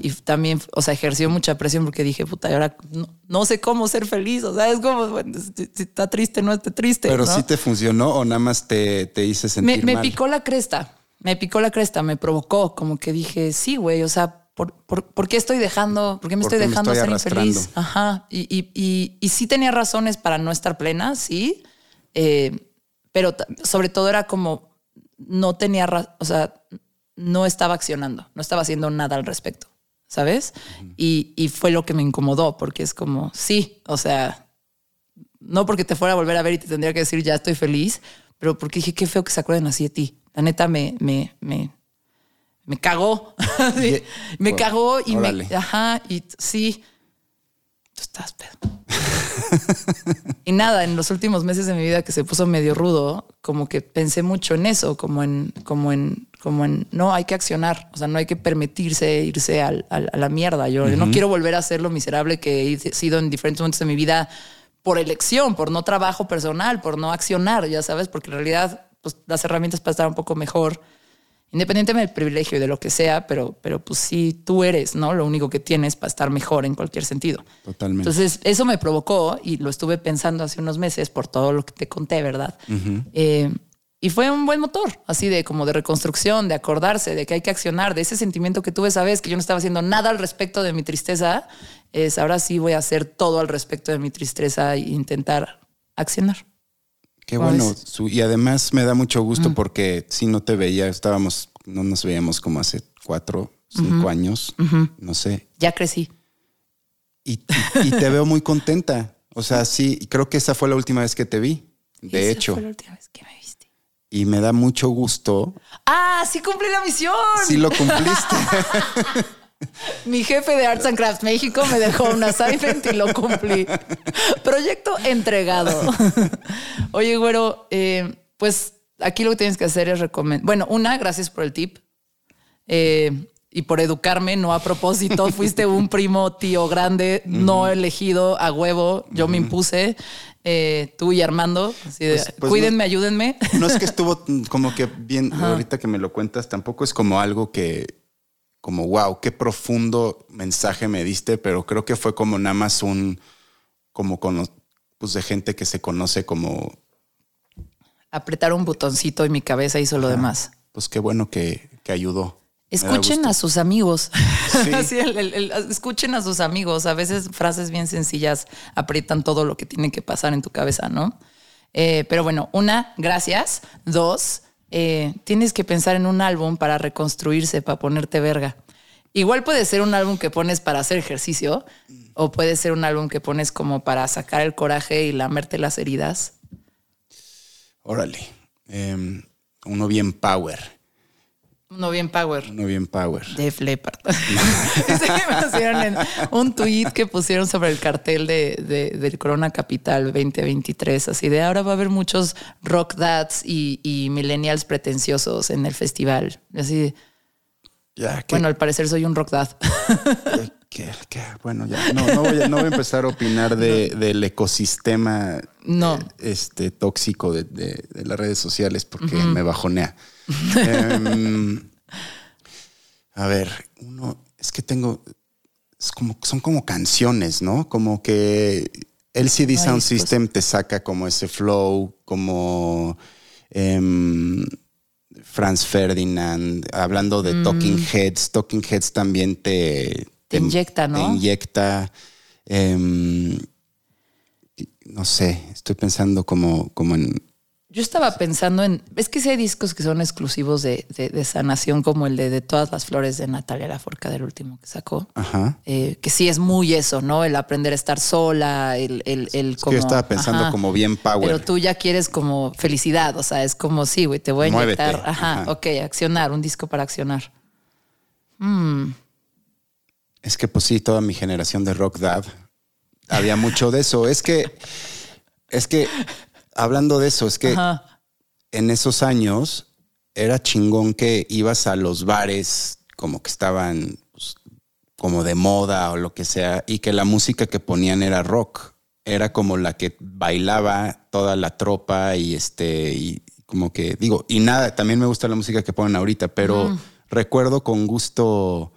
y también, o sea, ejerció mucha presión porque dije, puta, y ahora no, no sé cómo ser feliz. O sea, es como, bueno, si, si está triste, no esté triste.
Pero
¿no?
sí te funcionó o nada más te, te hice
me,
sentir
me
mal.
picó la cresta, me picó la cresta, me provocó, como que dije, sí, güey, o sea, ¿por, por, por qué estoy dejando, por qué me
¿Por
estoy
me
dejando
estoy
ser infeliz? Ajá, y, y, y, y sí tenía razones para no estar plena, sí, eh, pero sobre todo era como, no tenía, o sea, no estaba accionando, no estaba haciendo nada al respecto, ¿sabes? y, y fue lo que me incomodó, porque es como, sí, o sea, no porque te fuera a volver a ver y te tendría que decir ya estoy feliz, pero porque dije qué feo que se acuerden así de ti. La neta me, me, me, me cagó. Sí, me cagó y
Órale.
me. Ajá, y sí. Tú estás pedo. y nada, en los últimos meses de mi vida que se puso medio rudo, como que pensé mucho en eso, como en, como en, como en, no, hay que accionar, o sea, no hay que permitirse irse al- al- a la mierda. Yo, yo no quiero volver a ser lo miserable que he sido en diferentes momentos de mi vida por elección, por no trabajo personal, por no accionar, ya sabes, porque en realidad pues, las herramientas para estar un poco mejor, independientemente del privilegio y de lo que sea, pero, pero pues sí, tú eres, ¿no? Lo único que tienes para estar mejor en cualquier sentido.
Totalmente.
Entonces, eso me provocó y lo estuve pensando hace unos meses por todo lo que te conté, ¿verdad? Eh, y fue un buen motor, así de como de reconstrucción, de acordarse, de que hay que accionar, de ese sentimiento que tuve esa vez que yo no estaba haciendo nada al respecto de mi tristeza, es ahora sí voy a hacer todo al respecto de mi tristeza e intentar accionar.
Qué
¿Cómo
bueno. Su- y además me da mucho gusto porque si no te veía, estábamos, no nos veíamos como hace cuatro, cinco años, no sé.
Ya crecí.
Y, y- y te veo muy contenta. O sea, sí, creo que esa fue la última vez que te vi. De
Esa
hecho,
Fue la última vez que me viste.
y me da mucho gusto.
Ah, sí cumplí la misión.
Sí lo cumpliste.
Mi jefe de Arts and Crafts México me dejó un assignment y lo cumplí. Proyecto entregado. Oye, güero, eh, pues aquí lo que tienes que hacer es recomendar. Bueno, una, gracias por el tip. Eh, y por educarme, no a propósito. Fuiste un primo tío grande, no elegido a huevo. Yo me impuse. eh, tú y Armando. Así de,
Pues- pues
cuídenme,
no-
ayúdenme.
No es que estuvo como que bien, ahorita que me lo cuentas, tampoco es como algo que, como wow, qué profundo mensaje me diste, pero creo que fue como nada más un, como con, pues de gente que se conoce como
apretar un botoncito y mi cabeza hizo lo demás.
Pues qué bueno que, que ayudó.
Escuchen a sus amigos.
Sí.
Así, el- el- el- escuchen a sus amigos. A veces frases bien sencillas aprietan todo lo que tiene que pasar en tu cabeza, ¿no? Eh, pero bueno, una, gracias. Dos, eh, tienes que pensar en un álbum para reconstruirse, para ponerte verga. Igual puede ser un álbum que pones para hacer ejercicio o puede ser un álbum que pones como para sacar el coraje y lamerte las heridas.
Órale. Em, uno bien power.
Uno bien power.
Uno bien power.
Def Leppard. Ese que me pusieron en un tweet que pusieron sobre el cartel de, de- del Corona Capital 2023, así de ahora va a haber muchos rock dads y, y millennials pretenciosos en el festival. Así de,
Ya, que,
bueno, al parecer soy un rock dad.
que- que- bueno, ya. No, no voy a, no voy a empezar a opinar de, del ecosistema
No.
eh, este, tóxico de, de- de las redes sociales porque me bajonea. Em, a ver, uno, es que tengo, es como, son como canciones, ¿no? Como que LCD Sound
discos.
System te saca como ese flow, como em, Franz Ferdinand, hablando de Talking Heads, Talking Heads también te,
Mm. Te inyecta, ¿no?
Te inyecta. em, no sé, estoy pensando como, como en.
Yo estaba pensando en, es que sí hay discos que son exclusivos de, de, de sanación, como el de, de todas las flores de Natalia Laforcade, el último que sacó.
Ajá.
Eh, que sí es muy eso, ¿no? El aprender a estar sola, el, el, el
Es que
como.
yo estaba pensando
ajá.
como bien power.
Pero tú ya quieres como felicidad, o sea, es como, sí, güey, te voy a
Muévete,
inyectar. Ajá,
ajá.
ok, accionar, un disco para accionar.
Es que pues sí, toda mi generación de rock dad había mucho de eso. Es que, es que, hablando de eso, es que
Ajá.
en esos años era chingón que ibas a los bares como que estaban pues, como de moda o lo que sea y que la música que ponían era rock. Era como la que bailaba toda la tropa y este y como que digo y nada. También me gusta la música que ponen ahorita, pero recuerdo con gusto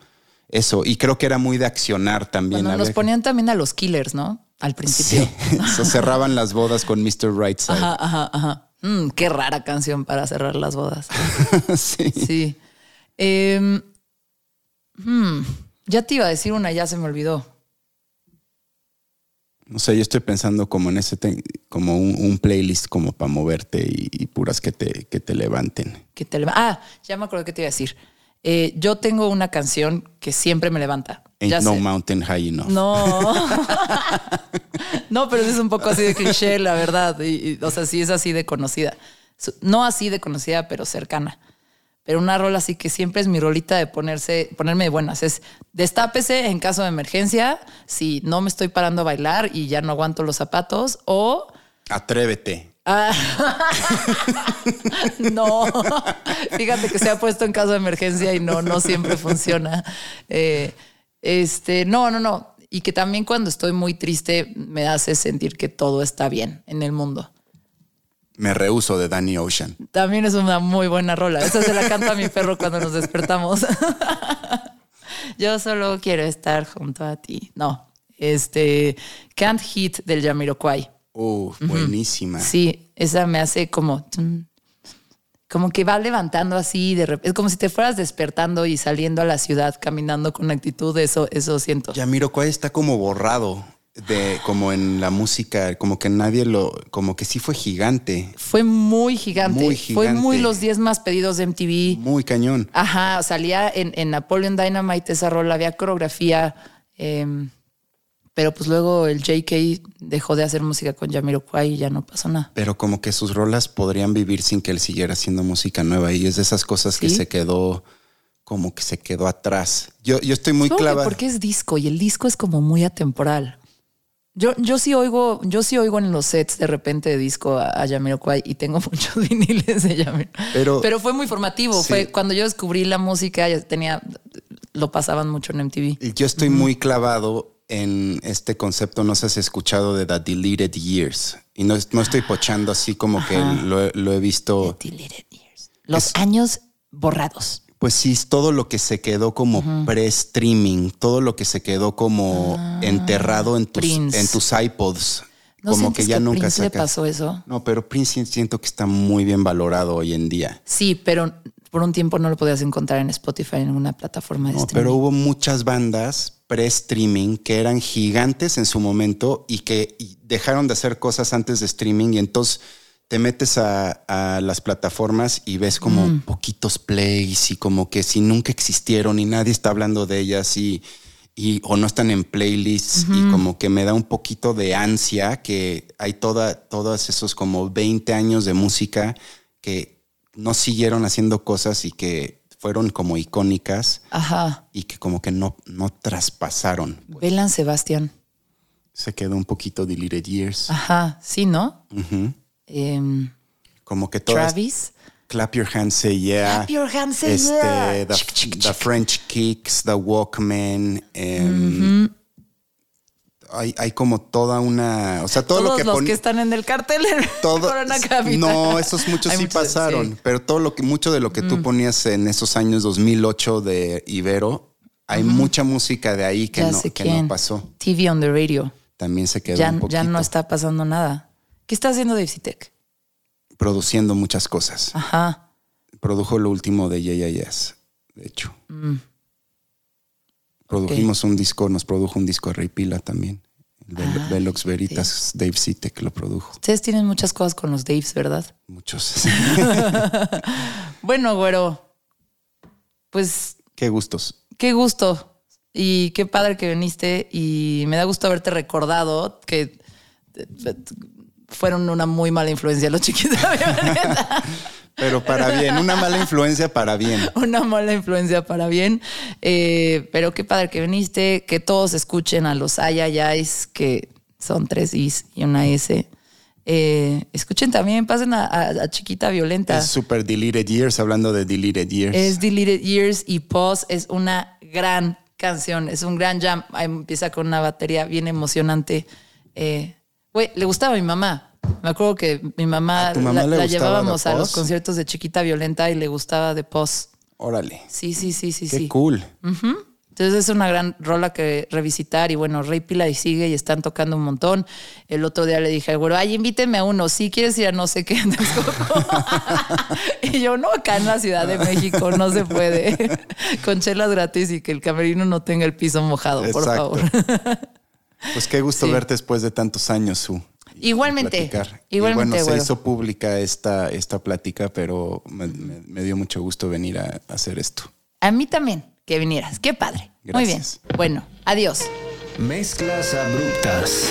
eso y creo que era muy de accionar también.
Cuando nos ponían también a los killers, ¿no? Al principio.
Sí, eso, cerraban las bodas con Mr. Rightside.
Ajá, ajá, ajá. Mm, qué rara canción para cerrar las bodas.
sí.
Sí. Em, hmm, ya te iba a decir una, ya se me olvidó.
No sé, yo estoy pensando como en ese, como un, un playlist como para moverte y, y puras que te, que te levanten.
Que te ah, ya me acuerdo que te iba a decir. Eh, yo tengo una canción que siempre me levanta.
Ain't
Ya
no
sé.
mountain high enough.
No. no, pero es un poco así de cliché, la verdad. Y, y, o sea, sí es así de conocida. No así de conocida, pero cercana. Pero una rola así que siempre es mi rolita de ponerse, ponerme de buenas. Es destápese en caso de emergencia, si no me estoy parando a bailar y ya no aguanto los zapatos, o
Atrévete.
Ah. no, fíjate que se ha puesto en caso de emergencia y no, no siempre funciona. Eh, este, no, no, no. Y que también cuando estoy muy triste me hace sentir que todo está bien en el mundo.
Me rehuso de Danny Ocean.
También es una muy buena rola. Esa se la canta a mi perro cuando nos despertamos. Yo solo quiero estar junto a ti. No, este Can't Hit del Jamiroquai.
Uh, buenísima.
Sí, esa me hace como. Como que va levantando así de repente. Es como si te fueras despertando y saliendo a la ciudad caminando con actitud. Eso, eso siento.
Yamiroquai está como borrado de como en la música, como que nadie lo, como que sí fue gigante,
Fue muy gigante.
Muy
Fue muy los 10 más pedidos de MTV.
muy cañón.
Ajá, salía en, en Napoleon Dynamite esa rola, había coreografía. em, pero pues luego el JK dejó de hacer música con Jamiroquai y ya no pasó nada.
Pero como que sus rolas podrían vivir sin que él siguiera haciendo música nueva y es de esas cosas que se quedó como que se quedó atrás. Yo, yo estoy muy clavado.
porque es disco y el disco es como muy atemporal. Yo, yo sí oigo, yo sí oigo en los sets de repente de disco a, a Jamiroquai y tengo muchos viniles de Jamiroquai.
Pero-
Pero, fue muy formativo.
Sí.
Fue cuando yo descubrí la música, ya tenía, lo pasaban mucho en MTV.
Y Yo estoy muy clavado en este concepto, no sé si has escuchado de The Deleted Years. Y no, no estoy pochando así como que lo, he- lo he visto.
Deleted Years. Los
Es-
años borrados.
Pues sí, es todo lo que se quedó como pre-streaming, todo lo que se quedó como enterrado en tus,
Prince.
en tus iPods.
¿No
como que ya nunca
Prince le
sacas.
pasó eso?
No, pero Prince siento que está muy bien valorado hoy en día.
Sí, pero por un tiempo no lo podías encontrar en Spotify en ninguna plataforma de
No,
streaming.
pero hubo muchas bandas pre-streaming que eran gigantes en su momento y que dejaron de hacer cosas antes de streaming y entonces te metes a, a las plataformas y ves como
Mm.
poquitos plays y como que si nunca existieron y nadie está hablando de ellas y, y o no están en playlists y como que me da un poquito de ansia que hay toda, todos esos como 20 años de música que no siguieron haciendo cosas y que fueron como icónicas
Ajá.
y que como que no, no traspasaron.
Belan Sebastián.
Se quedó un poquito Deleted Years.
Ajá. Sí, ¿no? Em,
Como que todas.
Travis.
Clap Your Hands Say Yeah.
Clap your hands, say
este,
yeah.
The,
Chic, chic,
the
chic.
French Kicks, The Walkman. em, hay, hay como toda una. O sea, todo
Todos
lo que
los
pon-
que están en el cartel
todo no esos muchos
Hay
sí
muchos,
pasaron
sí. Mm.
pero todo lo que mucho de lo que tú ponías en esos años 2008 de Ibero hay mucha música de ahí que
Ya
no
sé
que
quién.
no pasó
TV on the radio.
también se quedó
Ya,
un
ya no está pasando nada. ¿Qué está haciendo Dave
produciendo muchas cosas
Ajá.
produjo lo último de Yeah Yeah Yes de hecho
Mm.
produjimos un disco nos produjo un disco de Ray Pila también
Ah,
Velox Veritas Dave Citek lo produjo
Ustedes tienen muchas cosas con los Daves, ¿verdad?
muchos
Bueno, güero. Pues
qué gustos
qué gusto. Y qué padre que viniste. Y me da gusto haberte recordado que eh, fueron una muy mala influencia los chiquitos.
pero para bien una mala influencia para bien
una mala influencia para bien. Eh, pero qué padre que viniste, que todos escuchen a los Ayayais, que son tres Is y una S. Eh, escuchen también, pasen a, a- a Chiquita Violenta.
Es super Deleted Years, hablando de Deleted Years.
Es Deleted Years y Pause es una gran canción, es un gran jam. Empieza con una batería bien emocionante. Eh, Güey, le gustaba a mi mamá. Me acuerdo que mi mamá,
¿A tu mamá
la, llevábamos a los conciertos de Chiquita Violenta y le gustaba de Pause.
Órale.
Sí, sí, sí, sí,
Qué
sí.
cool.
Entonces es una gran rola que revisitar y bueno, Rey Pila y sigue y están tocando un montón. El otro día le dije al güero, ay, invíteme a uno, si quieres ir a no sé qué en Texcoco?" y yo, no, acá en la Ciudad de México no se puede. Con chelas gratis y que el camerino no tenga el piso mojado, por favor.
Pues qué gusto
Sí.
verte después de tantos años, Su.
Igualmente,
platicar.
igualmente,
Y bueno, se hizo pública esta, esta plática, pero me, me- me dio mucho gusto venir a, a hacer esto.
A mí también, que vinieras. Qué padre. Muy bien. Bueno, adiós.
Mezclas abruptas.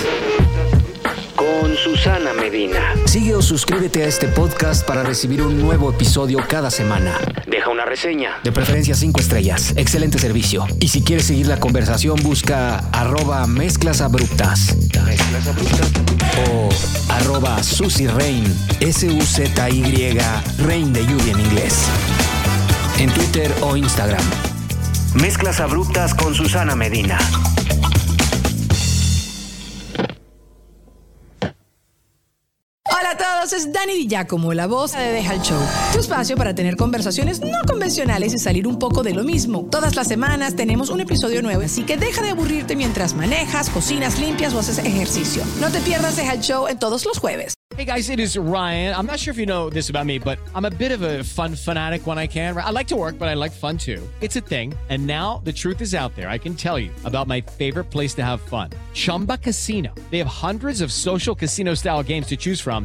Con Susana Medina.
Sigue o suscríbete a este podcast para recibir un nuevo episodio cada semana.
Deja una reseña.
De preferencia 5 estrellas. Excelente servicio. Y si quieres seguir la conversación, busca arroba mezclas abruptas
Mezclas abruptas.
o arroba Susy Rain. S-U-Z-Y Rain de lluvia en inglés. En Twitter o Instagram.
Mezclas abruptas con Susana Medina.
Hola a todos, es Dani Di Giacomo, la voz de Deja el Show. Tu espacio para tener conversaciones no convencionales y salir un poco de lo mismo. Todas las semanas tenemos un episodio nuevo, así que deja de aburrirte mientras manejas, cocinas, limpias o haces ejercicio. No te pierdas Deja el Show en todos los jueves.
Hey guys, it is Ryan. I'm not sure if you know this about me, but I'm a bit of a fun fanatic when I can. I like to work, but I like fun too. It's a thing. And now the truth is out there. I can tell you about my favorite place to have fun Chumba Casino. They have hundreds of social casino style games to choose from,